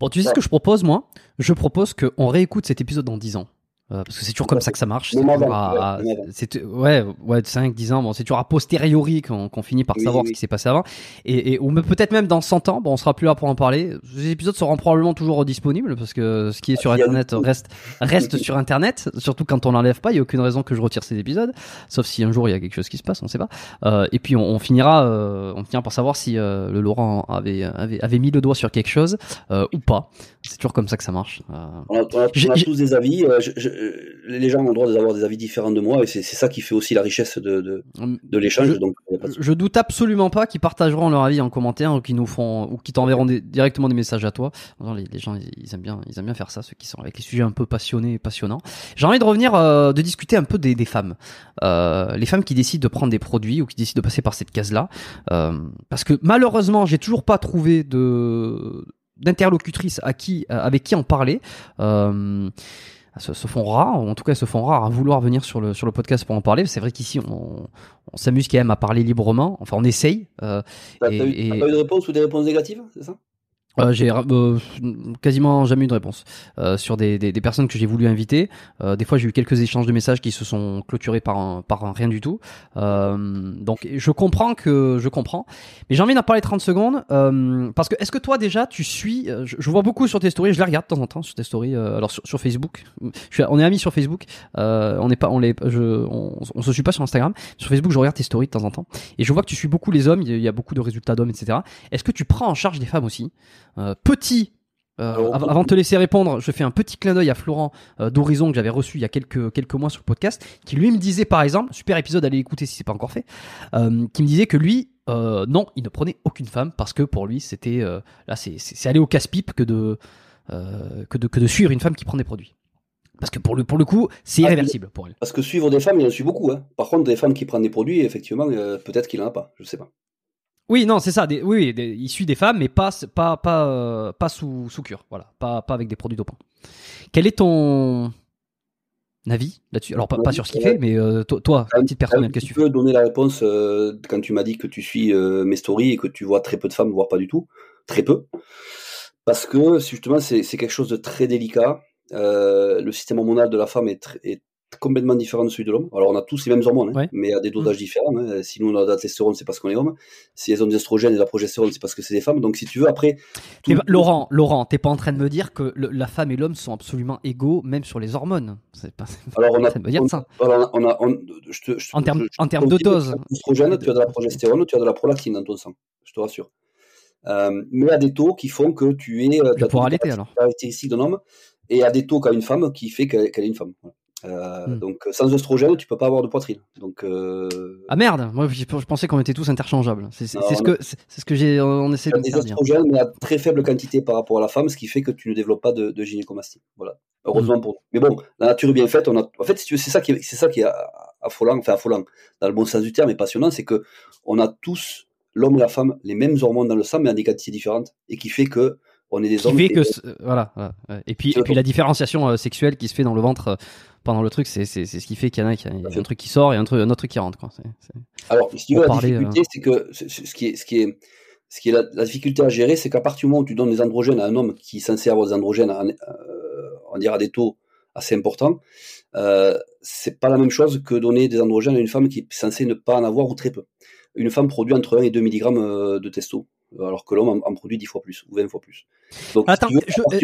Bon, tu sais ce que je propose, moi? Je propose qu'on réécoute cet épisode dans 10 ans. Euh, parce que c'est toujours comme ça que ça marche. C'est ouais, ouais, 5, 10 ans. Bon, c'est toujours a posteriori qu'on finit par savoir ce qui s'est passé avant. Et, et ou peut-être même dans 100 ans, bon, on sera plus là pour en parler. Les épisodes seront probablement toujours disponibles parce que ce qui est sur Internet reste, reste sur Internet. Surtout quand on l'enlève pas, il y a aucune raison que je retire ces épisodes. Sauf si un jour il y a quelque chose qui se passe, on sait pas. Euh, et puis on, on finira, euh, on finira par savoir si euh, le Laurent avait, avait, avait mis le doigt sur quelque chose euh, ou pas. C'est toujours comme ça que ça marche. on a, on a tous des avis. Je, je, les gens ont le droit d'avoir des avis différents de moi et c'est ça qui fait aussi la richesse de, de, hum, de l'échange. Je, donc, je doute absolument pas qu'ils partageront leur avis en commentaire ou qu'ils nous font ou t'enverront directement des messages à toi. Les, les, gens ils aiment bien ils aiment bien faire ça ceux qui sont avec les sujets un peu passionnés et passionnants. J'ai envie de revenir euh, de discuter un peu des, des femmes, euh, les femmes qui décident de prendre des produits ou qui décident de passer par cette case là, euh, parce que malheureusement j'ai toujours pas trouvé de d'interlocutrices à qui, euh, avec qui en parler. Euh, se, se, font rares, en tout cas se font rares à vouloir venir sur le, sur le podcast pour en parler. C'est vrai qu'ici on, on s'amuse quand même à parler librement, enfin on essaye. Euh, T'as eu, eu de réponse ou des réponses négatives, c'est ça? Euh, j'ai euh, quasiment jamais eu de réponse euh, sur des, des, des, personnes que j'ai voulu inviter. Euh, des fois, j'ai eu quelques échanges de messages qui se sont clôturés par un, par un rien du tout. Euh, donc, je comprends que je comprends, mais j'ai envie d'en parler 30 secondes parce que est-ce que toi déjà tu suis je, je, vois beaucoup sur tes stories, je les regarde de temps en temps sur tes stories. alors sur, sur, Facebook, je suis, on est amis sur Facebook. on n'est pas, on les, je, on, se suit pas sur Instagram. Sur Facebook, je regarde tes stories de temps en temps et je vois que tu suis beaucoup les hommes. Il y a beaucoup de résultats d'hommes, etc. Est-ce que tu prends en charge des femmes aussi? euh, petit euh, avant de te laisser répondre, je fais un petit clin d'œil à Florent euh, d'Horizon que j'avais reçu il y a quelques quelques mois sur le podcast, qui lui me disait par exemple, super épisode, allez écouter si c'est pas encore fait, qui me disait que lui, non, il ne prenait aucune femme parce que pour lui c'était là c'est aller au casse-pipe que de que de que de suivre une femme qui prend des produits. Parce que pour le, pour le coup, c'est ah, irréversible pour elle. Parce que suivre des femmes, il en suit beaucoup. Hein. Par contre, des femmes qui prennent des produits, effectivement, peut-être qu'il en a pas. Je sais pas. Oui, non, c'est ça. Des, oui, des, il suit des femmes, mais pas, pas, pas, euh, pas sous, sous cure. Voilà, pas, pas avec des produits dopants. Quel est ton avis là-dessus? Alors, pas, pas, sur ce qu'il fait, mais euh, toi, toi petite personnelle, qu'est-ce que tu peux donner la réponse euh, quand tu m'as dit que tu suis mes stories et que tu vois très peu de femmes, voire pas du tout, très peu, parce que justement, c'est quelque chose de très délicat. le système hormonal de la femme est, est complètement différent de celui de l'homme. Alors on a tous les mêmes hormones, hein, mais à des dosages mmh. différents. Hein. Si nous on a de la testostérone, c'est parce qu'on est homme. Si elles ont des estrogènes et de la progestérone, c'est parce que c'est des femmes. Donc si tu veux, après. Tout... Bah, Laurent, Laurent, t'es pas en train de me dire que le, la femme et l'homme sont absolument égaux, même sur les hormones. C'est pas. Alors on a. Me dire ça. Alors, on a, on, je te, je, en termes, en termes de dose. Tu as tu as de la progestérone, tu as de la prolactine dans ton sang. Je te rassure. Euh, mais à des taux qui font que tu es. Euh, pour allaiter alors. Caractéristique d'un homme et à des taux qu'a une femme qui fait qu'elle est une femme. Voilà. Euh, hmm. Donc sans oestrogène, tu peux pas avoir de poitrine. Donc euh... ah merde, moi je, pensais qu'on était tous interchangeables. C'est ce que c'est ce que j'ai on essaie de des oestrogènes, mais à très faible quantité par rapport à la femme, ce qui fait que tu ne développes pas de, de gynécomastie. Voilà. Heureusement hmm. pour nous. Mais bon, la nature est bien faite. On a, en fait, si c'est ça qui est, c'est ça qui est affolant, enfin affolant dans le bon sens du terme, et passionnant, c'est que on a tous l'homme et la femme les mêmes hormones dans le sang, mais à des quantités différentes, et qui fait que on est des hommes. Fait que voilà, Et puis et puis la différenciation euh, sexuelle qui se fait dans le ventre euh, pendant le truc, c'est ce qui fait qu'il y en a, qui, un truc qui sort et un truc un autre truc qui rentre quoi. Alors, si tu veux, la difficulté, euh, c'est que ce qui est ce qui est ce qui est la, difficulté à gérer, c'est qu'à partir du moment où tu donnes des androgènes à un homme qui est censé avoir des androgènes, en, on dirait à des taux assez importants, euh, c'est pas la même chose que donner des androgènes à une femme qui est censée ne pas en avoir ou très peu. Une femme produit entre 1 et 2 mg de testo alors que l'homme en, produit 10 fois plus ou 20 fois plus. Attends,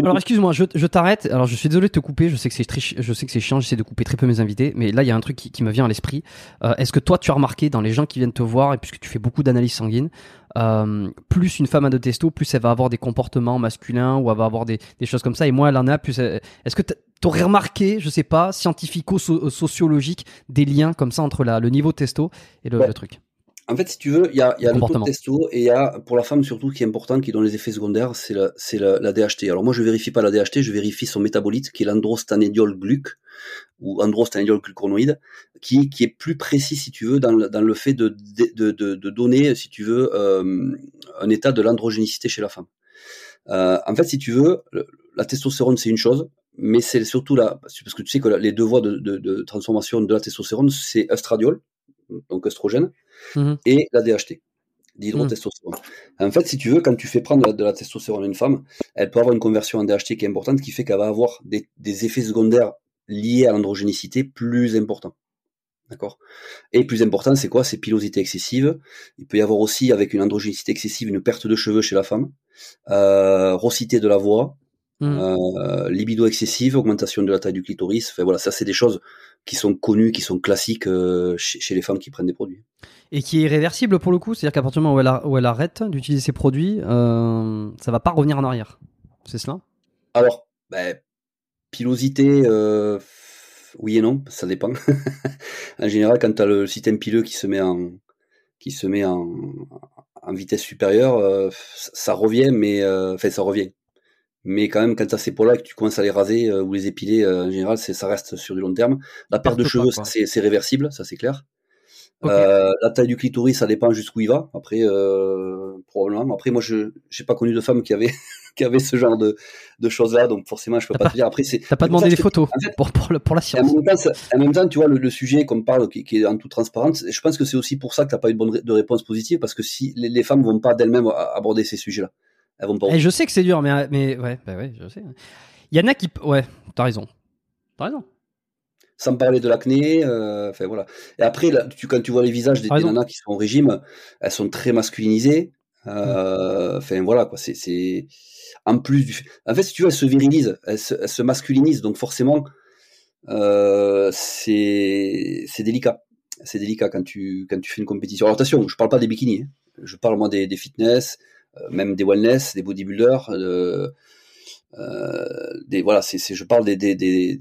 alors excuse-moi, je, je t'arrête. Alors je suis désolé de te couper. Je sais que c'est je sais que c'est chiant. J'essaie de couper très peu mes invités, mais là il y a un truc qui, qui me vient à l'esprit. Euh, Est-ce que toi tu as remarqué dans les gens qui viennent te voir et puisque tu fais beaucoup d'analyses sanguines, euh, plus une femme a de testo, plus elle va avoir des comportements masculins ou elle va avoir des, des choses comme ça. Et moins elle en a, plus. Est-ce que tu aurais remarqué, je sais pas, scientifico-sociologique, des liens comme ça entre la, le niveau de testo et le, le truc? En fait, si tu veux, il y a, y a le taux de testo et il y a, pour la femme surtout, qui est important, qui donne les effets secondaires, c'est la, c'est la, la, DHT. Alors moi, je vérifie pas la DHT, je vérifie son métabolite, qui est l'androstanédiol gluc, ou androstanédiol gluconoïde, qui, qui est plus précis, si tu veux, dans, dans le fait de, de, de, de, donner, si tu veux, euh, un état de l'androgénicité chez la femme. Euh, en fait, si tu veux, la testostérone, c'est une chose, mais c'est surtout la, parce que tu sais que les deux voies de, de, de transformation de la testostérone, c'est estradiol, donc oestrogène, Mhm. et la DHT, d'hydrotestostérone. En fait, si tu veux, quand tu fais prendre de la, testostérone à une femme, elle peut avoir une conversion en DHT qui est importante, qui fait qu'elle va avoir des, effets secondaires liés à l'androgénicité plus importants. D'accord? Et plus important, c'est quoi? C'est pilosité excessive. Il peut y avoir aussi, avec une androgénicité excessive, une perte de cheveux chez la femme, euh, rossité de la voix, mhm. euh, libido excessive, augmentation de la taille du clitoris. Enfin voilà, ça c'est des choses qui sont connues, qui sont classiques euh, chez, les femmes qui prennent des produits et qui est irréversible pour le coup, c'est-à-dire qu'à partir du moment où elle, arrête d'utiliser ces produits, euh, ça va pas revenir en arrière. C'est cela? Alors, ben, pilosité, euh, oui et non, ça dépend. en général, quand tu as le système pileux qui se met en, qui se met en, en vitesse supérieure, ça revient, mais enfin ça revient. Mais quand même, quand tu as ces peaux-là que tu commences à les raser ou les épiler, en général, ça reste sur du long terme. La perte de cheveux, c'est réversible, ça c'est clair. Euh, la taille du clitoris, ça dépend jusqu'où il va. Après, euh, probablement. Après, moi, je n'ai pas connu de femme qui avait qui avait ce genre de, de choses-là, donc forcément, je peux pas, te dire. Après, c'est. T'as pas demandé des photos pour, pour, pour, la science. En même, temps, tu vois, le, sujet qu'on parle, qui, qui, est en toute transparence, je pense que c'est aussi pour ça que t'as pas eu de, bonne de réponse positive, parce que si les, les femmes vont pas d'elles-mêmes aborder ces sujets-là, Et je sais que c'est dur, mais mais ouais, bah ouais, je sais. Il y en a qui, ouais, t'as raison, t'as raison sans parler de l'acné. Euh, enfin voilà. Et après, là, tu, quand tu vois les visages des, nanas qui sont au régime, elles sont très masculinisées. Euh, enfin voilà quoi. C'est, en plus du. En fait, si tu veux, elles se virilisent, elles se, se masculinisent. Donc forcément, euh, c'est c'est délicat. C'est délicat quand tu quand tu fais une compétition. Alors attention, je parle pas des bikinis. Hein. Je parle moi des, des fitness, euh, même des wellness, des bodybuilders. Euh, euh, des, voilà, c'est, je parle des, des, des,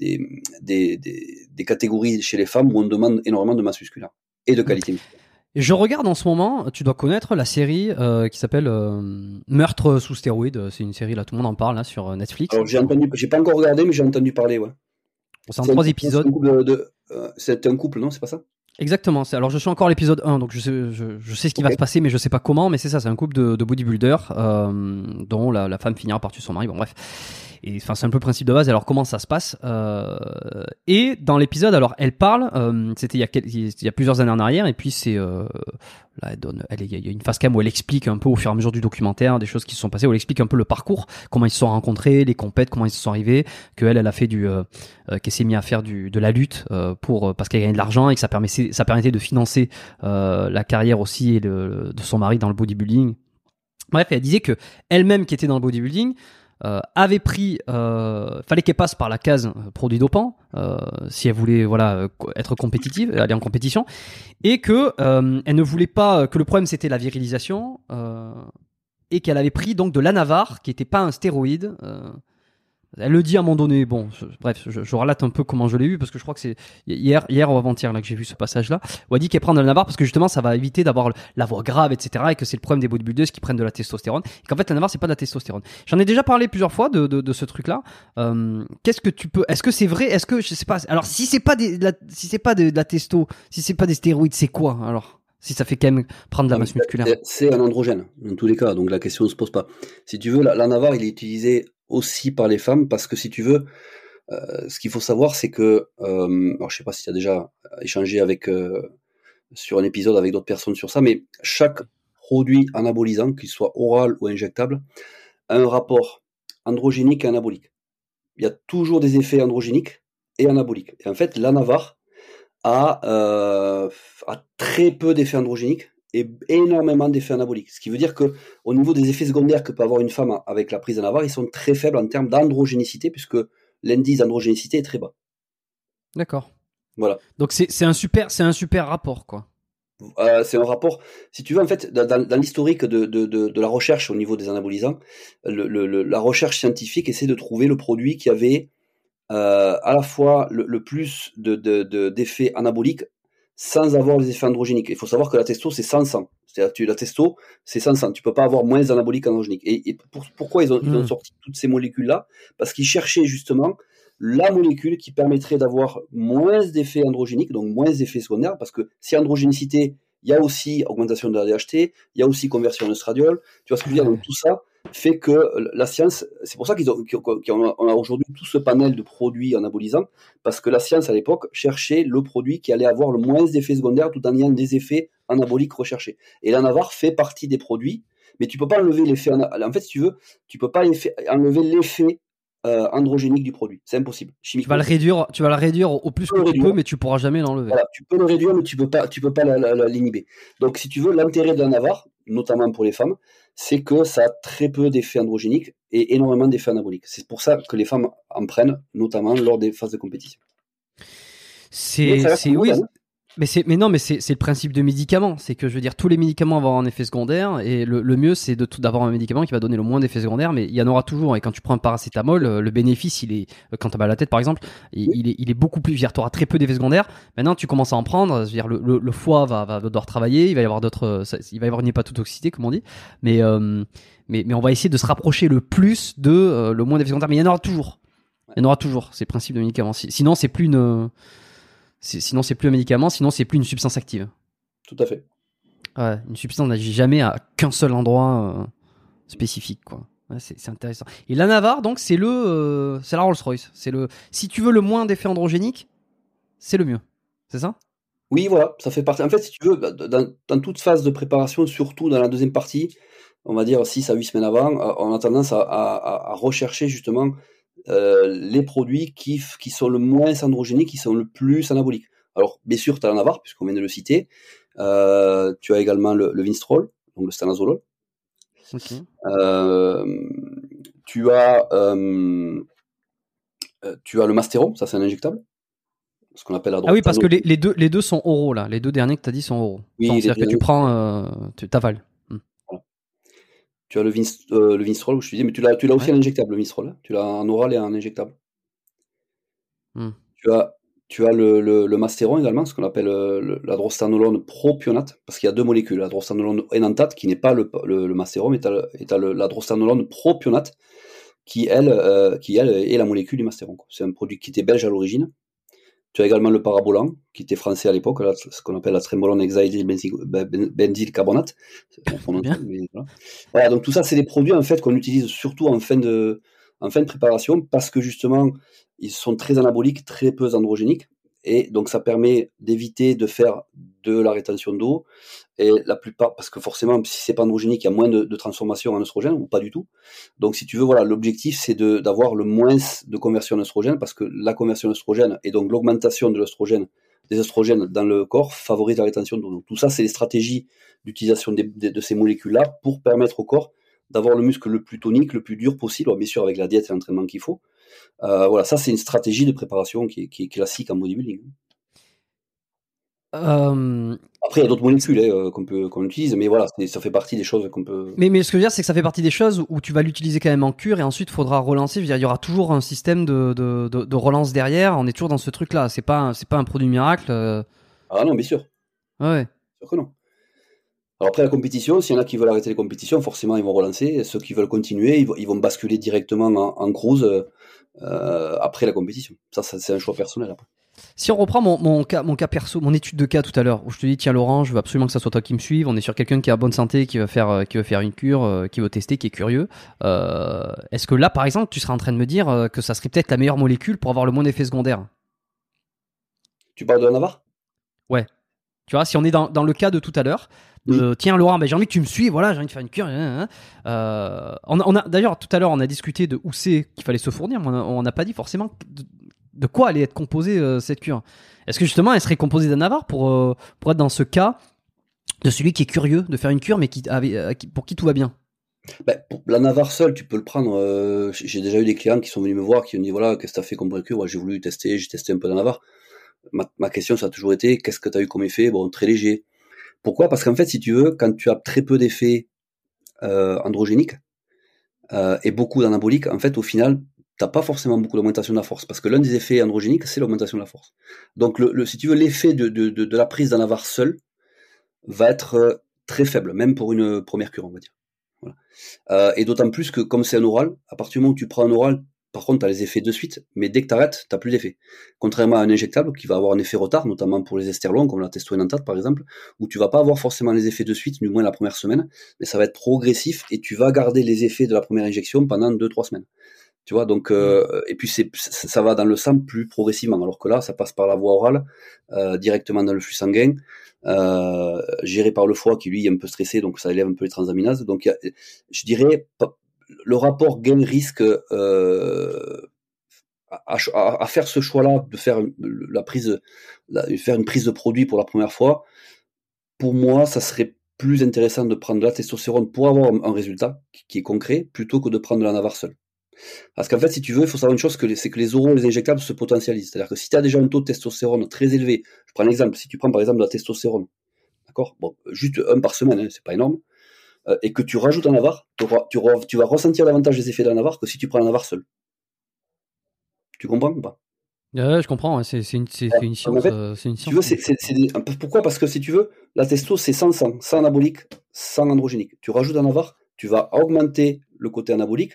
des, des, catégories chez les femmes où on demande énormément de masse musculaire et de qualité Je regarde en ce moment, tu dois connaître la série euh, qui s'appelle euh, Meurtre sous stéroïdes. C'est une série là, tout le monde en parle là sur Netflix. Alors j'ai entendu, j'ai pas encore regardé, mais j'ai entendu parler, ouais. C'est en trois épisodes. C'est un couple, non C'est pas ça? Exactement. Alors je suis encore à l'épisode 1, donc je sais, je, sais ce qui va se passer, mais je sais pas comment. Mais c'est ça, c'est un couple de, de bodybuilders euh, dont la, la, femme finira par tuer son mari. Bon bref. Et enfin, c'est un peu le principe de base. Alors, comment ça se passe euh, Et dans l'épisode, alors, elle parle. Euh, C'était il, y a il y a plusieurs années en arrière, et puis c'est euh, là, elle donne. Elle, il y a une phase cam où elle explique un peu au fur et à mesure du documentaire des choses qui se sont passées. Où elle explique un peu le parcours, comment ils se sont rencontrés, les compètes, comment ils se sont arrivés. Que elle, a fait du, euh, euh qu'elle s'est mis à faire du de la lutte euh, pour parce qu'elle gagnait de l'argent et que ça permettait ça permettait de financer la carrière aussi et de son mari dans le bodybuilding. Bref, elle disait que elle-même qui était dans le bodybuilding euh, avait pris, euh, fallait qu'elle passe par la case euh, produit dopant si elle voulait voilà être compétitive, aller en compétition, et que elle ne voulait pas que le problème c'était la virilisation et qu'elle avait pris donc de l'anavar qui n'était pas un stéroïde elle le dit à un moment donné. Bon, bref, je, je, relate un peu comment je l'ai vu parce que je crois que c'est hier, hier ou avant-hier là que j'ai vu ce passage-là. Où elle dit qu'elle prend de la Navarre parce que justement ça va éviter d'avoir la voix grave, etc. Et que c'est le problème des bodybuilders qui prennent de la testostérone. Et qu'en fait la Navarre c'est pas de la testostérone. J'en ai déjà parlé plusieurs fois de, de, de ce truc-là. Euh, Qu'est-ce que tu peux Est-ce que c'est vrai? Est-ce que je sais pas Alors si c'est pas des, la, si c'est pas de, la testo, si c'est pas des stéroïdes, c'est quoi alors? Si ça fait quand même prendre de la masse musculaire. C'est un androgène, dans tous les cas, donc la question ne se pose pas. Si tu veux, la, la Navarre, il est utilisé aussi par les femmes parce que si tu veux, euh, ce qu'il faut savoir, c'est que, euh, alors je sais pas si tu as déjà échangé avec euh, sur un épisode avec d'autres personnes sur ça, mais chaque produit anabolisant, qu'il soit oral ou injectable, a un rapport androgénique et anabolique. Il y a toujours des effets androgéniques et anaboliques. Et en fait, l'anavar a, a très peu d'effets androgéniques et énormément d'effets anaboliques. Ce qui veut dire que au niveau des effets secondaires que peut avoir une femme avec la prise d'anavar, ils sont très faibles en termes d'androgénicité, puisque l'indice d'androgénicité est très bas. D'accord. Voilà. Donc c'est un super c'est un super rapport quoi. Euh, c'est un rapport, si tu veux, en fait, dans, l'historique de, de, de, la recherche au niveau des anabolisants, le, le, la recherche scientifique essaie de trouver le produit qui avait euh, à la fois le, plus d'effets de, anaboliques sans avoir les effets androgéniques. Il faut savoir que la testo, c'est 100 100. C'est-à-dire la testo, c'est 100 100. Tu peux pas avoir moins d'anaboliques androgéniques. Et, pourquoi ils ont, ils ont, hmm. sorti toutes ces molécules-là? Parce qu'ils cherchaient justement la molécule qui permettrait d'avoir moins d'effets androgéniques, donc moins d'effets secondaires, parce que si androgénicité, il y a aussi augmentation de la DHT, il y a aussi conversion de stradiol. Tu vois ce que je veux dire? Donc tout ça, fait que la science, c'est pour ça qu'ils ont, qu'on a aujourd'hui tout ce panel de produits anabolisants, parce que la science à l'époque cherchait le produit qui allait avoir le moins d'effets secondaires tout en ayant des effets anaboliques recherchés. Et l'anavar fait partie des produits, mais tu peux pas enlever l'effet. En fait, si tu veux, tu peux pas enlever l'effet euh, androgénique du produit. C'est impossible. Tu vas le réduire, tu vas le réduire au plus que tu peux, mais tu pourras jamais l'enlever. Voilà, tu peux le réduire, mais tu peux pas, tu peux pas l'inhiber. Donc, si tu veux, l'intérêt de l'anavar, notamment pour les femmes, c'est que ça a très peu d'effets androgéniques et énormément d'effets anaboliques. C'est pour ça que les femmes en prennent, notamment lors des phases de compétition. C'est oui. Mais mais non, mais c'est, le principe de médicaments. C'est que je veux dire, tous les médicaments vont avoir un effet secondaire, et le, le mieux, c'est d'avoir un médicament qui va donner le moins d'effets secondaires. Mais il y en aura toujours. Et quand tu prends un paracétamol, euh, le bénéfice, il est, euh, quand t'as mal à la tête, par exemple, il, est, il est beaucoup plus. Je veux dire, t'auras très peu d'effets secondaires. Maintenant, tu commences à en prendre. Je veux dire, le, le, foie va, va devoir travailler. Il va y avoir d'autres, ça- il va y avoir une hépatotoxicité, comme on dit. Mais, euh, mais, mais on va essayer de se rapprocher le plus de euh, le moins d'effets secondaires. Mais il y en aura toujours. Il y en aura toujours. C'est le principe de médicaments. Si- Sinon, c'est plus une, sinon c'est plus un médicament. Sinon, c'est plus une substance active. Tout à fait. Ouais, une substance n'agit jamais à qu'un seul endroit euh, spécifique, quoi. Ouais, c'est intéressant. Et la Navarre, donc, c'est le, euh, c'est la Rolls-Royce. C'est le, si tu veux le moins d'effets androgéniques, c'est le mieux. C'est ça? Oui, voilà, ça fait partie. En fait, si tu veux, dans, dans toute phase de préparation, surtout dans la deuxième partie, on va dire 6 à 8 semaines avant, euh, on a tendance à, à- à rechercher justement les produits qui, qui sont le moins androgéniques, qui sont le plus anaboliques. Alors, bien sûr, tu as la Navarre, puisqu'on vient de le citer. Euh, tu as également le, le Vinstrol, donc le stanazolol. Euh, tu as euh, euh, tu as le Masteron, ça c'est un injectable, ce qu'on appelle la Ah oui, parce que les, les deux, les deux sont oraux là. Les deux derniers que t'as dit sont oraux. Oui, Enfin, C'est-à-dire que tu prends, euh, tu t'avales. Tu as le, Vinst- euh, le Vinstrol, je te disais, mais tu l'as, tu l'as aussi en injectable, le Vinstrol. hein. Tu l'as en oral et en injectable. Hmm. Tu as, tu as le, le, le Masteron également, ce qu'on appelle euh, le- la drostanolone propionate, parce qu'il y a deux molécules, la drostanolone énantate, qui n'est pas le, le, le Masteron, mais tu as, le- la drostanolone propionate, qui elle, euh, qui elle est la molécule du Masteron. quoi. C'est un produit qui était belge à l'origine. Tu as également le parabolan, qui était français à l'époque, ce qu'on appelle la trembolone benzyl carbonate. C'est pas prononcé, Bien. mais voilà. Voilà, donc tout ça, c'est des produits en fait qu'on utilise surtout en fin de, en fin de préparation parce que justement, ils sont très anaboliques, très peu androgéniques. Et donc, ça permet d'éviter de faire de la rétention d'eau. Et la plupart, parce que forcément, si c'est pas androgénique, il y a moins de, de transformation en oestrogène ou pas du tout. Donc, si tu veux, voilà, l'objectif, c'est de- d'avoir le moins de conversion en oestrogène parce que la conversion en oestrogène et donc l'augmentation de l'oestrogène, des oestrogènes dans le corps favorise la rétention d'eau. Tout ça, c'est les stratégies d'utilisation des- des- de ces molécules-là pour permettre au corps d'avoir le muscle le plus tonique, le plus dur possible, bien sûr avec la diète et l'entraînement qu'il faut. Euh, voilà, ça c'est une stratégie de préparation qui est, qui est classique en bodybuilding. Euh, Après, il y a d'autres molécules hein, euh, qu'on peut qu'on utilise, mais voilà, ça fait partie des choses qu'on peut. mais, mais ce que je veux dire, c'est que ça fait partie des choses où tu vas l'utiliser quand même en cure et ensuite il faudra relancer. Je veux dire, il y aura toujours un système de, de, de, de relance derrière. On est toujours dans ce truc-là. C'est pas, c'est pas un produit miracle. euh, Ah non, bien sûr, Ouais. sûr que non. Alors après la compétition, s'il y en a qui veulent arrêter les compétitions, forcément ils vont relancer. Ceux qui veulent continuer, ils vont, ils vont basculer directement en, en cruise euh, après la compétition. Ça, ça, c'est un choix personnel. Après. Si on reprend mon, mon cas, mon cas perso, mon étude de cas tout à l'heure, où je te dis tiens Laurent, je veux absolument que ça soit toi qui me suive. On est sur quelqu'un qui a bonne santé, qui veut faire, euh, qui veut faire une cure, euh, qui veut tester, qui est curieux. Euh, Est-ce que là, par exemple, tu serais en train de me dire que ça serait peut-être la meilleure molécule pour avoir le moins d'effets secondaires? Tu parles de la Navarre? Tu vois, si on est dans, dans le cas de tout à l'heure, tiens Laurent, ben, j'ai envie que tu me suives, voilà, j'ai envie de faire une cure. hein, hein. Euh, on a, d'ailleurs tout à l'heure, on a discuté de où c'est qu'il fallait se fournir, mais on n'a pas dit forcément de, quoi allait être composée euh, cette cure? Est-ce que justement, elle serait composée d'un Navarre pour euh, pour être dans ce cas de celui qui est curieux de faire une cure, mais qui, avait- euh, pour qui tout va bien? Ben, pour la Navarre seule, tu peux le prendre. j'ai déjà eu des clients qui sont venus me voir, qui ont dit voilà, qu'est-ce que tu as fait comme Ouais, J'ai voulu tester, j'ai testé un peu la. Ma, ma question, ça a toujours été qu'est-ce que tu as eu comme effet? Bon, très léger. Pourquoi? Parce qu'en fait, si tu veux, quand tu as très peu d'effets androgéniques et beaucoup d'anaboliques, en fait, au final, t'as pas forcément beaucoup d'augmentation de la force. Parce que l'un des effets androgéniques, c'est l'augmentation de la force. Donc, si tu veux, l'effet de, de, de, la prise d'un Navarre seul va être euh, très faible, même pour une première cure, on va dire. Euh, et d'autant plus que comme c'est un oral, à partir du moment où tu prends un oral, par contre, tu as les effets de suite, mais dès que tu arrêtes, tu plus d'effet. Contrairement à un injectable qui va avoir un effet retard, notamment pour les esters longs, comme la testoénantate par exemple, où tu vas pas avoir forcément les effets de suite, du moins la première semaine, mais ça va être progressif et tu vas garder les effets de la première injection pendant 2-3 semaines. Tu vois, donc, euh, et puis c'est, ça va dans le sang plus progressivement, alors que là, ça passe par la voie orale, euh, directement dans le flux sanguin, euh, géré par le foie qui lui est un peu stressé, donc ça élève un peu les transaminases. Donc, il y a- je dirais, le rapport gain-risque à, à- à faire ce choix-là, de faire une- la prise, la- faire une prise de produit pour la première fois, pour moi, ça serait plus intéressant de prendre de la testostérone pour avoir un, résultat qui, qui est concret, plutôt que de prendre de la navarre seule. Parce qu'en fait, si tu veux, il faut savoir une chose, c'est que les oraux, les injectables se potentialisent. C'est-à-dire que si tu as déjà un taux de testostérone très élevé, je prends un exemple, si tu prends par exemple de la testostérone, d'accord? Bon, juste un par semaine, hein, c'est pas énorme, euh, et que tu rajoutes un navar, tu, tu, vas ressentir davantage les effets d'un navar que si tu prends un navar seul. Tu comprends ou pas? Je comprends, c'est une, une, science. Euh, une science tu veux, pourquoi? Parce que si tu veux, la testo, c'est sans sang, sans anabolique, sans androgénique. Tu rajoutes un navar, tu vas augmenter le côté anabolique,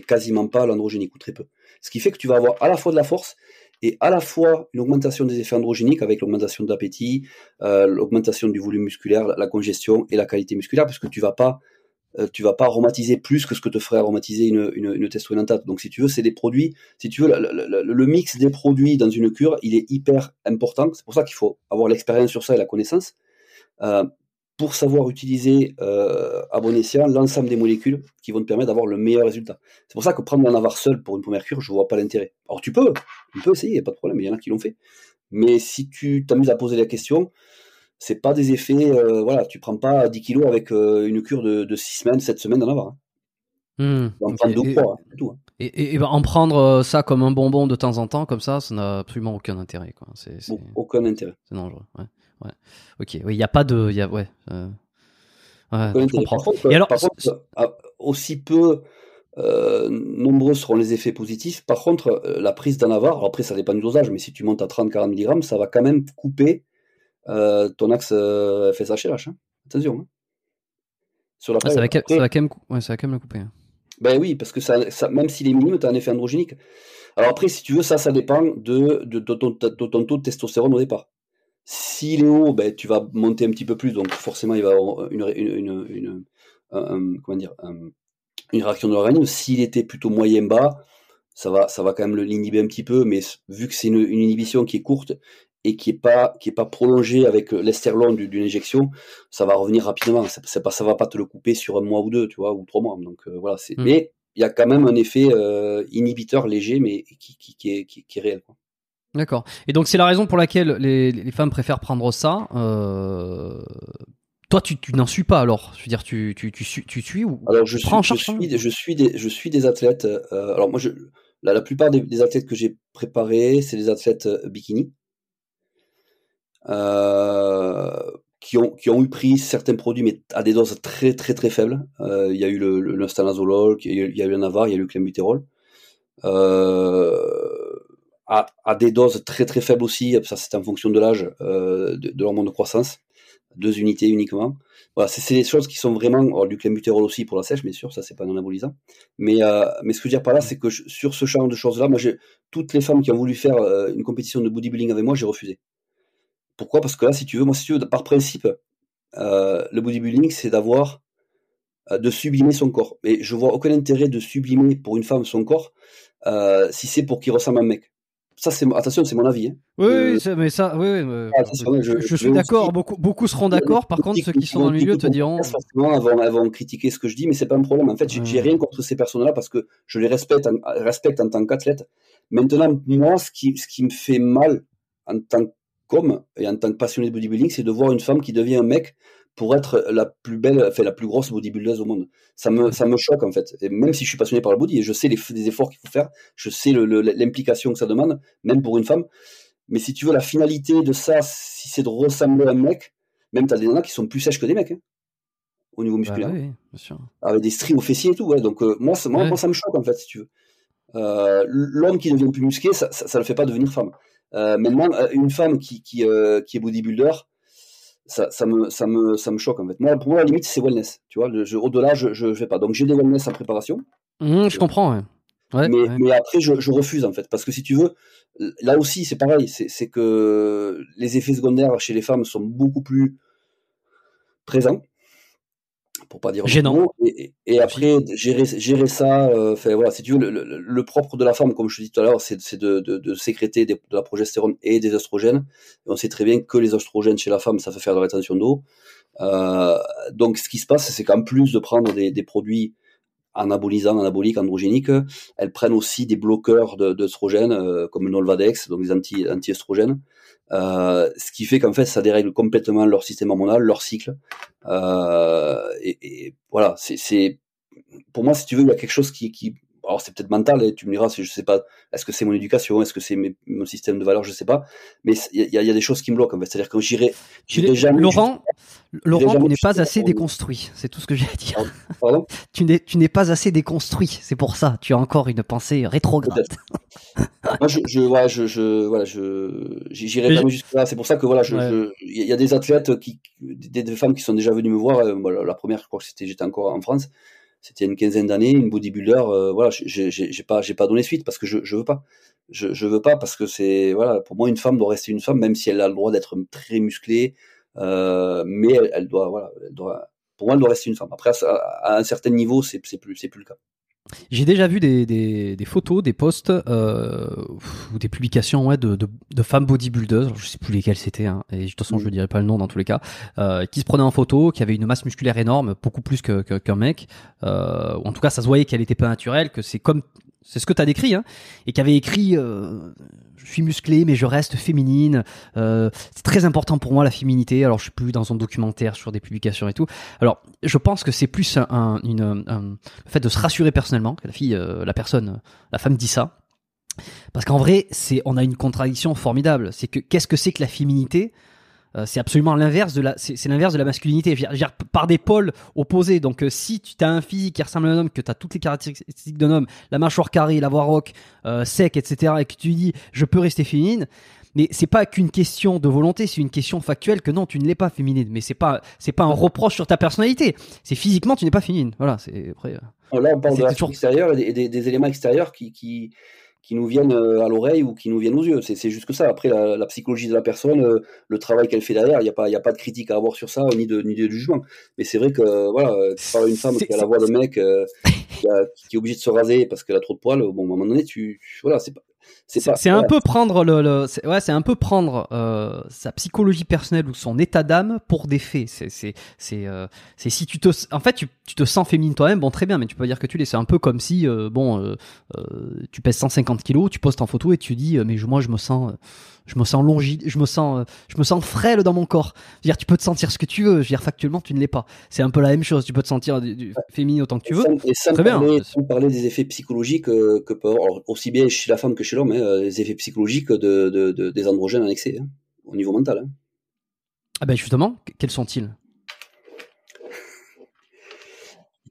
quasiment pas l'androgénique, ou très peu. Ce qui fait que tu vas avoir à la fois de la force et à la fois une augmentation des effets androgéniques avec l'augmentation d'appétit, euh, l'augmentation du volume musculaire, la congestion et la qualité musculaire, puisque tu vas pas euh, tu vas pas aromatiser plus que ce que te ferait aromatiser une, une, une Donc si tu veux, c'est des produits, si tu veux, le, mix des produits dans une cure, il est hyper important. C'est pour ça qu'il faut avoir l'expérience sur ça et la connaissance. Euh, pour savoir utiliser euh, à bon escient l'ensemble des molécules qui vont te permettre d'avoir le meilleur résultat. C'est pour ça que prendre un avoir seul pour une première cure, je vois pas l'intérêt. Alors tu peux, tu peux essayer, pas de problème, il y en a qui l'ont fait. Mais si tu t'amuses à poser la question, c'est pas des effets, euh, voilà, tu prends pas 10 kilos avec euh, une cure de, de 6 semaines, 7 semaines d'en avoir. Hein. Mmh, en prendre deux, trois, hein, tout. Hein. Et, et, ben, en prendre ça comme un bonbon de temps en temps, comme ça, ça n'a absolument aucun intérêt. Quoi. C'est, aucun intérêt. C'est dangereux. Ouais. Ouais. Ok. Oui, il n'y a pas de. Y a, ouais. Euh... ouais je comprends. Par contre, alors, par contre ah, aussi peu euh, nombreux seront les effets positifs. Par contre, la prise d'en avoir, après ça dépend du dosage, mais si tu montes à 30-40 mg, ça va quand même couper euh, ton axe euh, FSH-LH. Hein. Attention. Hein. Sur la ah, ça, va ça, va quand même, ouais, ça va quand même le couper. Hein. Ben oui, parce que ça, ça même s'il est minime, tu as un effet androgénique. Alors après, si tu veux, ça, ça dépend de, de, de, ton, de, ton, taux de testostérone au départ. S'il est haut, ben, tu vas monter un petit peu plus, donc forcément, il va avoir une, une, une, une comment dire, une réaction de l'organisme. S'il était plutôt moyen bas, ça va, ça va quand même l'inhiber un petit peu, mais vu que c'est une, inhibition qui est courte, et qui est pas qui est pas prolongé avec l'esterlon d'une injection, ça va revenir rapidement. Ça, pas, ça va pas te le couper sur un mois ou deux, tu vois, ou trois mois. Donc euh, voilà. Mmh. Mais il y a quand même un effet euh, inhibiteur léger, mais qui, qui, qui, est, qui, est, réel. D'accord. Et donc c'est la raison pour laquelle les, les femmes préfèrent prendre ça. Euh... Toi, tu, tu n'en suis pas alors Je veux dire, tu, tu, tu, suis, tu suis ou Alors je suis, je, suis, je suis des, je suis des athlètes. Euh, alors moi, je, la, la plupart des, des athlètes que j'ai préparés, c'est des athlètes bikini. Euh, qui ont, qui ont eu pris certains produits, mais à des doses très très très faibles. Euh, il y a eu le, le, stanazolol, il y, a eu, il y a eu le Navar, il y a eu le clenbuterol. Euh, à, à, des doses très très faibles aussi, ça c'est en fonction de l'âge, euh, de, de l'hormone de croissance, deux unités uniquement. Voilà, c'est des choses qui sont vraiment, alors, du clenbuterol aussi pour la sèche, bien sûr, ça c'est pas non anabolisant. Mais, euh, mais ce que je veux dire par là, c'est que sur ce genre de choses-là, moi toutes les femmes qui ont voulu faire euh, une compétition de bodybuilding avec moi, j'ai refusé. Pourquoi? Parce que là, si tu veux, moi, si tu veux, par principe, euh, le bodybuilding, c'est d'avoir, euh, de sublimer son corps. Mais je vois aucun intérêt de sublimer pour une femme son corps euh, si c'est pour qu'il ressemble à un mec. Ça, c'est attention, c'est mon avis. Hein. Oui, mais ça, oui, ah, je, suis d'accord. Beaucoup, beaucoup seront d'accord. Par contre, ceux qui sont dans le milieu te diront. Forcément, vont, vont critiquer ce que je dis, mais c'est pas un problème. En fait, j'ai rien contre ces personnes-là parce que je les respecte, en, respecte en tant qu'athlète. Maintenant, moi, ce qui, ce qui me fait mal en tant comme, et en tant que passionné de bodybuilding, c'est de voir une femme qui devient un mec pour être la plus belle, enfin la plus grosse bodybuildeuse au monde. Ça me, ça me choque en fait. Et même si je suis passionné par le body et je sais les, les efforts qu'il faut faire, je sais l'implication que ça demande, même pour une femme. Mais si tu veux la finalité de ça, si c'est de ressembler à un mec, même t'as des nanas qui sont plus sèches que des mecs. Hein, au niveau bah musculaire. oui, bien sûr. Avec des stries aux fessiers et tout. Ouais. Donc euh, moi, moi, moi, ça me choque en fait, si tu veux. Euh, L'homme qui devient plus musclé, ça, ça le fait pas devenir femme. Euh, maintenant, euh, une femme qui, qui, qui est bodybuilder, ça, ça, me, ça, me, ça me choque en fait. Moi, pour moi, la limite, c'est wellness. Tu vois, au-delà, je ne fais pas. Donc, j'ai des wellness en préparation. Mmh, je comprends, ouais. mais, mais, après, je, je, refuse en fait. Parce que si tu veux, là aussi, c'est pareil. C'est que les effets secondaires chez les femmes sont beaucoup plus présents pour pas dire gênant. Et, et, après gérer, gérer ça, euh, voilà, si tu veux, le, le, propre de la femme, comme je te dis tout à l'heure, c'est de, de, de, sécréter de la progestérone et des oestrogènes. Et on sait très bien que les oestrogènes chez la femme, ça fait faire de la rétention d'eau. Euh, donc ce qui se passe, c'est qu'en plus de prendre des, des produits anabolisants, anaboliques, androgéniques, elles prennent aussi des bloqueurs d'œstrogènes, euh, comme le Nolvadex, donc des anti, anti-œstrogènes. Euh, ce qui fait qu'en fait, ça dérègle complètement leur système hormonal, leur cycle. Euh, et, et, voilà, c'est pour moi, si tu veux, il y a quelque chose qui, qui alors c'est peut-être mental, et tu me diras, je sais pas, est-ce que c'est mon éducation, est-ce que c'est mon système de valeurs, je sais pas, mais il y, a des choses qui me bloquent. En fait. C'est-à-dire que j'irai, jamais. Laurent, Laurent, tu n'es pas assez déconstruit. C'est tout ce que j'ai à dire. Pardon? Tu n'es, tu n'es pas assez déconstruit. C'est pour ça. Tu as encore une pensée rétrograde. Moi, je, je, je, je, voilà, je, j'irai jamais jusque là. C'est pour ça que voilà, je, il y a des athlètes qui, des, femmes qui sont déjà venues me voir. Euh, la première, je crois que c'était, j'étais encore en France c'était une quinzaine d'années, une bodybuilder, euh, voilà, j'ai pas, j'ai pas donné suite parce que je, je veux pas, je, je veux pas parce que c'est, voilà, pour moi une femme doit rester une femme même si elle a le droit d'être très musclée, euh, mais elle, doit, voilà, elle doit, pour moi elle doit rester une femme. Après à, un certain niveau c'est plus, c'est plus le cas. J'ai déjà vu des, des, des, photos, des posts euh, ou des publications ouais, de, de, de femmes bodybuilders, je sais plus lesquelles c'était, hein, et de toute façon je ne dirai pas le nom dans tous les cas, euh, qui se prenaient en photo, qui avaient une masse musculaire énorme, beaucoup plus qu'un que, qu'un mec, euh, ou en tout cas ça se voyait qu'elle était pas naturelle, que c'est comme c'est ce que tu as décrit, hein, et qui avait écrit euh, Je suis musclé, mais je reste féminine. Euh, c'est très important pour moi la féminité. Alors, je suis plus dans un documentaire sur des publications et tout. Alors, je pense que c'est plus un, une, le fait de se rassurer personnellement que la fille, euh, la personne, la femme dit ça. Parce qu'en vrai, c'est on a une contradiction formidable. C'est que qu'est-ce que c'est que la féminité? euh, c'est absolument l'inverse de la, c'est l'inverse de la masculinité. Je veux dire, par des pôles opposés. Donc, euh, si tu as un physique qui ressemble à un homme, que tu as toutes les caractéristiques d'un homme, la mâchoire carrée, la voix rock, euh, sec, etc., et que tu dis, je peux rester féminine, mais c'est pas qu'une question de volonté, c'est une question factuelle que non, tu ne l'es pas féminine. Mais c'est pas, c'est pas un reproche sur ta personnalité. C'est physiquement, tu n'es pas féminine. Voilà, c'est après. Là, on parle de l'aspect extérieur et des, des, éléments extérieurs qui, qui, qui nous viennent euh, à l'oreille ou qui nous viennent aux yeux. C'est juste que ça. Après, la, psychologie de la personne, euh, le travail qu'elle fait derrière, il n'y a, pas, a pas de critique à avoir sur ça, ni de, ni de jugement. Mais c'est vrai que, voilà, tu parles une femme qui a la voix de mec, euh, qui, qui, est obligée de se raser parce qu'elle a trop de poils, bon, à un moment donné, tu, voilà, c'est pas, c'est un peu prendre le, ouais, c'est un peu prendre euh, sa psychologie personnelle ou son état d'âme pour des faits. C'est c'est c'est euh, c'est si tu te en fait tu, tu te sens féminine toi-même, bon très bien, mais tu peux dire que tu l'es. C'est un peu comme si euh, bon euh, tu pèses 150 kilos, tu postes en photo et tu dis mais moi je me sens je me sens longi, je me sens, je me sens frêle dans mon corps. Je veux dire, tu peux te sentir ce que tu veux. Je veux dire, factuellement, tu ne l'es pas. C'est un peu la même chose. Tu peux te sentir du, féminin autant que tu veux. et sans Très parler, bien. Sans parler des effets psychologiques que peut avoir, aussi bien chez la femme que chez l'homme, hein, les effets psychologiques de, de, de, des androgènes en excès, hein, au niveau mental. Hein. Ah ben justement, quels sont-ils?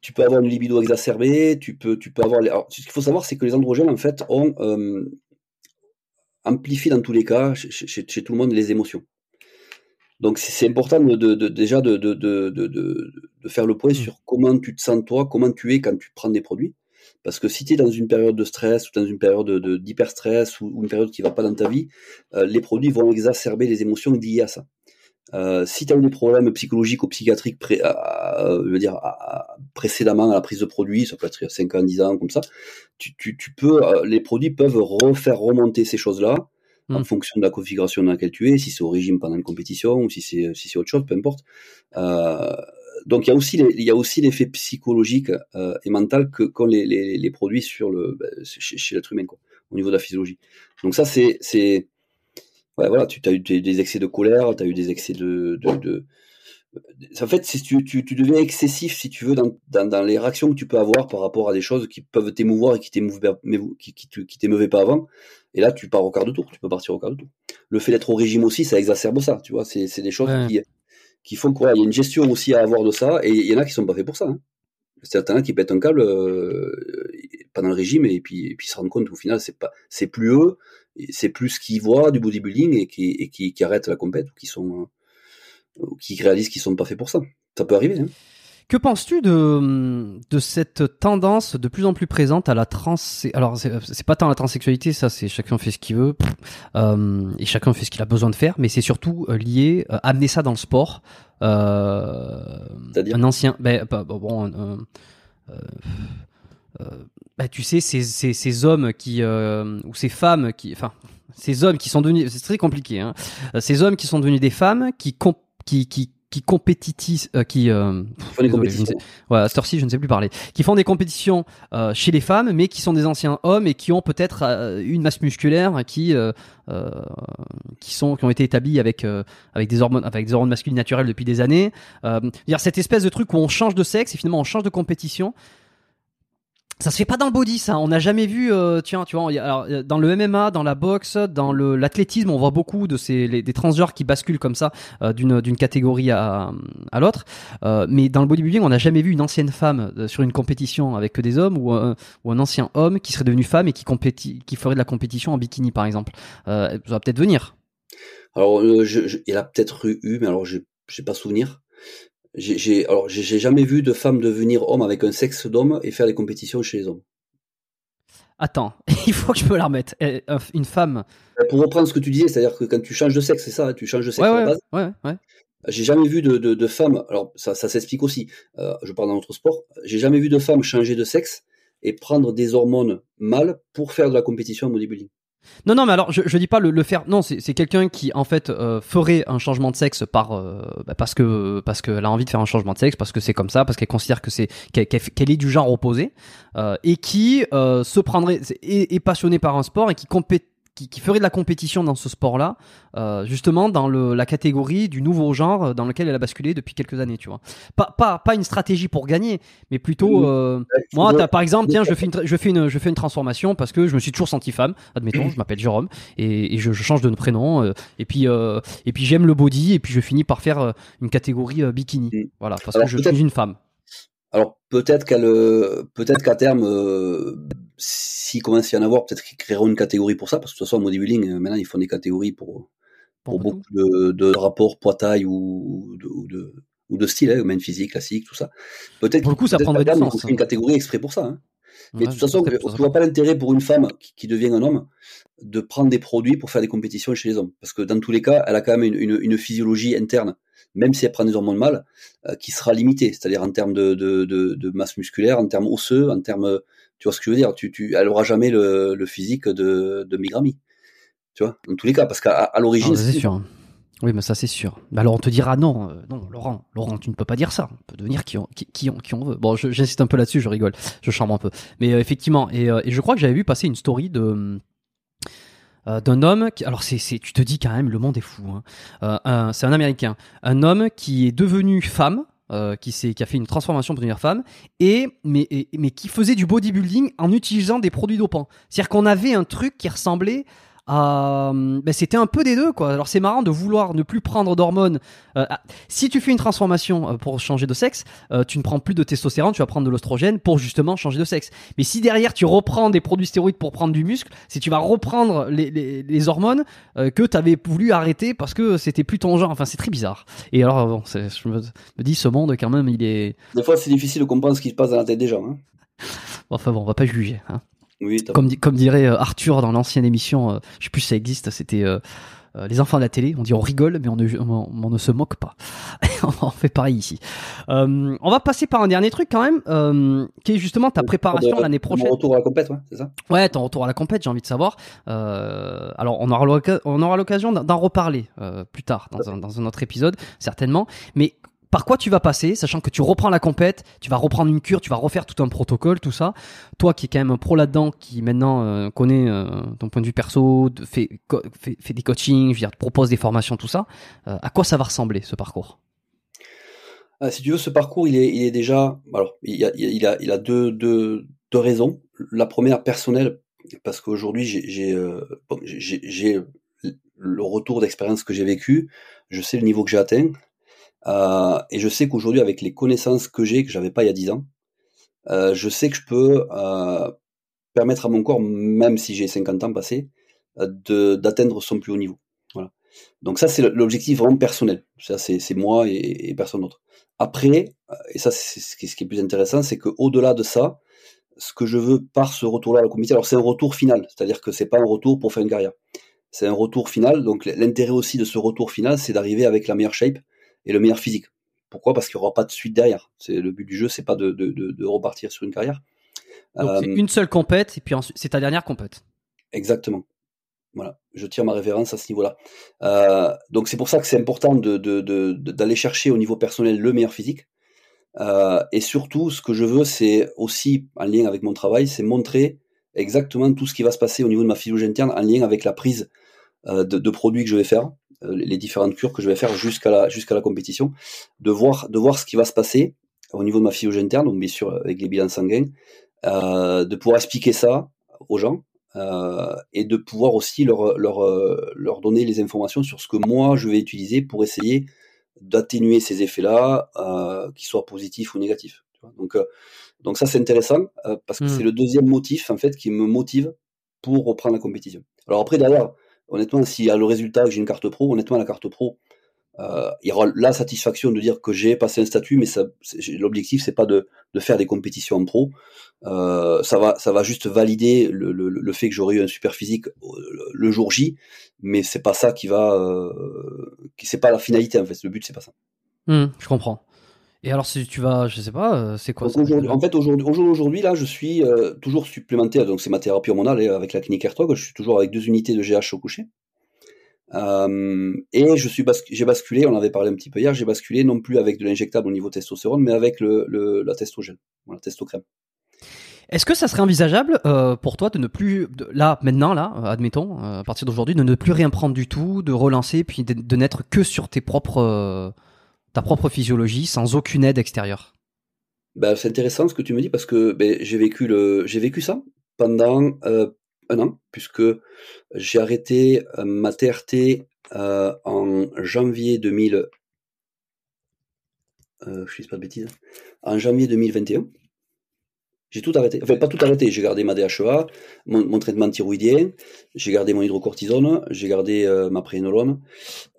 Tu peux avoir une libido exacerbée, tu peux, tu peux avoir. Les... ce qu'il faut savoir, c'est que les androgènes, en fait, ont, euh, amplifie dans tous les cas chez, tout le monde les émotions. Donc c'est important de, déjà de, de, faire le point mmh. sur comment tu te sens toi, comment tu es quand tu prends des produits. Parce que si tu es dans une période de stress ou dans une période d'hyper-stress ou, une période qui va pas dans ta vie, euh, les produits vont exacerber les émotions liées à ça. Euh, si tu as eu des problèmes psychologiques ou psychiatriques pré, je veux dire, précédemment à la prise de produits, ça peut être il y a 5 ans, 10 ans, comme ça, tu, tu, tu peux, euh, les produits peuvent refaire remonter ces choses-là en hmm. fonction de la configuration dans laquelle tu es, si c'est au régime pendant une compétition ou si c'est si autre chose, peu importe. Euh, donc il y a aussi il y a aussi l'effet psychologique euh, et mental que qu'ont les, les, les, produits sur le ben, chez, chez l'être humain quoi, au niveau de la physiologie. Donc ça c'est c'est ouais, voilà, tu as eu des excès de colère, tu as eu des excès de, de, de... En fait, si tu, tu, tu, deviens excessif, si tu veux, dans, dans, dans, les réactions que tu peux avoir par rapport à des choses qui peuvent t'émouvoir et qui qui, qui, qui t'émeuvaient pas avant. Et là, tu pars au quart de tour, tu peux partir au quart de tour. Le fait d'être au régime aussi, ça exacerbe ça, tu vois. C'est, c'est des choses qui, qui font quoi? Il y a une gestion aussi à avoir de ça, et il y en a qui sont pas faits pour ça. Hein. Certains qui pètent un câble euh, pendant le régime et puis, puis se rendent compte qu'au final, c'est pas, c'est plus eux, c'est plus ce qu'ils voient du bodybuilding et qui, et qui, qui arrêtent la compète ou qui sont euh, qui réalisent qu'ils sont pas faits pour ça. Ça peut arriver. Hein. Que penses-tu de, de cette tendance de plus en plus présente à la trans alors c'est pas tant la transsexualité ça c'est chacun fait ce qu'il veut euh, et chacun fait ce qu'il a besoin de faire mais c'est surtout euh, lié euh, amener ça dans le sport euh, un ancien ben, bon euh, bah, tu sais, ces, ces, ces hommes qui euh, ou ces femmes qui, enfin, ces hommes qui sont devenus, c'est très compliqué, hein, euh, ces hommes qui sont devenus des femmes qui qui qui compétitisent, euh, qui euh, désolé, je ne sais, ouais, à cette heure-ci, je ne sais plus parler, qui font des compétitions euh, chez les femmes, mais qui sont des anciens hommes et qui ont peut-être euh, une masse musculaire qui euh, qui sont qui ont été établis avec avec des hormones avec des hormones masculines naturelles depuis des années. Euh, dire cette espèce de truc où on change de sexe et finalement on change de compétition Ça se fait pas dans le body, ça. On n'a jamais vu, euh, tiens, tu vois, alors, dans le MMA, dans la boxe, dans l'athlétisme, on voit beaucoup de ces des transgenres qui basculent comme ça euh, d'une catégorie à à l'autre. Euh, mais dans le bodybuilding, on n'a jamais vu une ancienne femme euh, sur une compétition avec que des hommes ou un, ou un ancien homme qui serait devenu femme et qui compétit, qui ferait de la compétition en bikini, par exemple. ça va peut-être venir. Alors, je, je, il a peut-être eu, mais alors j'ai j'ai pas souvenir. J'ai, alors, j'ai jamais vu de femme devenir homme avec un sexe d'homme et faire des compétitions chez les hommes. Attends, il faut que je me la remette. Eh, une femme. Euh, pour reprendre ce que tu disais, c'est-à-dire que quand tu changes de sexe, c'est ça, hein, tu changes de sexe ouais, à la base. Ouais, ouais. J'ai jamais vu de, de, de femme, alors ça, ça s'explique aussi, euh, je parle dans notre sport, j'ai jamais vu de femme changer de sexe et prendre des hormones mâles pour faire de la compétition en bodybuilding. Non, non, mais alors je, je dis pas le, le faire. Non, c'est quelqu'un qui en fait euh, ferait un changement de sexe par euh, bah, parce que parce qu'elle a envie de faire un changement de sexe, parce que c'est comme ça, parce qu'elle considère que c'est qu'elle est du genre opposé euh, et qui euh, se prendrait est, est passionné par un sport et qui compét qui, qui, ferait de la compétition dans ce sport-là, euh, justement dans le, la catégorie du nouveau genre dans lequel elle a basculé depuis quelques années, tu vois. Pas, pas, pas une stratégie pour gagner, mais plutôt, euh, moi, as, par exemple, tiens, je fais, une, je, fais une, je fais une transformation parce que je me suis toujours senti femme, admettons, je m'appelle Jérôme, et, et je, je, change de prénom, euh, et puis, euh, et puis j'aime le body, et puis je finis par faire euh, une catégorie euh, bikini. Voilà, parce Alors, que je suis une femme. Alors peut-être qu'elle, peut-être qu'à terme, euh, s'il commence à y en avoir, peut-être qu'ils créeront une catégorie pour ça, parce que de toute façon, en bodybuilding, euh, maintenant, ils font des catégories pour, pour, pour beaucoup de, de, rapports poids-taille ou de, ou de, ou de style, hein, même physique, classique, tout ça. Peut-être pour le coup, ça prendrait du sens. une catégorie exprès pour ça. Hein. Mais ouais, de toute façon, je ne vois pas l'intérêt pour une femme qui, qui, devient un homme de prendre des produits pour faire des compétitions chez les hommes. Parce que dans tous les cas, elle a quand même une, une, une physiologie interne même si elle prend des hormones mâles, euh, qui sera limitée, c'est-à-dire en termes de, de, de, de, masse musculaire, en termes osseux, en termes, tu vois ce que je veux dire, tu, tu, elle aura jamais le, le physique de, de Migrami, tu vois, dans tous les cas, parce qu'à à, l'origine, ah, c'est sûr. Oui, mais ça c'est sûr. Alors on te dira non, euh, non, Laurent, Laurent, tu ne peux pas dire ça. On peut devenir qui on, qui, qui on, qui on veut. Bon, j'insiste un peu là-dessus, je rigole, je charme un peu. Mais euh, effectivement, et, euh, et, je crois que j'avais vu passer une story de d'un homme. Qui, alors c'est, c'est, tu te dis quand même, le monde est fou. Hein. C'est un Américain, un homme qui est devenu femme. Euh, qui, a fait une transformation devenir femme et mais, mais qui faisait du bodybuilding en utilisant des produits dopants. C'est-à-dire qu'on avait un truc qui ressemblait euh, ben c'était un peu des deux quoi. Alors c'est marrant de vouloir ne plus prendre d'hormones. Euh, si tu fais une transformation euh, pour changer de sexe, euh, tu ne prends plus de testostérone, tu vas prendre de l'ostrogène pour justement changer de sexe. Mais si derrière tu reprends des produits stéroïdes pour prendre du muscle, si tu vas reprendre les, les, les hormones que tu avais voulu arrêter parce que c'était plus ton genre. Enfin c'est très bizarre. Et alors bon, je me, me, dis ce monde quand même il est. Des fois c'est difficile de comprendre ce qui se passe dans la tête des gens. Hein. Enfin bon, on va pas juger. Hein. Oui, comme, comme dirait euh, Arthur dans l'ancienne émission, euh, je sais plus si ça existe, c'était euh, les enfants de la télé. On dit on rigole, mais on ne, on, on ne se moque pas. on fait pareil ici. Euh, on va passer par un dernier truc quand même, euh, qui est justement ta préparation l'année prochaine. Mon retour à la compète, ouais, c'est ça? Ouais, ton retour à la compète, j'ai envie de savoir. alors on aura on aura l'occasion d'en reparler plus tard dans un, dans un autre épisode, certainement. Mais par quoi tu vas passer, sachant que tu reprends la compète, tu vas reprendre une cure, tu vas refaire tout un protocole, tout ça. Toi qui es quand même un pro là-dedans, qui maintenant euh, connaît euh, ton point de vue perso, fait, des coachings, je veux propose des formations, tout ça, euh, à quoi ça va ressembler ce parcours? Ah, Si tu veux, ce parcours, il est, déjà... Il, a, deux, raisons. La première, personnelle, parce qu'aujourd'hui, j'ai le retour d'expérience que j'ai vécu, je sais le niveau que j'ai atteint, euh, et je sais qu'aujourd'hui, avec les connaissances que j'ai, que j'avais pas il y a 10 ans, euh, je sais que je peux euh, permettre à mon corps, même si j'ai 50 ans passés, de d'atteindre son plus haut niveau. Voilà. Donc ça, c'est l'objectif vraiment personnel. C'est moi et, personne d'autre. Après, et ça, c'est ce qui est plus intéressant, c'est que au-delà de ça, ce que je veux par ce retour-là à la comité, alors c'est un retour final, c'est-à-dire que c'est pas un retour pour faire une carrière, c'est un retour final. Donc l'intérêt aussi de ce retour final, c'est d'arriver avec la meilleure shape et le meilleur physique. Pourquoi? Parce qu'il n'y aura pas de suite derrière. C'est le but du jeu, c'est pas de, de, de, de, repartir sur une carrière. Donc euh, c'est une seule compète et puis c'est ta dernière compète. Exactement. Voilà, je tire ma référence à ce niveau-là. Euh, donc c'est pour ça que c'est important d'aller chercher au niveau personnel le meilleur physique. Euh, et surtout, ce que je veux, c'est aussi en lien avec mon travail, c'est montrer exactement tout ce qui va se passer au niveau de ma physiologie interne en lien avec la prise euh, de, de, produits que je vais faire, euh, les différentes cures que je vais faire jusqu'à la, jusqu'à la compétition, de voir, de voir ce qui va se passer au niveau de ma physiologie interne, donc bien sûr avec les bilans sanguins, de pouvoir expliquer ça aux gens et de pouvoir aussi leur, leur, leur donner les informations sur ce que moi je vais utiliser pour essayer d'atténuer ces effets-là, euh, qu'ils soient positifs ou négatifs. Donc, donc ça c'est intéressant parce que mmh. c'est le deuxième motif en fait qui me motive pour reprendre la compétition. Alors après derrière, honnêtement, s'il y a le résultat que j'ai une carte pro, honnêtement la carte pro, euh, il y aura la satisfaction de dire que j'ai passé un statut, mais l'objectif c'est pas de, faire des compétitions en pro. Euh, ça va, ça va juste valider le, fait que j'aurai eu un super physique le jour J, mais c'est pas ça qui va, euh, c'est pas la finalité en fait. Le but c'est pas ça. Mmh, je comprends. Et alors si tu vas, je sais pas, euh, c'est quoi ça En fait aujourd'hui, aujourd'hui là, je suis euh, toujours supplémentaire. Donc c'est ma thérapie hormonale avec la clinique Ertog. Je suis toujours avec deux unités de GH au coucher. Euh, et je suis j'ai basculé, on avait parlé un petit peu hier, j'ai basculé non plus avec de l'injectable au niveau testostérone, mais avec le, le la testogène, la testocrème. Est-ce que ça serait envisageable euh, pour toi de ne plus, là, maintenant, là, admettons, euh, à partir d'aujourd'hui, de ne plus rien prendre du tout, de relancer, puis de, n'être que sur tes propres, ta propre physiologie, sans aucune aide extérieure ben, C'est intéressant ce que tu me dis, parce que ben, j'ai vécu, le, j'ai vécu ça pendant un an, puisque j'ai arrêté ma TRT en janvier 2000. Euh, je dis pas de bêtises. En janvier 2021. J'ai tout arrêté. Enfin, pas tout arrêté. J'ai gardé ma DHEA, mon, traitement thyroïdien, j'ai gardé mon hydrocortisone, j'ai gardé euh, ma prénolone,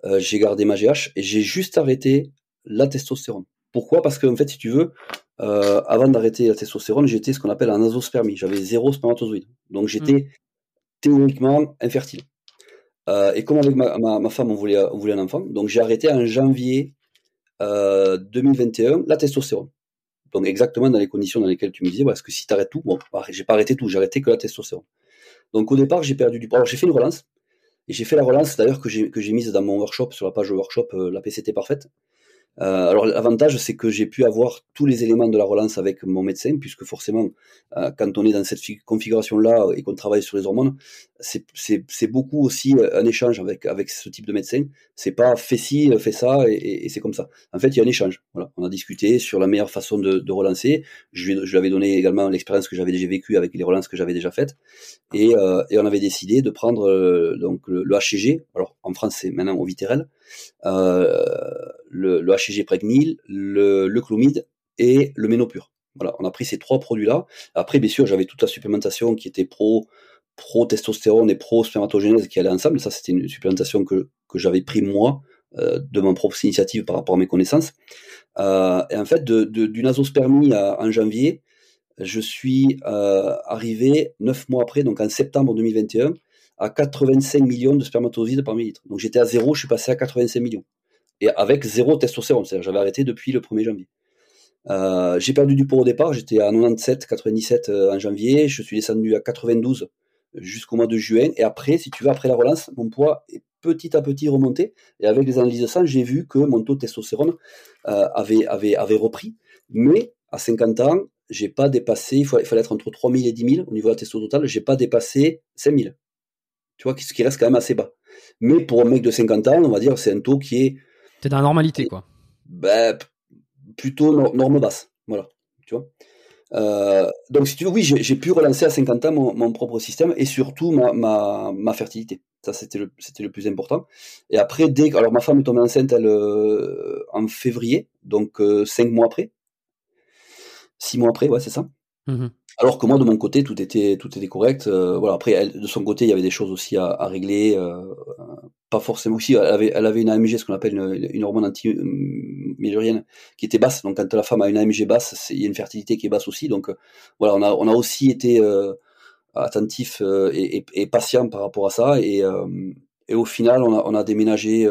euh, j'ai gardé ma GH et j'ai juste arrêté la testostérone. Pourquoi? Parce que, en fait, si tu veux, euh, avant d'arrêter la testostérone, j'étais ce qu'on appelle un azospermie. J'avais zéro spermatozoïde. Donc, j'étais mmh. théoriquement infertile. et comme avec ma, femme, on voulait, on voulait un enfant, donc j'ai arrêté en janvier 2021 la testostérone. Donc exactement dans les conditions dans lesquelles tu me disais, parce que si tu arrêtes tout, bon, j'ai pas arrêté tout, j'ai arrêté que la testostérone. Donc au départ, j'ai perdu du poids. Alors j'ai fait une relance, et j'ai fait la relance d'ailleurs que j'ai, mise dans mon workshop, sur la page workshop, euh, la PCT parfaite. Euh, alors l'avantage, c'est que j'ai pu avoir tous les éléments de la relance avec mon médecin, puisque forcément, euh, quand on est dans cette configuration-là et qu'on travaille sur les hormones, c'est beaucoup aussi un échange avec, avec ce type de médecin. C'est pas fais ci, fais ça, et, c'est comme ça. En fait, il y a un échange. Voilà. On a discuté sur la meilleure façon de, de relancer. Je, je lui avais donné également l'expérience que j'avais déjà vécue avec les relances que j'avais déjà faites. Et, euh, et, on avait décidé de prendre donc le, le, HCG. Alors en France, c'est maintenant au Viterel euh, le, le, HCG Pregnil, le, le et le Ménopure. Voilà, on a pris ces trois produits-là. Après, bien sûr, j'avais toute la supplémentation qui était pro pro testostérone et pro spermatogénèse qui allait ensemble. Ça, c'était une supplémentation que, que j'avais pris moi euh, de mon propre initiative par rapport à mes connaissances. Euh, et en fait, de, d'une azospermie en janvier, je suis euh, arrivé neuf mois après, donc en septembre 2021, à 85 millions de spermatozoïdes par millilitre. Donc j'étais à zéro, je suis passé à 85 millions. Et avec zéro testostérone, c'est-à-dire j'avais arrêté depuis le 1er janvier. Euh, j'ai perdu du poids au départ, j'étais à 97, 97 euh, en janvier, je suis descendu à 92 jusqu'au mois de juin. Et après, si tu veux, après la relance, mon poids est petit à petit remonté. Et avec les analyses de sang, j'ai vu que mon taux de testostérone euh, avait, avait, avait repris. Mais à 50 ans, j'ai pas dépassé, il fallait, il fallait être entre 3000 et 10 000 au niveau de la testo totale, j'ai pas dépassé 5000 tu vois, ce qui reste quand même assez bas. Mais pour un mec de 50 ans, on va dire, c'est un taux qui est. C'est dans la normalité, quoi. Ben, plutôt norme basse. Voilà. Tu vois? Euh, donc, si tu veux, oui, j'ai pu relancer à 50 ans mon, propre système et surtout ma, ma, ma fertilité. Ça, c'était le, le plus important. Et après, dès alors ma femme est tombée enceinte elle, euh, en février, donc euh, 5 mois après. 6 mois après, ouais, c'est ça. Mmh alors que moi, de mon côté, tout était, tout était correct. Euh, voilà. Après, elle, de son côté, il y avait des choses aussi à, à régler. Euh, pas forcément aussi. Elle avait, elle avait une AMG, ce qu'on appelle une, une hormone anti-mélurienne, qui était basse. Donc, quand la femme a une AMG basse, il y a une fertilité qui est basse aussi. Donc, euh, voilà, on a, on a aussi été euh, attentif et, et, et, patient par rapport à ça. Et, et au final, on a, on a déménagé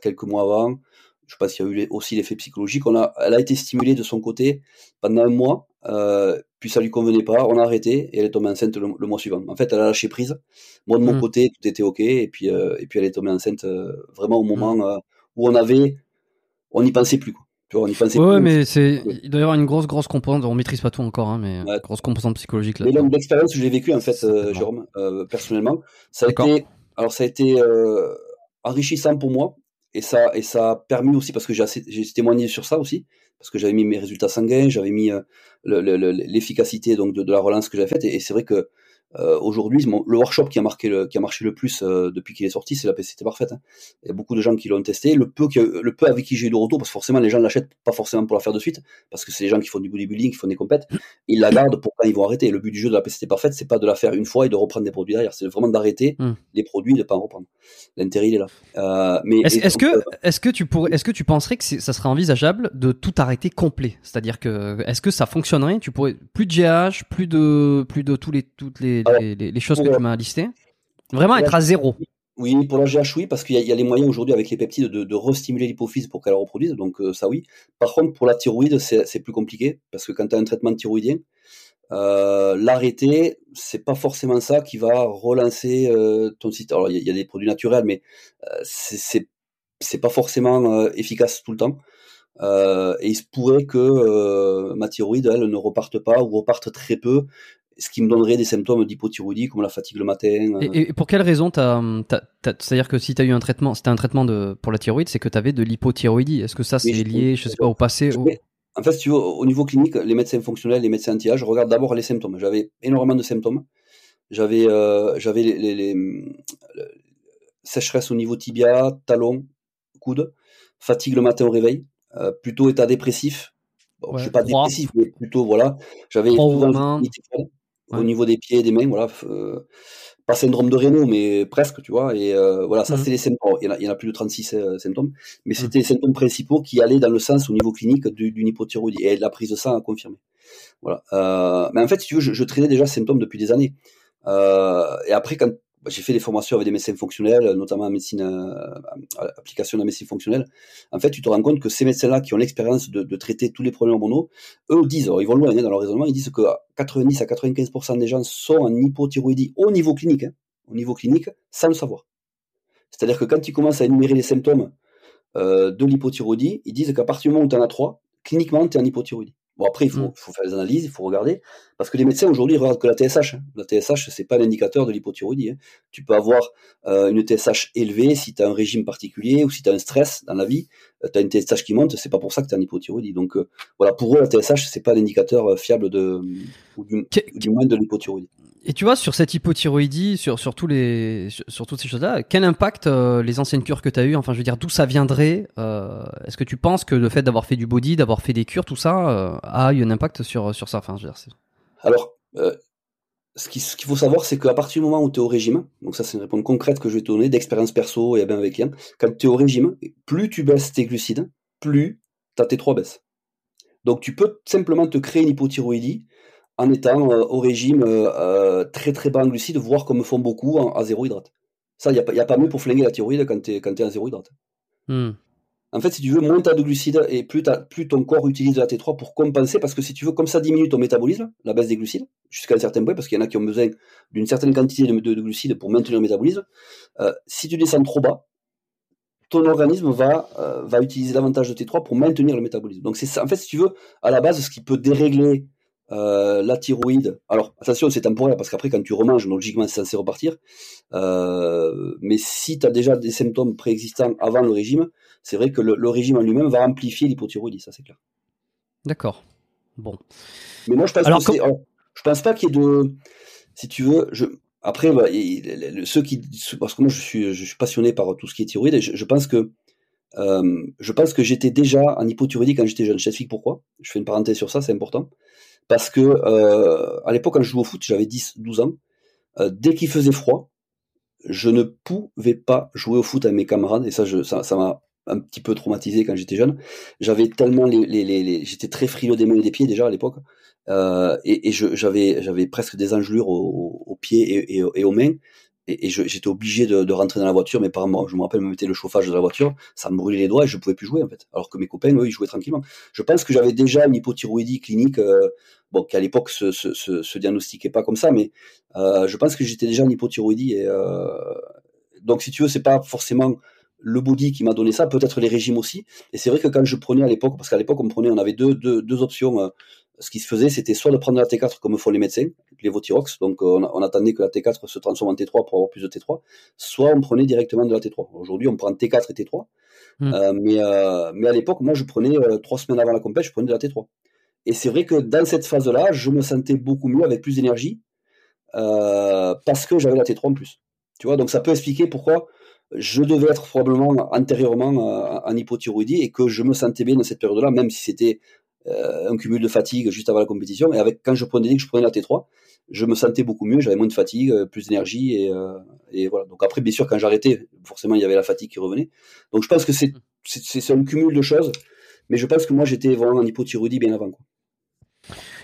quelques mois avant. Je sais pas s'il y a eu aussi l'effet psychologique. On a, elle a été stimulée de son côté pendant un mois. Euh, puis ça lui convenait pas, on a arrêté et elle est tombée enceinte le, mois suivant. En fait, elle a lâché prise. Moi de mon hmm. côté, tout était ok et puis euh, et puis elle est tombée enceinte euh, vraiment au moment hmm. euh, où on avait, on n'y pensait plus quoi. Tu vois, on y pensait ouais, mais c'est il doit y avoir une grosse grosse composante. On maîtrise pas tout encore, hein, mais grosse composante psychologique là. Et donc l'expérience que j'ai vécue en fait, Jérôme, personnellement, ça a été alors ça a été enrichissant pour moi et ça et ça a permis aussi parce que j'ai témoigné sur ça aussi parce que j'avais mis mes résultats sanguins, j'avais mis l'efficacité donc de, la relance que j'avais faite, et c'est vrai que euh, aujourd'hui, le workshop qui a, marqué le, qui a marché le plus euh, depuis qu'il est sorti, c'est la PCT parfaite. Hein. Il y a beaucoup de gens qui l'ont testé. Le peu, le peu avec qui j'ai eu de retour, parce que forcément les gens l'achètent pas forcément pour la faire de suite, parce que c'est les gens qui font du bodybuilding, qui font des compètes, ils la gardent pour quand ils vont arrêter. le but du jeu de la PCT parfaite, c'est pas de la faire une fois et de reprendre des produits derrière, c'est vraiment d'arrêter hmm. les produits et de pas en reprendre. L'intérêt il est là. Euh, mais est-ce que est-ce que tu pourrais est-ce que tu penserais que ça serait envisageable de tout arrêter complet? C'est-à-dire que est-ce que ça fonctionnerait? Tu pourrais plus de GH, plus de plus de tous les toutes les, les choses que tu m'as listé Vraiment être à zéro. Oui, pour la GH, oui, parce qu'il y, a les moyens aujourd'hui avec les peptides de, de restimuler l'hypophyse pour qu'elle reproduise, donc euh, ça oui. Par contre, pour la thyroïde, c'est plus compliqué, parce que quand tu as un traitement thyroïdien, euh, l'arrêter, c'est pas forcément ça qui va relancer euh, ton système. Alors, il y, a des produits naturels, mais euh, c'est pas forcément efficace tout le temps. et il se pourrait que ma thyroïde, elle, ne reparte pas ou reparte très peu ce qui me donnerait des symptômes d'hypothyroïdie comme la fatigue le matin. Euh. Et, pour quelle raison C'est-à-dire que si tu as eu un traitement, c'était un traitement de, pour la thyroïde, c'est que tu avais de l'hypothyroïdie. Est-ce que ça c'est lié, je sais pas, au passé En fait, si tu veux, au niveau clinique, les médecins fonctionnels, les médecins anti-âge regardent d'abord les symptômes. J'avais énormément de symptômes. J'avais euh, j'avais les, les, sécheresse au niveau tibia, talon, coude, fatigue le matin au réveil, euh, plutôt état dépressif. Bon, je suis pas dépressif, mais plutôt voilà. J'avais au niveau des pieds et des mains, voilà. Euh, pas syndrome de Raynaud, mais presque, tu vois. Et euh, voilà, ça, mmh. c'est les symptômes. Il y, en a, plus de 36 euh, symptômes, mais mmh. c'était les symptômes principaux qui allaient dans le sens au niveau clinique d'une hypothyroïdie. Et la prise de sang a confirmé. Voilà. mais en fait, si tu veux, je, je traînais déjà ces symptômes depuis des années. et après, quand j'ai fait des formations avec des médecins fonctionnels, notamment en médecine, euh, application de la médecine fonctionnelle. En fait, tu te rends compte que ces médecins-là qui ont l'expérience de, de, traiter tous les problèmes hormonaux, eux disent, alors ils vont loin hein, dans leur raisonnement, ils disent que 90 à 95% des gens sont en hypothyroïdie au niveau clinique, hein, au niveau clinique, sans le savoir. C'est-à-dire que quand ils commencent à énumérer les symptômes euh, de l'hypothyroïdie, ils disent qu'à partir du moment où tu en as trois, cliniquement, tu es en hypothyroïdie. Bon, après, il faut, mm. faut, faire des analyses, il faut regarder. Parce que les médecins, aujourd'hui, regardent que la TSH. Hein. La TSH, c'est pas l'indicateur de l'hypothyroïdie. Hein. Tu peux avoir euh, une TSH élevée si tu as un régime particulier ou si tu as un stress dans la vie. Euh, tu as une TSH qui monte, c'est pas pour ça que tu as une hypothyroïdie. Donc, euh, voilà, pour eux, la TSH, c'est pas l'indicateur fiable de, ou du, du moins de l'hypothyroïdie. Et tu vois, sur cette hypothyroïdie, sur, sur, tous les, sur, toutes ces choses-là, quel impact euh, les anciennes cures que tu as eues, enfin je veux dire, d'où ça viendrait euh, Est-ce que tu penses que le fait d'avoir fait du body, d'avoir fait des cures, tout ça, euh, a eu un impact sur, sur ça? Enfin, je veux dire, Alors, ce qu'il faut savoir, c'est qu'à partir du moment où tu es au régime, donc ça c'est une réponse concrète que je vais te donner, d'expérience perso et bien avec rien, quand tu es au régime, plus tu baisses tes glucides, plus ta T3 baisse. Donc tu peux simplement te créer une hypothyroïdie en étant euh, au régime euh, euh, très très bas en glucides, voire comme font beaucoup à zéro hydrate. Ça, il n'y a, pas mieux pour flinguer la thyroïde quand tu es, quand es à zéro hydrate. Hmm. En fait, si tu veux, moins tu as de glucides et plus, plus ton corps utilise la T3 pour compenser, parce que si tu veux, comme ça diminue ton métabolisme, la baisse des glucides, jusqu'à un certain point, parce qu'il y en a qui ont besoin d'une certaine quantité de, glucides pour maintenir le métabolisme. si tu descends trop bas, ton organisme va, va utiliser davantage de T3 pour maintenir le métabolisme. Donc, c'est en fait, si tu veux, à la base, ce qui peut dérégler euh, la thyroïde, alors attention, c'est temporaire parce qu'après, quand tu remanges, logiquement, c'est censé repartir. Euh, mais si tu as déjà des symptômes préexistants avant le régime, c'est vrai que le, régime en lui-même va amplifier l'hypothyroïdie, ça c'est clair. D'accord. Bon. Mais moi, je pense, alors, je pense pas qu'il y ait de. Si tu veux, je, après, bah, ceux qui. Parce que moi, je suis, je suis passionné par tout ce qui est thyroïde, je, pense que. Euh, je pense que j'étais déjà en hypothyroïdie quand j'étais jeune. Je t'explique pourquoi. Je fais une parenthèse sur ça, c'est important parce que euh, à l'époque quand je jouais au foot, j'avais 10 12 ans, euh, dès qu'il faisait froid, je ne pouvais pas jouer au foot avec mes camarades. Et ça ça m'a un petit peu traumatisé quand j'étais jeune. J'avais tellement j'étais très frileux des mains et des pieds déjà à l'époque. Euh, et, j'avais presque des engelures aux, pieds et, aux mains et, j'étais obligé de, rentrer dans la voiture. Mes parents, je me rappelle, me mettaient le chauffage de la voiture, ça me brûlait les doigts et je pouvais plus jouer en fait. Alors que mes copains, eux, ils jouaient tranquillement. Je pense que j'avais déjà une hypothyroïdie clinique, euh, bon, qui à l'époque se, se, se, diagnostiquait pas comme ça, mais euh, je pense que j'étais déjà en hypothyroïdie. Et, euh, donc, si tu veux, c'est pas forcément le body qui m'a donné ça, peut-être les régimes aussi. Et c'est vrai que quand je prenais à l'époque, parce qu'à l'époque on prenait, on avait deux, deux, deux options ce qui se faisait, c'était soit de prendre la T4 comme font les médecins, les Votirox, donc on, on, attendait que la T4 se transforme en T3 pour avoir plus de T3, soit on prenait directement de la T3. Aujourd'hui, on prend T4 et T3, mm. euh, mais, euh, mais à l'époque, moi, je prenais euh, trois semaines avant la compète, je prenais de la T3. Et c'est vrai que dans cette phase-là, je me sentais beaucoup mieux, avec plus d'énergie, euh, parce que j'avais la T3 en plus. Tu vois, donc ça peut expliquer pourquoi je devais être probablement antérieurement euh, en hypothyroïdie et que je me sentais bien dans cette période-là, même si c'était euh, un cumul de fatigue juste avant la compétition. Et avec quand je prenais que je prenais la T3, je me sentais beaucoup mieux, j'avais moins de fatigue, euh, plus d'énergie et, et, voilà. Donc après, bien sûr, quand j'arrêtais, forcément, il y avait la fatigue qui revenait. Donc je pense que c'est c'est un cumul de choses, mais je pense que moi j'étais vraiment en hypothyroïdie bien avant. Quoi.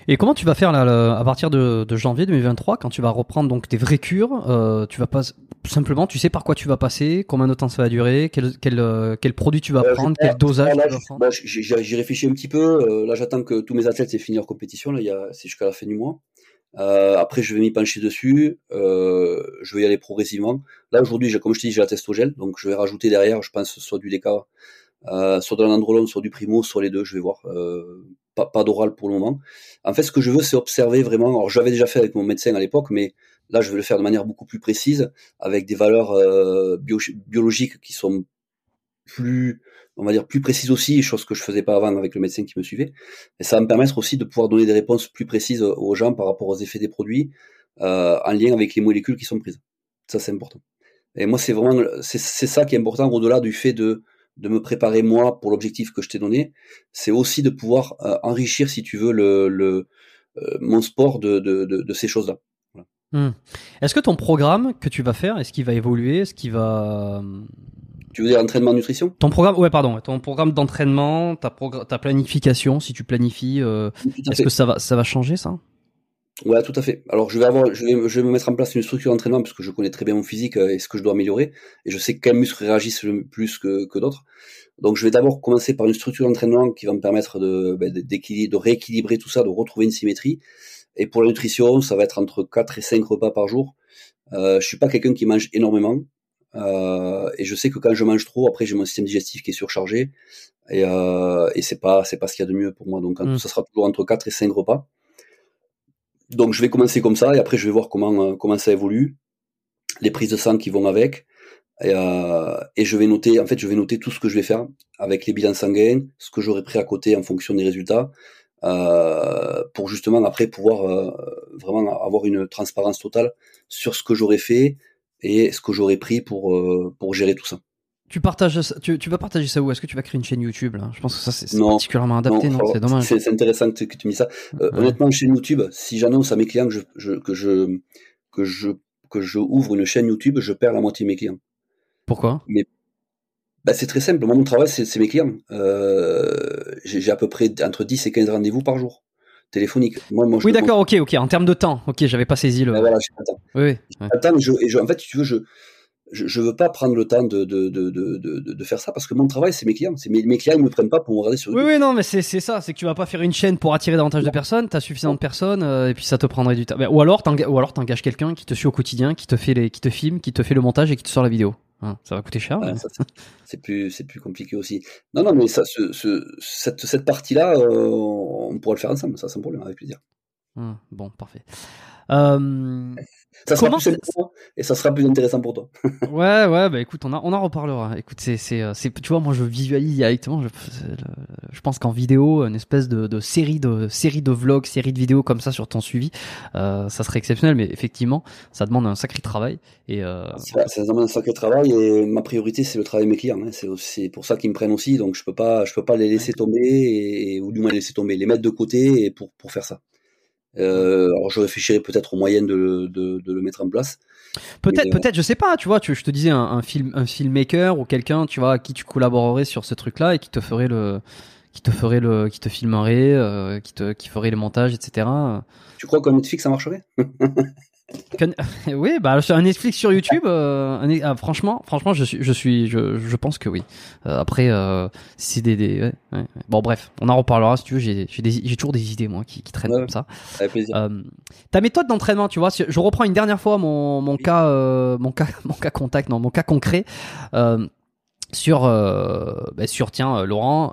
Et comment tu vas faire là, à partir de, de, janvier 2023 quand tu vas reprendre donc tes vraies cures euh, Tu vas pas simplement, tu sais par quoi tu vas passer, combien de temps ça va durer, quel, quel, euh, quel produit tu vas euh, prendre, quel dosage prendre? J'y réfléchis un petit peu. Euh, là, j'attends que tous mes athlètes aient fini leur compétition. Là, il y a, c'est jusqu'à la fin du mois. Euh, après, je vais m'y pencher dessus. Euh, je vais y aller progressivement. Là, aujourd'hui, comme je te dis, j'ai la testogel, donc je vais rajouter derrière, je pense, soit du DK, euh, soit de l'androlone, soit du primo, soit les deux. Je vais voir. Pas, pas d'oral pour le moment. En fait, ce que je veux, c'est observer vraiment. Alors, j'avais déjà fait avec mon médecin à l'époque, mais là, je vais le faire de manière beaucoup plus précise, avec des valeurs euh, bio, biologiques qui sont plus, on va dire, plus précises aussi, chose que je faisais pas avant avec le médecin qui me suivait. Et ça va me permettre aussi de pouvoir donner des réponses plus précises aux gens par rapport aux effets des produits, euh, en lien avec les molécules qui sont prises. Ça, c'est important. Et moi, c'est vraiment, c'est ça qui est important au-delà du fait de de me préparer moi pour l'objectif que je t'ai donné, c'est aussi de pouvoir euh, enrichir, si tu veux, le, le euh, mon sport de, de, de, de ces choses-là. Voilà. Hmm. Est-ce que ton programme que tu vas faire, est-ce qu'il va évoluer, est-ce qu'il va tu veux dire entraînement nutrition? Ton programme, ouais, pardon, ton programme d'entraînement, ta, ta planification, si tu planifies, euh, est-ce que ça va, ça va changer ça? Ouais, tout à fait. Alors je vais avoir, je vais, je vais me mettre en place une structure d'entraînement parce que je connais très bien mon physique euh, et ce que je dois améliorer et je sais quels muscles réagissent le plus que, que d'autres. Donc je vais d'abord commencer par une structure d'entraînement qui va me permettre de, ben, de rééquilibrer tout ça, de retrouver une symétrie. Et pour la nutrition, ça va être entre 4 et 5 repas par jour. Euh, je suis pas quelqu'un qui mange énormément. Euh, et je sais que quand je mange trop, après j'ai mon système digestif qui est surchargé et, euh, et c'est pas c'est pas ce qu'il y a de mieux pour moi. Donc mmh. ça sera toujours entre 4 et 5 repas. Donc je vais commencer comme ça et après je vais voir comment euh, comment ça évolue, les prises de sang qui vont avec. Et, euh, et, je vais noter, en fait, je vais noter tout ce que je vais faire avec les bilans sanguins, ce que j'aurai pris à côté en fonction des résultats, euh, pour justement après pouvoir euh, vraiment avoir une transparence totale sur ce que j'aurais fait et ce que j'aurais pris pour euh, pour gérer tout ça. Tu partages, tu, tu vas partager ça où? Est-ce que tu vas créer une chaîne YouTube là? Je pense que ça c'est particulièrement adapté, non, C'est dommage. C'est intéressant que, tu me ça. Euh, Honnêtement, une chaîne YouTube, si j'annonce à mes clients que je, je, que je que je que je ouvre une chaîne YouTube, je perds la moitié de mes clients. Pourquoi? Mais bah, c'est très simple. Moi, mon travail, c'est mes clients. Euh, J'ai à peu près entre 10 et 15 rendez-vous par jour téléphonique. Moi, moi, oui, d'accord, ok, ok. En termes de temps, ok, j'avais pas saisi le. Ben voilà, j'ai pas le temps. Oui. Pas le temps, je, et je, en fait, tu veux, je, je, je veux pas prendre le temps de, de, de, de, de faire ça parce que mon travail, c'est mes clients. Mes, mes clients, ils me prennent pas pour me regarder sur Oui, oui, non, mais c'est ça. C'est que tu vas pas faire une chaîne pour attirer davantage de personnes. T'as suffisamment de personnes euh, et puis ça te prendrait du temps. Ou alors, ou alors t'engages quelqu'un qui te suit au quotidien, qui te fait les, qui te filme, qui te fait le montage et qui te sort la vidéo. Hein, ça va coûter cher. c'est plus, c'est plus compliqué aussi. Non, non, mais ça, ce, ce, cette, cette partie-là, euh, on pourra le faire ensemble, ça sans problème, avec plaisir. Hum, bon, parfait. Euh, ça sera plus et ça sera plus intéressant pour toi. ouais, ouais, bah écoute, on, a, on en reparlera. Écoute, c'est, c'est, euh, c'est, tu vois, moi je visualise directement. Je, je pense qu'en vidéo, une espèce de, de, série de série de vlogs, série de vidéos comme ça sur ton suivi, euh, ça serait exceptionnel. Mais effectivement, ça demande un sacré travail. Et euh... ça, ça, demande un sacré travail. Et ma priorité, c'est le travail de mes clients. Hein. C'est, c'est pour ça qu'ils me prennent aussi. Donc je peux pas, je peux pas les laisser tomber et, ou du moins les laisser tomber, les mettre de côté et pour pour faire ça. Euh, alors je réfléchirais peut-être aux moyens de, de, de, le mettre en place. Peut-être, peut-être, je sais pas. Tu vois, tu, je te disais un, un film, un filmmaker ou quelqu'un, tu vois, à qui tu collaborerais sur ce truc-là et qui te ferait le, qui te ferait le, qui te filmerait, euh, qui te, qui ferait le montage, etc. Tu crois qu'un Netflix ça marcherait? oui, bah un Netflix sur YouTube, euh, un, ah, franchement, franchement, je suis, je suis, je, je pense que oui. Euh, après, euh, c'est des, des ouais, ouais. bon bref, on en reparlera si tu veux. J'ai, j'ai toujours des idées moi qui, qui traînent comme ça. Avec plaisir. Ta méthode d'entraînement, tu vois, je reprends une dernière fois mon, mon cas, mon cas, mon cas contact, non, mon cas concret sur, bah, sur tiens, Laurent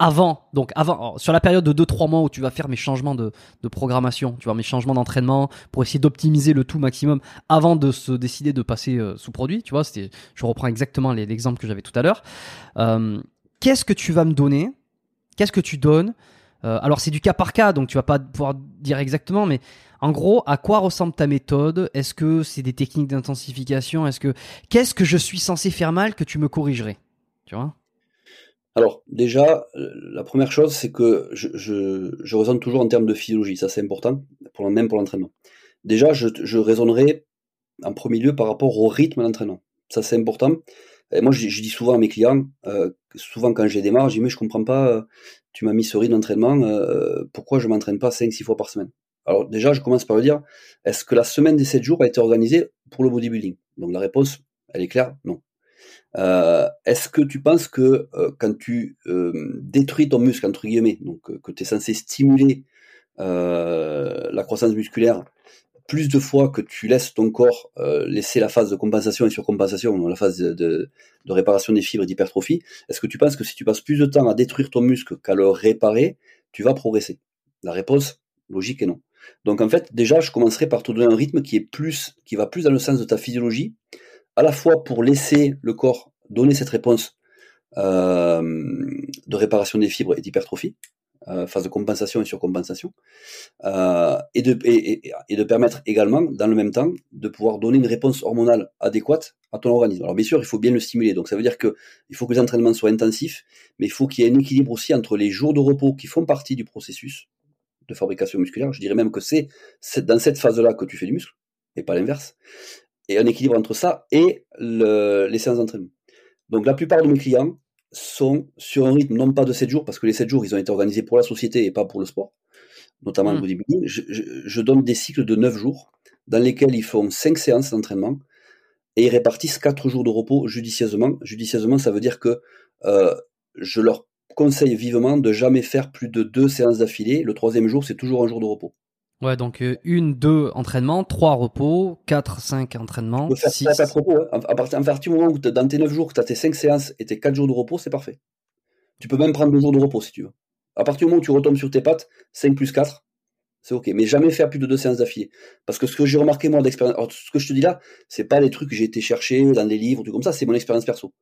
avant, donc avant, sur la période de 2-3 mois où tu vas faire mes changements de, de programmation, tu vois, mes changements d'entraînement pour essayer d'optimiser le tout maximum avant de se décider de passer euh, sous produit, tu vois, c'était, je reprends exactement l'exemple que j'avais tout à l'heure. Euh, qu'est-ce que tu vas me donner? Qu'est-ce que tu donnes? Euh, Alors c'est du cas par cas, donc tu vas pas pouvoir dire exactement, mais en gros, à quoi ressemble ta méthode? Est-ce que c'est des techniques d'intensification? Est-ce que qu'est-ce que je suis censé faire mal que tu me corrigerais? Tu vois? Alors déjà, euh, la première chose, c'est que je, je, raisonne toujours en termes de physiologie, ça c'est important, pour, même pour l'entraînement. Déjà, je, je raisonnerai en premier lieu par rapport au rythme d'entraînement. Ça c'est important. Moi, je, dis souvent à mes clients, euh, souvent quand j'ai démarre, je dis mais je comprends pas, euh, tu m'as mis ce rythme d'entraînement, pourquoi je m'entraîne pas 5-6 fois par semaine? Alors déjà, je commence par le dire, est-ce que la semaine des 7 jours a été organisée pour le bodybuilding? Donc la réponse, elle est claire, non. Euh, est-ce que tu penses que euh, quand tu euh, détruis ton muscle, entre guillemets, donc que tu es censé stimuler la croissance musculaire plus de fois que tu laisses ton corps laisser la phase de compensation et surcompensation, la phase de, de, réparation des fibres et d'hypertrophie, est-ce que tu penses que si tu passes plus de temps à détruire ton muscle qu'à le réparer, tu vas progresser? La réponse logique est non. Donc en fait, déjà, je commencerai par te donner un rythme qui est plus, qui va plus dans le sens de ta physiologie, à la fois pour laisser le corps donner cette réponse euh, de réparation des fibres et d'hypertrophie, euh, phase de compensation et surcompensation, euh, et, de, et, de permettre également, dans le même temps, de pouvoir donner une réponse hormonale adéquate à ton organisme. Alors bien sûr, il faut bien le stimuler, donc ça veut dire que il faut que les entraînements soient intensifs, mais il faut qu'il y ait un équilibre aussi entre les jours de repos qui font partie du processus de fabrication musculaire. Je dirais même que c'est dans cette phase-là que tu fais du muscle, et pas l'inverse et un équilibre entre ça et les séances d'entraînement. Donc la plupart de mes clients sont sur un rythme non pas de 7 jours, parce que les 7 jours, ils ont été organisés pour la société et pas pour le sport, notamment le mmh. bodybuilding. Je, donne des cycles de 9 jours dans lesquels ils font 5 séances d'entraînement et ils répartissent 4 jours de repos judicieusement. Judicieusement, ça veut dire que euh, je leur conseille vivement de jamais faire plus de 2 séances d'affilée. Le troisième jour, c'est toujours un jour de repos. Ouais, donc euh, une, deux entraînements, trois repos, quatre, cinq entraînements. Tu faire six... quatre repos. Hein. À, partir, du moment où dans tes neuf jours, tu as tes cinq séances et tes quatre jours de repos, c'est parfait. Tu peux même prendre deux jours de repos si tu veux. À partir du moment où tu retombes sur tes pattes, 5 plus 4, c'est ok. Mais jamais faire plus de deux séances d'affilée. Parce que ce que j'ai remarqué moi d'expérience, ce que je te dis là, c'est pas des trucs que j'ai été chercher dans des livres, tout comme ça, c'est mon expérience perso.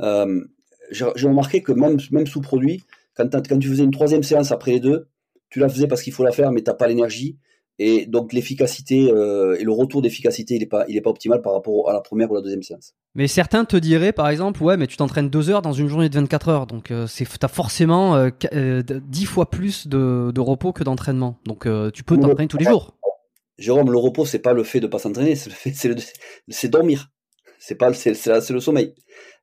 Euh, j'ai remarqué que même, même sous produit, quand, quand tu faisais une troisième séance après les deux, tu la faisais parce qu'il faut la faire, mais t'as pas l'énergie. Et donc l'efficacité euh, et le retour d'efficacité, il est pas, il est pas optimal par rapport à la première ou la deuxième séance. Mais certains te diraient, par exemple, ouais, mais tu t'entraînes deux heures dans une journée de 24 heures, donc euh, c'est, t'as forcément euh, euh dix fois plus de, de repos que d'entraînement. Donc tu peux t'entraîner tous les jours. Jérôme, le repos, c'est pas le fait de pas s'entraîner, c'est dormir. C'est pas, c'est, c'est, le sommeil.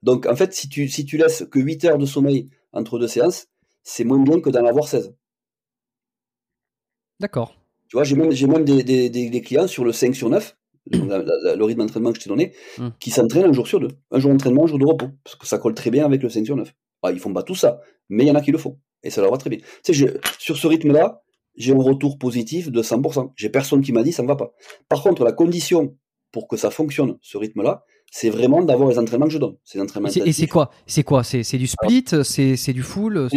Donc en fait, si tu, si tu laisses que 8 heures de sommeil entre deux séances, c'est moins bien que d'en avoir 16. D'accord. Tu vois, j'ai même, des, des, des, clients sur le 5 sur 9, le rythme d'entraînement que je t'ai donné, mmh. qui s'entraînent un jour sur deux. Un jour d'entraînement, un jour de repos. Parce que ça colle très bien avec le 5 sur 9. Ah, ils font pas tout ça, mais il y en a qui le font. Et ça leur va très bien. Tu sais, sur ce rythme-là, j'ai un retour positif de 100%. J'ai personne qui m'a dit ça ne va pas. Par contre, la condition pour que ça fonctionne, ce rythme-là, c'est vraiment d'avoir les entraînements que je donne. entraînements et c'est quoi? C'est quoi? C'est du split C'est du full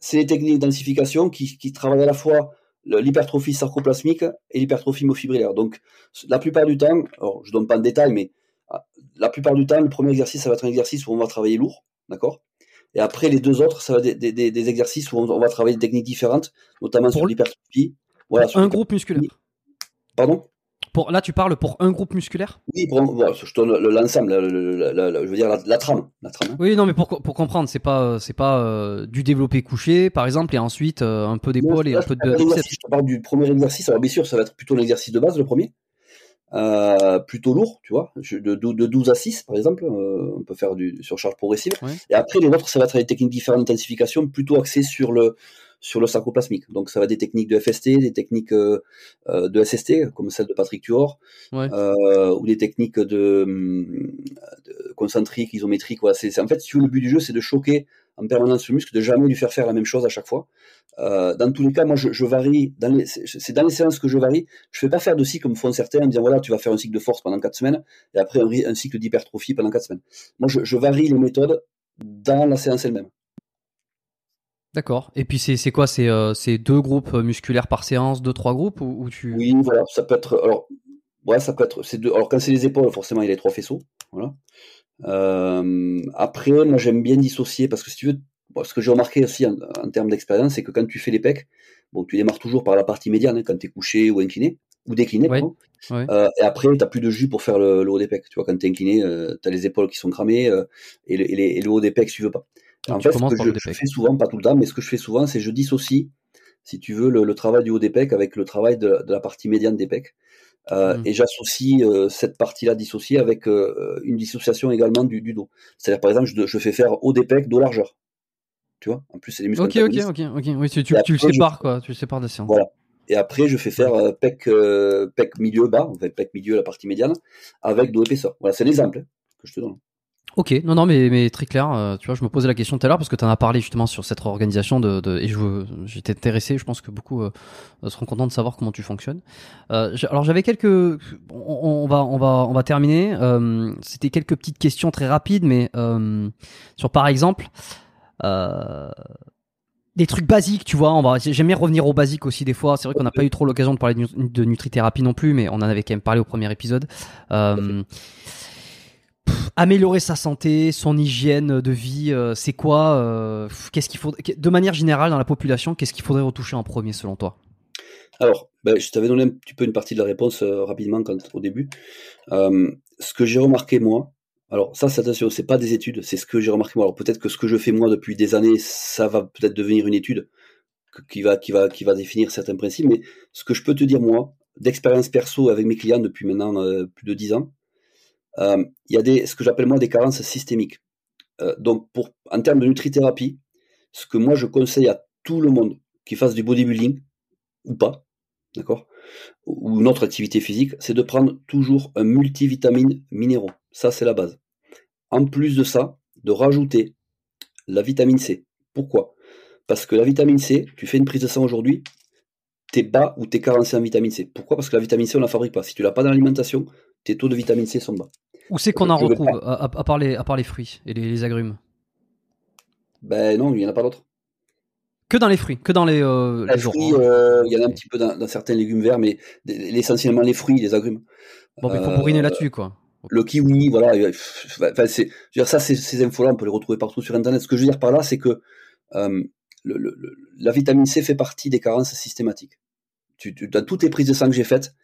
C'est des techniques d'intensification qui, qui travaillent à la fois l'hypertrophie sarcoplasmique et l'hypertrophie myofibrillaire. Donc, la plupart du temps, alors je donne pas de détails, mais ah, la plupart du temps, le premier exercice, ça va être un exercice où on va travailler lourd, d'accord? Et après, les deux autres, ça va être des, exercices où on va travailler des techniques différentes, notamment sur l'hypertrophie. Voilà, un groupe musculaire. Pardon? Là, tu parles pour un groupe musculaire? Oui, pour je donne l'ensemble, je veux dire la, trame, la trame. Hein. Oui, non, mais pour, pour comprendre, c'est pas, c'est pas euh, du développé couché, par exemple, et ensuite euh, un peu d'épaule et un peu de biceps. Je te parle du premier exercice. Alors bien sûr, ça va être plutôt l'exercice de base, le premier. Euh, plutôt lourd, tu vois, de, de 12 à 6 par exemple, on peut faire du surcharge progressive. Et après les autres, ça va être des techniques différentes d'intensification, plutôt axées sur le sur le sarcoplasmique. Donc ça va des techniques de FST, des techniques euh, euh, de SST, comme celle de Patrick Tuor, euh, ou des techniques de, de concentrique, isométrique. Voilà. C'est, en fait, si le but du jeu, c'est de choquer en permanence le muscle, de jamais lui faire faire la même chose à chaque fois. dans tous les cas, moi, je, varie. C'est dans les séances que je varie. Je fais pas faire de cycle comme font certains en disant voilà, tu vas faire un cycle de force pendant 4 semaines et après un, cycle d'hypertrophie pendant 4 semaines. Moi, je, je varie les méthodes dans la séance elle-même. D'accord. Et puis c'est quoi? C'est euh, deux groupes musculaires par séance, deux trois groupes ou, tu Oui, voilà, ça peut être. Alors, ouais, ça peut être. C'est deux. Alors quand c'est les épaules, forcément, il y a les trois faisceaux. Voilà. Euh, après, moi, j'aime bien dissocier parce que si tu veux, ce que j'ai remarqué aussi en, termes d'expérience, c'est que quand tu fais les pecs, bon, tu démarres toujours par la partie médiane hein, quand tu es couché ou incliné ou décliné. Euh, et après, tu plus de jus pour faire le, haut des pecs. Tu vois, quand tu es incliné, tu as les épaules qui sont cramées et, le, et, le haut des pecs, tu veux pas en fait, ce que je, fais souvent, pas tout le temps, mais ce que je fais souvent, c'est je dissocie, si tu veux, le, travail du haut des pecs avec le travail de, la partie médiane des pecs. Euh, mmh. Et j'associe euh, cette partie-là dissociée avec euh, une dissociation également du, dos. C'est-à-dire, par exemple, je, fais faire haut des pecs, dos largeur. Tu vois? En plus, c'est des muscles. Ok, ok, ok, ok. Oui, tu, tu, le sépares, quoi. Tu le sépares de séance. Voilà. Et après, je fais faire pec, pec milieu bas, en fait, pec milieu, la partie médiane, avec dos épaisseur. Voilà, c'est l'exemple hein, que je te donne. Ok, non, non, mais, mais très clair. Euh, tu vois, je me posais la question tout à l'heure parce que tu en as parlé justement sur cette organisation de, de et j'étais intéressé. Je pense que beaucoup euh, seront contents de savoir comment tu fonctionnes. Euh, alors j'avais quelques, on, on, va on va on va terminer. Euh, C'était quelques petites questions très rapides, mais sur par exemple des trucs basiques, tu vois. On va, j'aime bien revenir aux basiques aussi des fois. C'est vrai qu'on n'a pas eu trop l'occasion de parler de, de nutrithérapie non plus, mais on en avait quand même parlé au premier épisode. Euh, améliorer sa santé, son hygiène de vie, euh, c'est quoi euh, Qu'est-ce qu'il faut de manière générale dans la population Qu'est-ce qu'il faudrait retoucher en premier selon toi? Alors, ben, je t'avais donné un petit peu une partie de la réponse euh, rapidement quand, au début. ce que j'ai remarqué moi, alors ça, c'est attention, c'est pas des études, c'est ce que j'ai remarqué moi. Alors peut-être que ce que je fais moi depuis des années, ça va peut-être devenir une étude qui va, qui va, qui va définir certains principes. Mais ce que je peux te dire moi, d'expérience perso avec mes clients depuis maintenant plus de dix ans, euh, il y a des, ce que j'appelle moi des carences systémiques. Euh, donc, pour, en termes de nutrithérapie, ce que moi je conseille à tout le monde qui fasse du bodybuilding ou pas, d'accord, ou une autre activité physique, c'est de prendre toujours un multivitamine minéraux. Ça, c'est la base. En plus de ça, de rajouter la vitamine C. Pourquoi? Parce que la vitamine C, tu fais une prise de sang aujourd'hui, t'es bas ou t'es carencé en vitamine C. Pourquoi? Parce que la vitamine C, on la fabrique pas. Si tu l'as pas dans l'alimentation, tes taux de vitamine C sont bas. Où c'est qu'on en retrouve, à, part les, à part les fruits et les, agrumes? Ben non, il n'y en a pas d'autres. Que dans les fruits, que dans les, euh, les fruits, euh, il y en a un petit peu dans, certains légumes verts, mais essentiellement les fruits, les agrumes. Bon, mais il faut bourriner euh, là-dessus, quoi. Le kiwi, voilà. Enfin, c'est, je veux dire, ça, ces infos-là, on peut les retrouver partout sur Internet. Ce que je veux dire par là, c'est que la vitamine C fait partie des carences systématiques. Tu, tu, dans toutes les prises de sang que j'ai faites,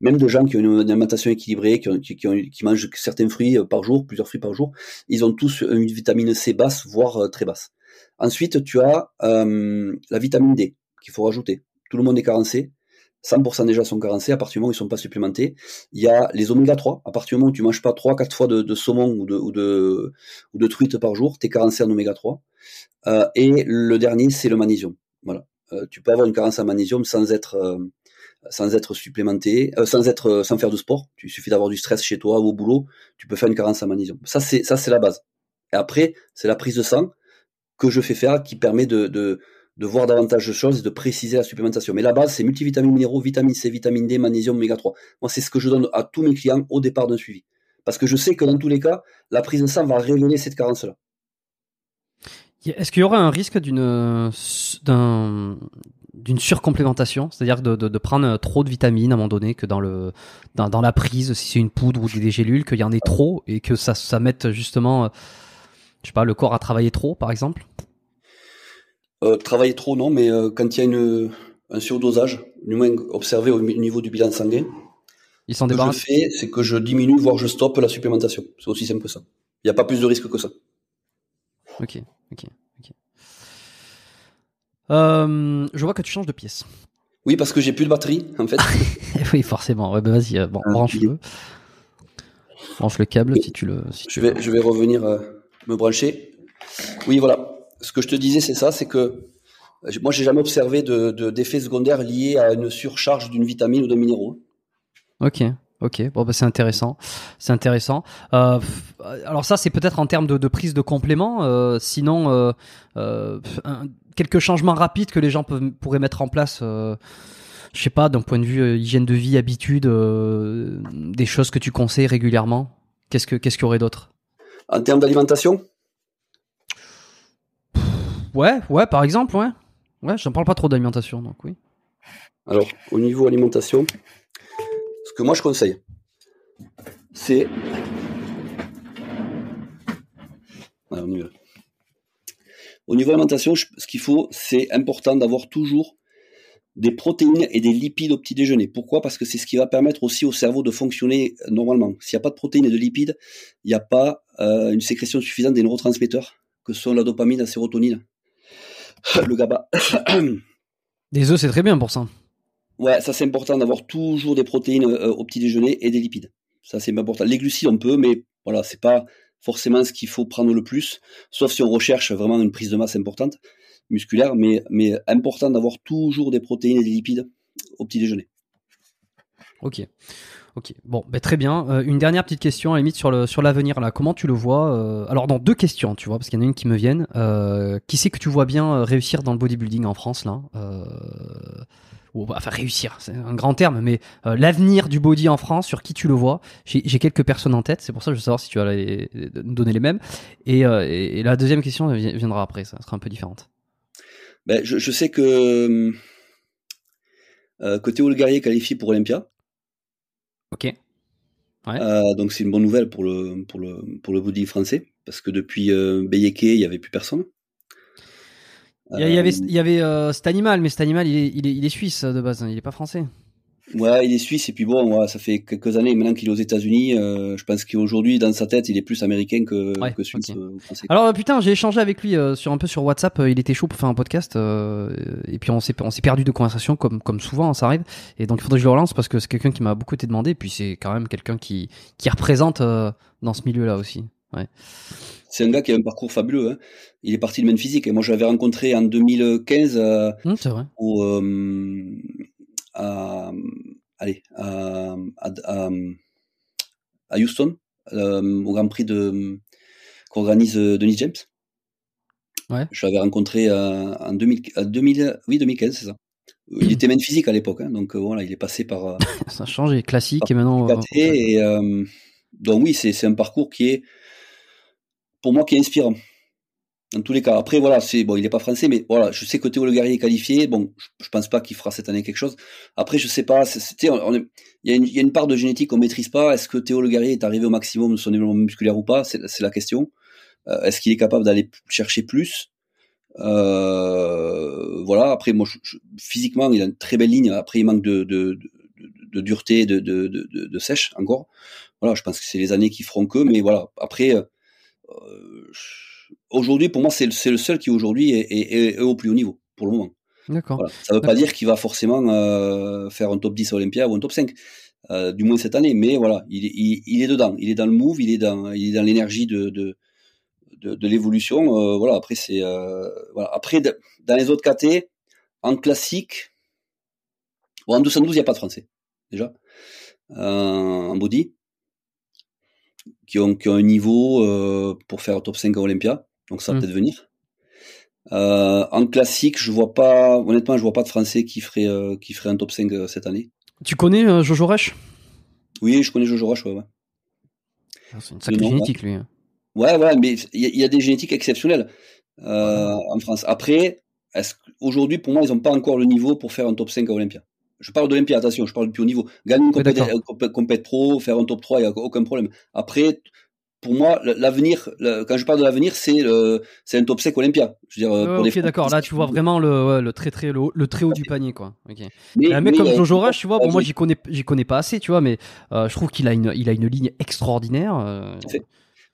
même de gens qui ont une, alimentation équilibrée, qui, mangent certains fruits euh, par jour, plusieurs fruits par jour, ils ont tous une vitamine C basse, voire euh, très basse. Ensuite, tu as euh, la vitamine D qu'il faut rajouter. Tout le monde est carencé. 100% déjà sont carencés à partir du moment où ils sont pas supplémentés. Il y a les oméga 3. À partir du moment où tu manges pas 3-4 fois de, saumon ou de, ou truite par jour, tu es carencé en oméga 3. et le dernier, c'est le magnésium. Voilà. Tu peux avoir une carence en magnésium sans être sans être supplémenté, euh, sans être, euh, sans faire de sport. Il suffit d'avoir du stress chez toi ou au boulot, tu peux faire une carence en magnésium. Ça c'est, ça c'est la base. Et après, c'est la prise de sang que je fais faire qui permet de, de, de voir davantage de choses et de préciser la supplémentation. Mais la base, c'est multivitamines minéraux, vitamine C, vitamine D, magnésium, oméga 3. Moi, c'est ce que je donne à tous mes clients au départ d'un suivi. Parce que je sais que dans tous les cas, la prise de sang va révéler cette carence-là. Est-ce qu'il y aurait un risque d'une d'un d'une surcomplémentation, c'est-à-dire de, de, prendre trop de vitamines à un moment donné, que dans le dans, dans la prise, si c'est une poudre ou des, gélules, qu'il y en ait trop et que ça ça mette justement, euh, je sais pas, le corps à travailler trop, par exemple? Euh, travailler trop, non, mais euh, quand il y a une, un surdosage, du moins observé au niveau du bilan sanguin, il s'en Ce que je fais, c'est que je diminue, voire je stoppe la supplémentation. C'est aussi simple que ça. Il n'y a pas plus de risque que ça. Ok, ok. Euh, je vois que tu changes de pièce. Oui, parce que j'ai plus de batterie, en fait. oui, forcément. Ouais, bah vas-y, euh, bon, ah, branche-le. Branche le câble si tu le. Si je, vais, je vais revenir euh, me brancher. Oui, voilà. Ce que je te disais, c'est ça, c'est que moi, j'ai jamais observé de, d'effets secondaires liés à une surcharge d'une vitamine ou d'un minéraux. Ok. Ok, bon bah c'est intéressant, c'est intéressant. Euh, alors ça c'est peut-être en termes de, de, prise de complément. Euh, sinon, euh, quelques changements rapides que les gens peuvent, pourraient mettre en place. Je sais pas, d'un point de vue hygiène de vie, habitude, des choses que tu conseilles régulièrement. Qu'est-ce que qu'est-ce qu'il y aurait d'autre? En termes d'alimentation? Ouais, ouais, par exemple, ouais. Ouais, j'en parle pas trop d'alimentation, donc oui. Alors, au niveau alimentation, moi je conseille, c'est. Au niveau alimentation, ce qu'il faut, c'est important d'avoir toujours des protéines et des lipides au petit déjeuner. Pourquoi? Parce que c'est ce qui va permettre aussi au cerveau de fonctionner normalement. S'il n'y a pas de protéines et de lipides, il n'y a pas euh, une sécrétion suffisante des neurotransmetteurs, que sont la dopamine, la sérotonine, le GABA. Des œufs, c'est très bien pour ça. Ouais, ça c'est important d'avoir toujours des protéines euh, au petit déjeuner et des lipides. Ça c'est important. Les glucides on peut, mais voilà, c'est pas forcément ce qu'il faut prendre le plus, sauf si on recherche vraiment une prise de masse importante musculaire, mais, mais important d'avoir toujours des protéines et des lipides au petit déjeuner. Ok. Ok, bon, ben très bien. Euh, une dernière petite question, à limite sur sur l'avenir là. Comment tu le vois euh, Alors dans deux questions, tu vois, parce qu'il y en a une qui me viennent. Euh, qui c'est que tu vois bien réussir dans le bodybuilding en France là? Ou, Enfin réussir, c'est un grand terme, mais l'avenir du body en France, sur qui tu le vois J'ai quelques personnes en tête, c'est pour ça que je veux savoir si tu vas nous donner les mêmes. Et, et, la deuxième question viendra après, ça sera un peu différente. Ben, je, je, sais que euh, que Théo Le Guerrier qualifié pour Olympia. Ok. Ouais. Euh, donc c'est une bonne nouvelle pour le pour le pour le body français parce que depuis euh, Beyeke il y avait plus personne. Il y, avait il y avait euh, cet animal mais cet animal il est, il est, il est suisse de base hein, il est pas français. Ouais, il est suisse et puis bon, ça fait quelques années maintenant qu'il est aux États-Unis. Euh, je pense qu'aujourd'hui, dans sa tête, il est plus américain que, que suisse. Euh, Alors putain, j'ai échangé avec lui euh, sur un peu sur WhatsApp. il était chaud pour faire un podcast et puis on s'est on s'est perdu de conversation comme comme souvent, hein, ça arrive. Et donc il faudrait que je le relance parce que c'est quelqu'un qui m'a beaucoup été demandé. Et puis c'est quand même quelqu'un qui qui représente dans ce milieu-là aussi. Ouais. C'est un gars qui a un parcours fabuleux. Hein. Il est parti de même physique. Et moi, je l'avais rencontré en 2015 mmh, vrai. au à, allez, à, à, Houston, euh, au Grand Prix de qu'organise euh, Denis James. Ouais. Je l'avais rencontré euh, en 2000, 2000, oui 2015, c'est ça. Il était même physique à l'époque, hein, donc voilà, il est passé par. ça a changé, classique et maintenant. Et, donc oui, c'est un parcours qui est, pour moi, qui est inspirant dans tous les cas. Après, voilà, c'est bon, il n'est pas français, mais voilà, je sais que Théo Le Guerrier est qualifié. Bon, je, je pense pas qu'il fera cette année quelque chose. Après, je sais pas. il y, a une, part de génétique qu'on maîtrise pas. Est-ce que Théo Le Guerrier est arrivé au maximum de son développement musculaire ou pas? C'est la question. Euh, est-ce qu'il est capable d'aller chercher plus? Euh, Voilà. Après, moi, physiquement, il a une très belle ligne. Après, il manque de, dureté, de, de, de, de, sèche encore. Voilà, je pense que c'est les années qui feront que. Mais voilà. Après. Euh, aujourd'hui, pour moi, c'est le, seul qui aujourd'hui est, au plus haut niveau, pour le moment. D'accord. Ça ne veut pas dire qu'il va forcément euh, faire un top 10 à Olympia ou un top 5, euh, du moins cette année, mais voilà, il, est dedans, il est dans le move, il est dans, il est dans l'énergie de, de, de, l'évolution. Euh, voilà, après, c'est. voilà. Après, dans les autres KT, en classique, en 212, il n'y a pas de français, déjà. en body qui ont, qui ont un niveau euh, pour faire top 5 à Olympia. Donc ça va hmm. peut-être venir. Euh, en classique, je vois pas, honnêtement, je vois pas de Français qui ferait, euh, qui ferait un top 5 euh, cette année. Tu connais Jojo Rush Oui, je connais Jojo Rush, ouais. ouais. Ah, c'est une sacrée génétique, lui. Hein. Ouais, ouais, mais il y, y, a des génétiques exceptionnelles en France. Après, aujourd'hui, pour moi, ils n'ont pas encore le niveau pour faire un top 5 à Olympia. Je parle de l'Olympia, attention, je parle du plus haut niveau. Gagner une compétition pro, faire un top 3, il n'y a aucun problème. Après, pour moi, l'avenir, quand je parle de l'avenir, c'est c'est un top 5 Olympia. Je veux dire, pour ok, d'accord. Là, tu vois vraiment le, le très très le, le très haut du panier, quoi. Mais, un mec comme Jojo Rush, tu vois, bon, moi, j'y connais, j'y connais pas assez, tu vois, mais euh, je trouve qu'il a une, il a une ligne extraordinaire. Euh...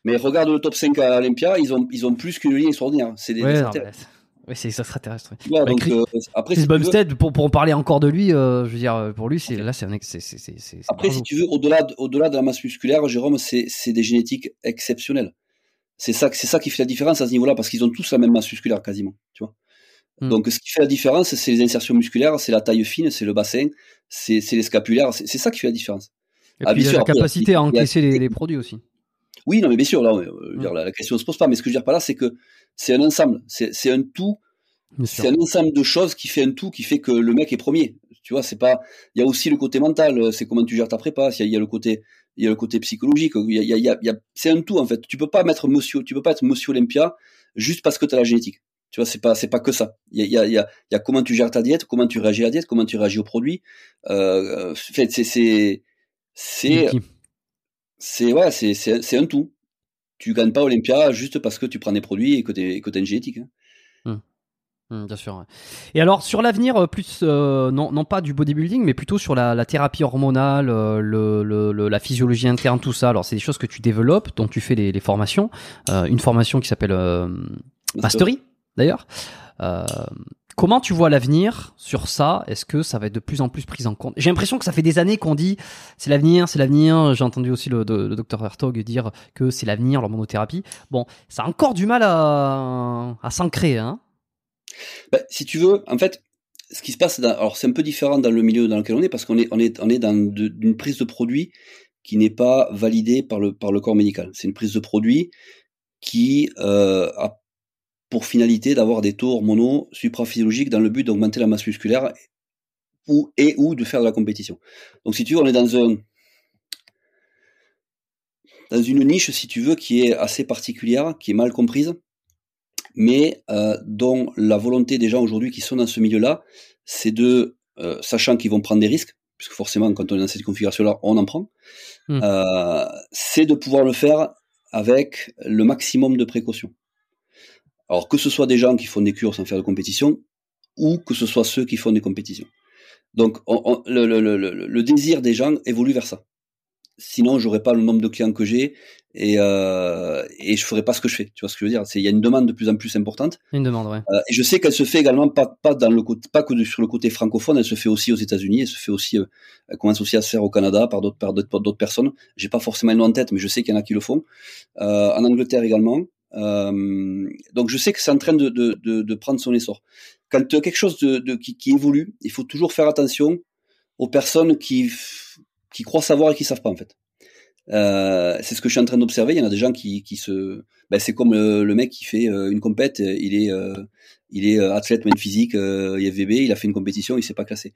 Mais regarde le top 5 à Olympia, ils ont, ils ont plus qu'une ligne extraordinaire. C'est des, ouais, oui, c'est extraterrestre. Ouais, bah, donc, euh, après, si Bumstead, pour, pour en parler encore de lui, euh, je veux dire, pour lui, c'est là, c'est un. Après, si tu veux, au-delà de, au-delà de la masse musculaire, Jérôme, c'est des génétiques exceptionnelles. C'est ça, c'est ça qui fait la différence à ce niveau-là, parce qu'ils ont tous la même masse musculaire quasiment, tu vois. Hmm. Donc, ce qui fait la différence, c'est les insertions musculaires, c'est la taille fine, c'est le bassin, c'est les scapulaires, c'est ça qui fait la différence. Et ah, puis, sûr, la capacité à encaisser les, les, produits aussi. Oui, non, mais bien sûr, là, hmm. la, la, question ne se pose pas. Mais ce que je veux dire par là, c'est que c'est un ensemble, c'est un tout. C'est un ensemble de choses qui fait un tout, qui fait que le mec est premier. Tu vois, c'est pas. Il y a aussi le côté mental, c'est comment tu gères ta prépa. Il y a, le côté, il y a le côté psychologique. Il y a, il y a, c'est un tout en fait. Tu peux pas mettre Monsieur, tu peux pas être Monsieur Olympia juste parce que tu as la génétique. Tu vois, c'est pas c'est pas que ça. Il y a, il y, a, il y a comment tu gères ta diète, comment tu réagis à la diète, comment tu réagis au produit. Euh, c'est c'est c'est c'est ouais, c'est c'est un tout. Tu gagnes pas Olympia juste parce que tu prends des produits et que tu que as une génétique. Hein. Hum. Hum, bien sûr. Et alors sur l'avenir, euh, plus euh, non, non pas du bodybuilding, mais plutôt sur la, la thérapie hormonale, euh, le, le, la physiologie interne, tout ça. Alors c'est des choses que tu développes, dont tu fais les, les formations. Euh, une formation qui s'appelle Mastery, d'ailleurs. Comment tu vois l'avenir sur ça? Est-ce que ça va être de plus en plus pris en compte? J'ai l'impression que ça fait des années qu'on dit c'est l'avenir, c'est l'avenir. J'ai entendu aussi le, docteur Hertog dire que c'est l'avenir, l'hormonothérapie. Bon, ça a encore du mal à, à s'ancrer. Hein bah, si tu veux, en fait, ce qui se passe, alors c'est un peu différent dans le milieu dans lequel on est parce qu'on est, on est, on est dans une prise de produit qui n'est pas validée par le, par le corps médical. C'est une prise de produit qui euh, a pour finalité d'avoir des taux hormonaux supraphysiologiques dans le but d'augmenter la masse musculaire ou, et ou de faire de la compétition. Donc si tu veux, on est dans un dans une niche, si tu veux, qui est assez particulière, qui est mal comprise, mais euh, dont la volonté des gens aujourd'hui qui sont dans ce milieu-là, c'est de, euh, sachant qu'ils vont prendre des risques, puisque forcément quand on est dans cette configuration-là, on en prend, mmh. euh, c'est de pouvoir le faire avec le maximum de précautions. Alors que ce soit des gens qui font des cures sans faire de compétition, ou que ce soit ceux qui font des compétitions. Donc le, le, le, le, désir des gens évolue vers ça. Sinon, j'aurais pas le nombre de clients que j'ai et euh, et je ferais pas ce que je fais. Tu vois ce que je veux dire? Il y a une demande de plus en plus importante. Une demande, ouais. Euh, et je sais qu'elle se fait également pas pas dans le pas que sur le côté francophone, elle se fait aussi aux États-Unis, elle se fait aussi, euh, elle commence aussi à se faire au Canada par d'autres par d'autres personnes. J'ai pas forcément le nom en tête, mais je sais qu'il y en a qui le font. Euh, en Angleterre également. Euh, donc je sais que c'est en train de, de, de, de, prendre son essor. Quand quelque chose de, qui, qui, évolue, il faut toujours faire attention aux personnes qui, qui croient savoir et qui savent pas en fait. Euh, c'est ce que je suis en train d'observer. Il y en a des gens qui, qui se, ben, c'est comme le, mec qui fait euh, une compète. Il est, euh, il est athlète même physique, euh, IFVB. Il a fait une compétition, il s'est pas classé.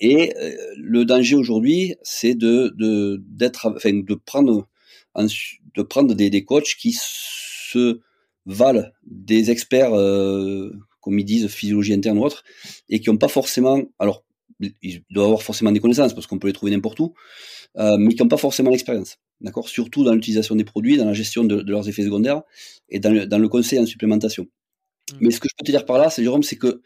et le danger aujourd'hui, c'est de d'être, enfin, de prendre, de prendre des, des coachs qui se valent des experts, comme ils disent, physiologie interne ou autre, et qui n'ont pas forcément, alors ils doivent avoir forcément des connaissances parce qu'on peut les trouver n'importe où, euh, mais qui n'ont pas forcément l'expérience. D'accord? Surtout dans l'utilisation des produits, dans la gestion de, de leurs effets secondaires et dans le, dans le, conseil en supplémentation. Mmh. Mais ce que je peux te dire par là, c'est Jérôme, c'est que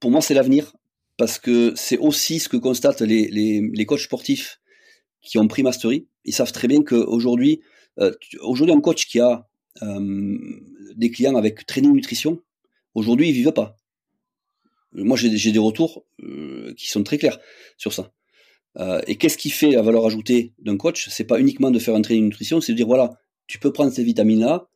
pour moi, c'est l'avenir parce que c'est aussi ce que constatent les, les, les, coachs sportifs qui ont pris Mastery. Ils savent très bien qu'aujourd'hui, euh, aujourd'hui, un coach qui a euh, des clients avec training nutrition, aujourd'hui, ils vivent pas. Moi, j'ai des retours euh, qui sont très clairs sur ça. Euh, et qu'est-ce qui fait la valeur ajoutée d'un coach? C'est pas uniquement de faire un training nutrition, c'est de dire voilà, tu peux prendre ces vitamines-là.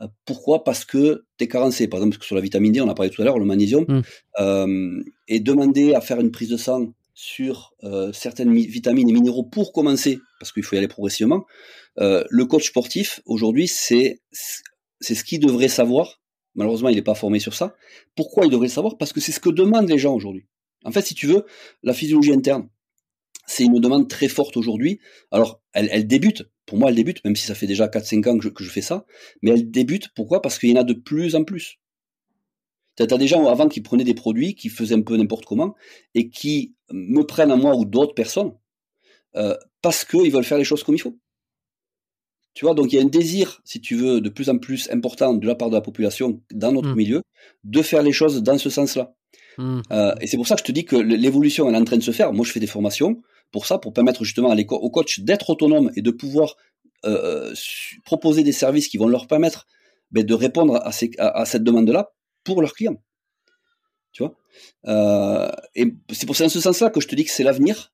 Euh, pourquoi? Parce que tu es carencé. Par exemple, sur la vitamine D, on a parlé tout à l'heure, le magnésium, mm. euh, et demander à faire une prise de sang sur euh, certaines vitamines et minéraux pour commencer, parce qu'il faut y aller progressivement. Euh, le coach sportif aujourd'hui, c'est ce qu'il devrait savoir Malheureusement, il n'est pas formé sur ça. Pourquoi il devrait le savoir? Parce que c'est ce que demandent les gens aujourd'hui. En fait, si tu veux, la physiologie interne, c'est une demande très forte aujourd'hui. Alors, elle, elle, débute, pour moi, elle débute, même si ça fait déjà 4-5 ans que je, que je, fais ça, mais elle débute, pourquoi? Parce qu'il y en a de plus en plus. Tu as des gens avant qui prenaient des produits, qui faisaient un peu n'importe comment, et qui me prennent à moi ou d'autres personnes, euh, parce qu'ils veulent faire les choses comme il faut. Tu vois, donc il y a un désir, si tu veux, de plus en plus important de la part de la population dans notre mmh. milieu, de faire les choses dans ce sens-là. Mmh. Euh, et c'est pour ça que je te dis que l'évolution elle est en train de se faire. Moi, je fais des formations pour ça, pour permettre justement à aux coachs d'être autonomes et de pouvoir euh, euh proposer des services qui vont leur permettre ben, de répondre à, ces, à, à cette demande-là pour leurs clients. Tu vois? Euh, Et c'est pour ça, ce sens-là, que je te dis que c'est l'avenir,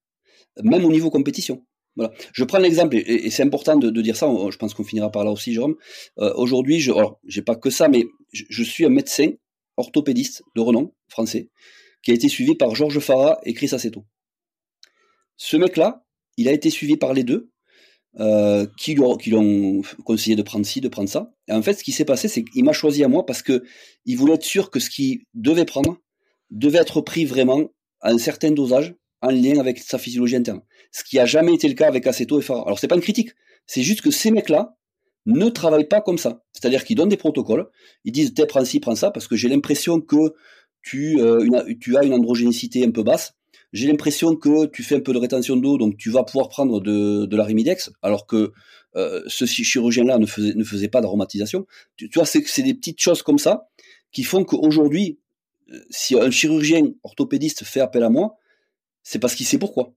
même au niveau compétition. Voilà. Je prends l'exemple, et, c'est important de, dire ça, je pense qu'on finira par là aussi, Jérôme. Euh, Aujourd'hui, je j'ai pas que ça, mais je, je, suis un médecin orthopédiste de renom, français, qui a été suivi par Georges Farah et Chris Aceto. Ce mec-là, il a été suivi par les deux, euh, qui lui qui ont conseillé de prendre ci, de prendre ça. Et en fait, ce qui s'est passé, c'est qu'il m'a choisi à moi parce que il voulait être sûr que ce qu'il devait prendre devait être pris vraiment à un certain dosage en lien avec sa physiologie interne. Ce qui a jamais été le cas avec Aceto et Farah. Alors c'est pas une critique, c'est juste que ces mecs-là ne travaillent pas comme ça. C'est-à-dire qu'ils donnent des protocoles, ils disent t'es prends ci, prends ça, parce que j'ai l'impression que tu, euh, tu as une androgénicité un peu basse. J'ai l'impression que tu fais un peu de rétention d'eau, donc tu vas pouvoir prendre de, de alors que euh, ce chirurgien-là ne faisait, ne faisait pas d'aromatisation. Tu, vois, c'est des petites choses comme ça qui font qu'aujourd'hui, euh, si un chirurgien orthopédiste fait appel à moi, c'est parce qu'il sait pourquoi.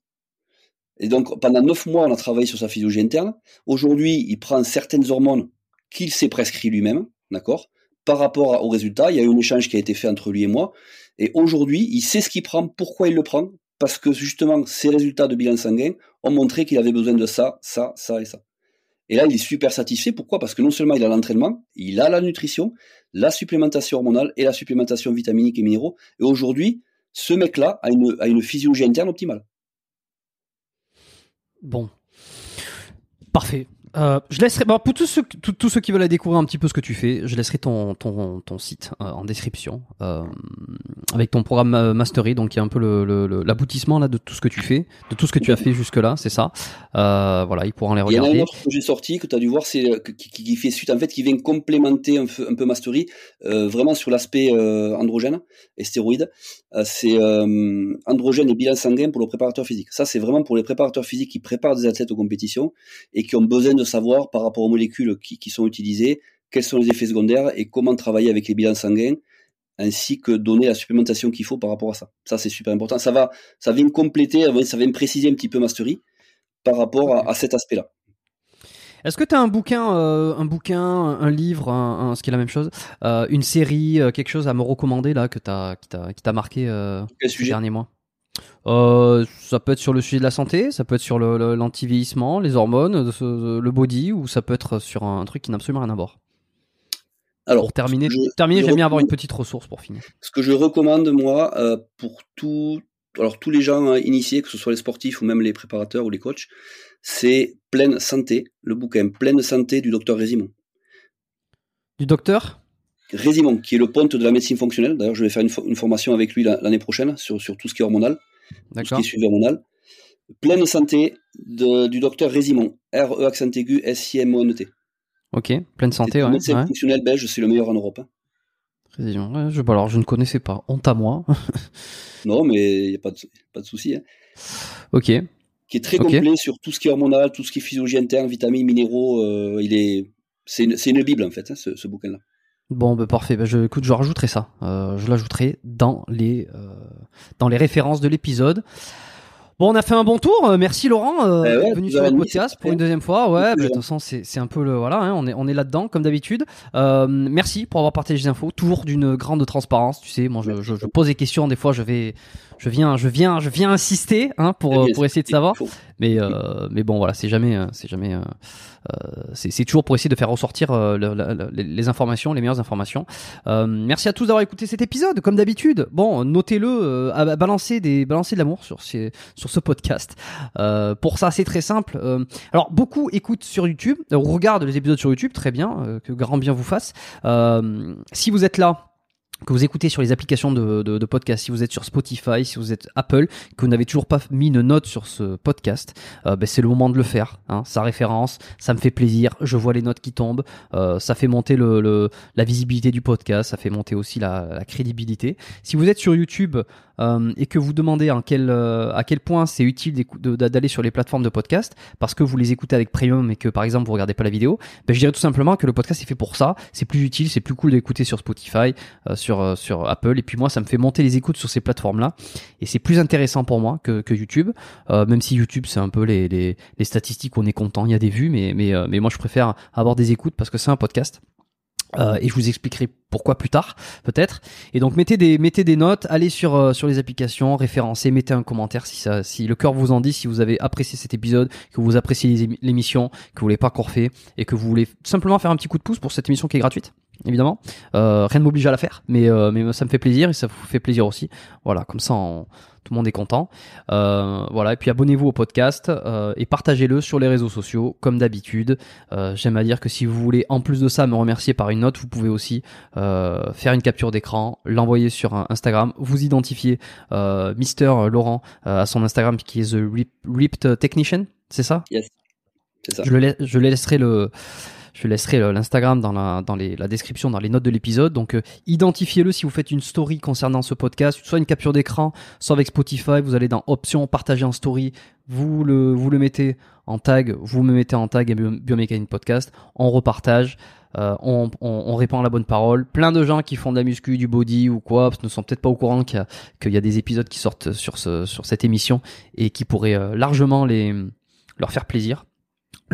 Et donc, pendant neuf mois, on a travaillé sur sa physiologie interne. Aujourd'hui, il prend certaines hormones qu'il s'est prescrit lui-même, d'accord? Par rapport aux résultats, il y a eu un échange qui a été fait entre lui et moi. Et aujourd'hui, il sait ce qu'il prend, pourquoi il le prend, parce que justement, ses résultats de bilan sanguin ont montré qu'il avait besoin de ça, ça, ça et ça. Et là, il est super satisfait. Pourquoi? Parce que non seulement il a l'entraînement, il a la nutrition, la supplémentation hormonale et la supplémentation vitaminique et minéraux. Et aujourd'hui, ce mec-là a une, a une physiologie interne optimale. Bon. Parfait. Euh, je laisserai, bon, pour tous ceux, tous, ceux qui veulent découvrir un petit peu ce que tu fais, je laisserai ton, ton, ton site euh, en description euh, avec ton programme euh, Mastery, donc il y a un peu l'aboutissement là de tout ce que tu fais, de tout ce que tu as fait jusque là, c'est ça. Euh, voilà, ils pourront les regarder. Il y en a un autre que j'ai sorti que tu as dû voir, c'est qui, qui, fait suite en fait, qui vient complémenter un, peu, un peu Mastery, vraiment sur l'aspect androgène et stéroïdes. C'est androgène et bilan sanguin pour le préparateur physique. Ça, c'est vraiment pour les préparateurs physiques qui préparent des athlètes aux compétitions et qui ont besoin de savoir par rapport aux molécules qui, sont utilisées, quels sont les effets secondaires et comment travailler avec les bilans sanguins, ainsi que donner la supplémentation qu'il faut par rapport à ça. Ça, c'est super important. Ça va, ça vient compléter, ça vient préciser un petit peu Mastery par rapport à, cet aspect-là. Est-ce que tu as un bouquin, euh, un bouquin, un livre, un, ce qui est la même chose, euh, une série, euh, quelque chose à me recommander là que as, qui t'a marqué ces derniers mois? Ça peut être sur le sujet de la santé, ça peut être sur l'anti-vieillissement, les hormones, le body, ou ça peut être sur un truc qui n'a absolument rien à voir. Alors, pour terminer, terminer j'aime bien avoir une petite ressource pour finir. Ce que je recommande, moi, pour tout, alors tous les gens euh, initiés, que ce soit les sportifs ou même les préparateurs ou les coachs, c'est Pleine Santé, le bouquin Pleine Santé du docteur Résimon. Du docteur? Résimon, qui est le ponte de la médecine fonctionnelle. D'ailleurs, je vais faire une, formation avec lui l'année prochaine sur, sur, tout ce qui est hormonal, tout ce qui est suivi hormonal. Pleine santé du docteur Résimon, R-E accent aigu S-I-M-O-N-T. Ok, pleine santé, ouais. Médecin fonctionnel belge, c'est le meilleur en Europe. Hein. Résimon, je, alors je ne connaissais pas, honte à moi. non, mais il n'y a pas de, pas de souci. Hein. Ok. Qui est très complet sur tout ce qui est hormonal, tout ce qui est physiologie interne, vitamines, minéraux. Euh, il est, c'est une, une, bible en fait, hein, ce, ce bouquin-là. Bon, bah parfait. Bah, je, écoute, je rajouterai ça. Euh, je l'ajouterai dans les euh, dans les références de l'épisode. Bon, on a fait un bon tour. Merci Laurent euh, eh venu sur le podcast pour une deuxième fois. Ouais, bah, de toute façon, c'est un peu le voilà, hein, on est on est là dedans comme d'habitude. Euh, merci pour avoir partagé les infos, toujours d'une grande transparence. Tu sais, moi je, je, je, pose des questions, des fois je vais je viens je viens je viens insister hein, pour pour essayer de savoir. Mais euh, mais bon voilà, c'est jamais c'est jamais euh, c'est toujours pour essayer de faire ressortir euh, les informations, les meilleures informations. Euh, merci à tous d'avoir écouté cet épisode, comme d'habitude. Bon, notez-le, balancez des balancez de l'amour sur ces, sur ce podcast. pour ça, c'est très simple. alors, beaucoup écoutent sur YouTube, ou regardent les épisodes sur YouTube, très bien, que grand bien vous fasse. si vous êtes là que vous écoutez sur les applications de, podcast, si vous êtes sur Spotify, si vous êtes Apple, que vous n'avez toujours pas mis une note sur ce podcast, euh, ben c'est le moment de le faire. Hein. Sa référence, ça me fait plaisir. Je vois les notes qui tombent, euh, ça fait monter la visibilité du podcast, ça fait monter aussi la crédibilité. Si vous êtes sur YouTube, euh, et que vous demandez à quel, euh, à quel point c'est utile d'aller sur les plateformes de podcast parce que vous les écoutez avec Premium et que par exemple vous regardez pas la vidéo, ben, je dirais tout simplement que le podcast est fait pour ça. C'est plus utile, c'est plus cool d'écouter sur Spotify, euh, sur, sur Apple. Et puis moi, ça me fait monter les écoutes sur ces plateformes-là. Et c'est plus intéressant pour moi que, que YouTube, même si YouTube c'est un peu les, les, les statistiques, on est content, il y a des vues, mais, mais, mais moi je préfère avoir des écoutes parce que c'est un podcast. Euh, et je vous expliquerai pourquoi plus tard, peut-être. Et donc mettez des notes, allez sur euh, sur les applications, référencez, mettez un commentaire si le cœur vous en dit, si vous avez apprécié cet épisode, que vous appréciez l'émission, que vous l'avez pas encore fait et que vous voulez simplement faire un petit coup de pouce pour cette émission qui est gratuite évidemment. Euh, rien ne m'oblige à la faire, mais, mais ça me fait plaisir et ça vous fait plaisir aussi. Voilà, comme ça, tout le monde est content. Euh, voilà, et puis abonnez-vous au podcast euh, et partagez-le sur les réseaux sociaux, comme d'habitude. Euh, J'aime à dire que si vous voulez, en plus de ça, me remercier par une note, vous pouvez aussi faire une capture d'écran, l'envoyer sur Instagram, vous identifier Mister Laurent à son Instagram qui est The Ripped Technician, c'est ça? Yes, c'est ça. Je, le je laisserai le Je laisserai l'Instagram dans, la, dans les, la description, dans les notes de l'épisode. Donc identifiez-le si vous faites une story concernant ce podcast, soit une capture d'écran, soit avec Spotify. Vous allez dans Options, partager en story. Vous le, vous le mettez en tag, vous me mettez en tag et Biomécanique Podcast. On repartage. Euh, on, on, répond à la bonne parole. Plein de gens qui font de la muscu, du body ou quoi, ne sont peut-être pas au courant qu'il y, y, a des épisodes qui sortent sur, ce, sur cette émission et qui pourraient euh, largement les, leur faire plaisir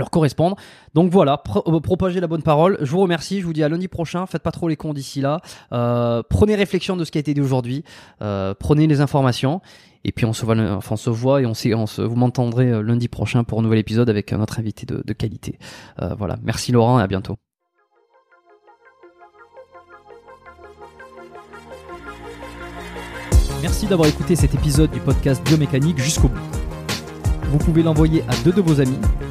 correspondre. Donc voilà, euh, propager la bonne parole. Je vous remercie, je vous dis à lundi prochain. Faites pas trop les cons d'ici là. Euh, prenez réflexion de ce qui a été dit aujourd'hui. Euh, prenez les informations. Et puis on se voit, enfin on se voit et on, on se, vous m'entendrez lundi prochain pour un nouvel épisode avec un autre invité de, qualité. voilà, merci Laurent à bientôt. Merci d'avoir écouté cet épisode du podcast Biomécanique jusqu'au bout. Vous pouvez l'envoyer à deux de vos amis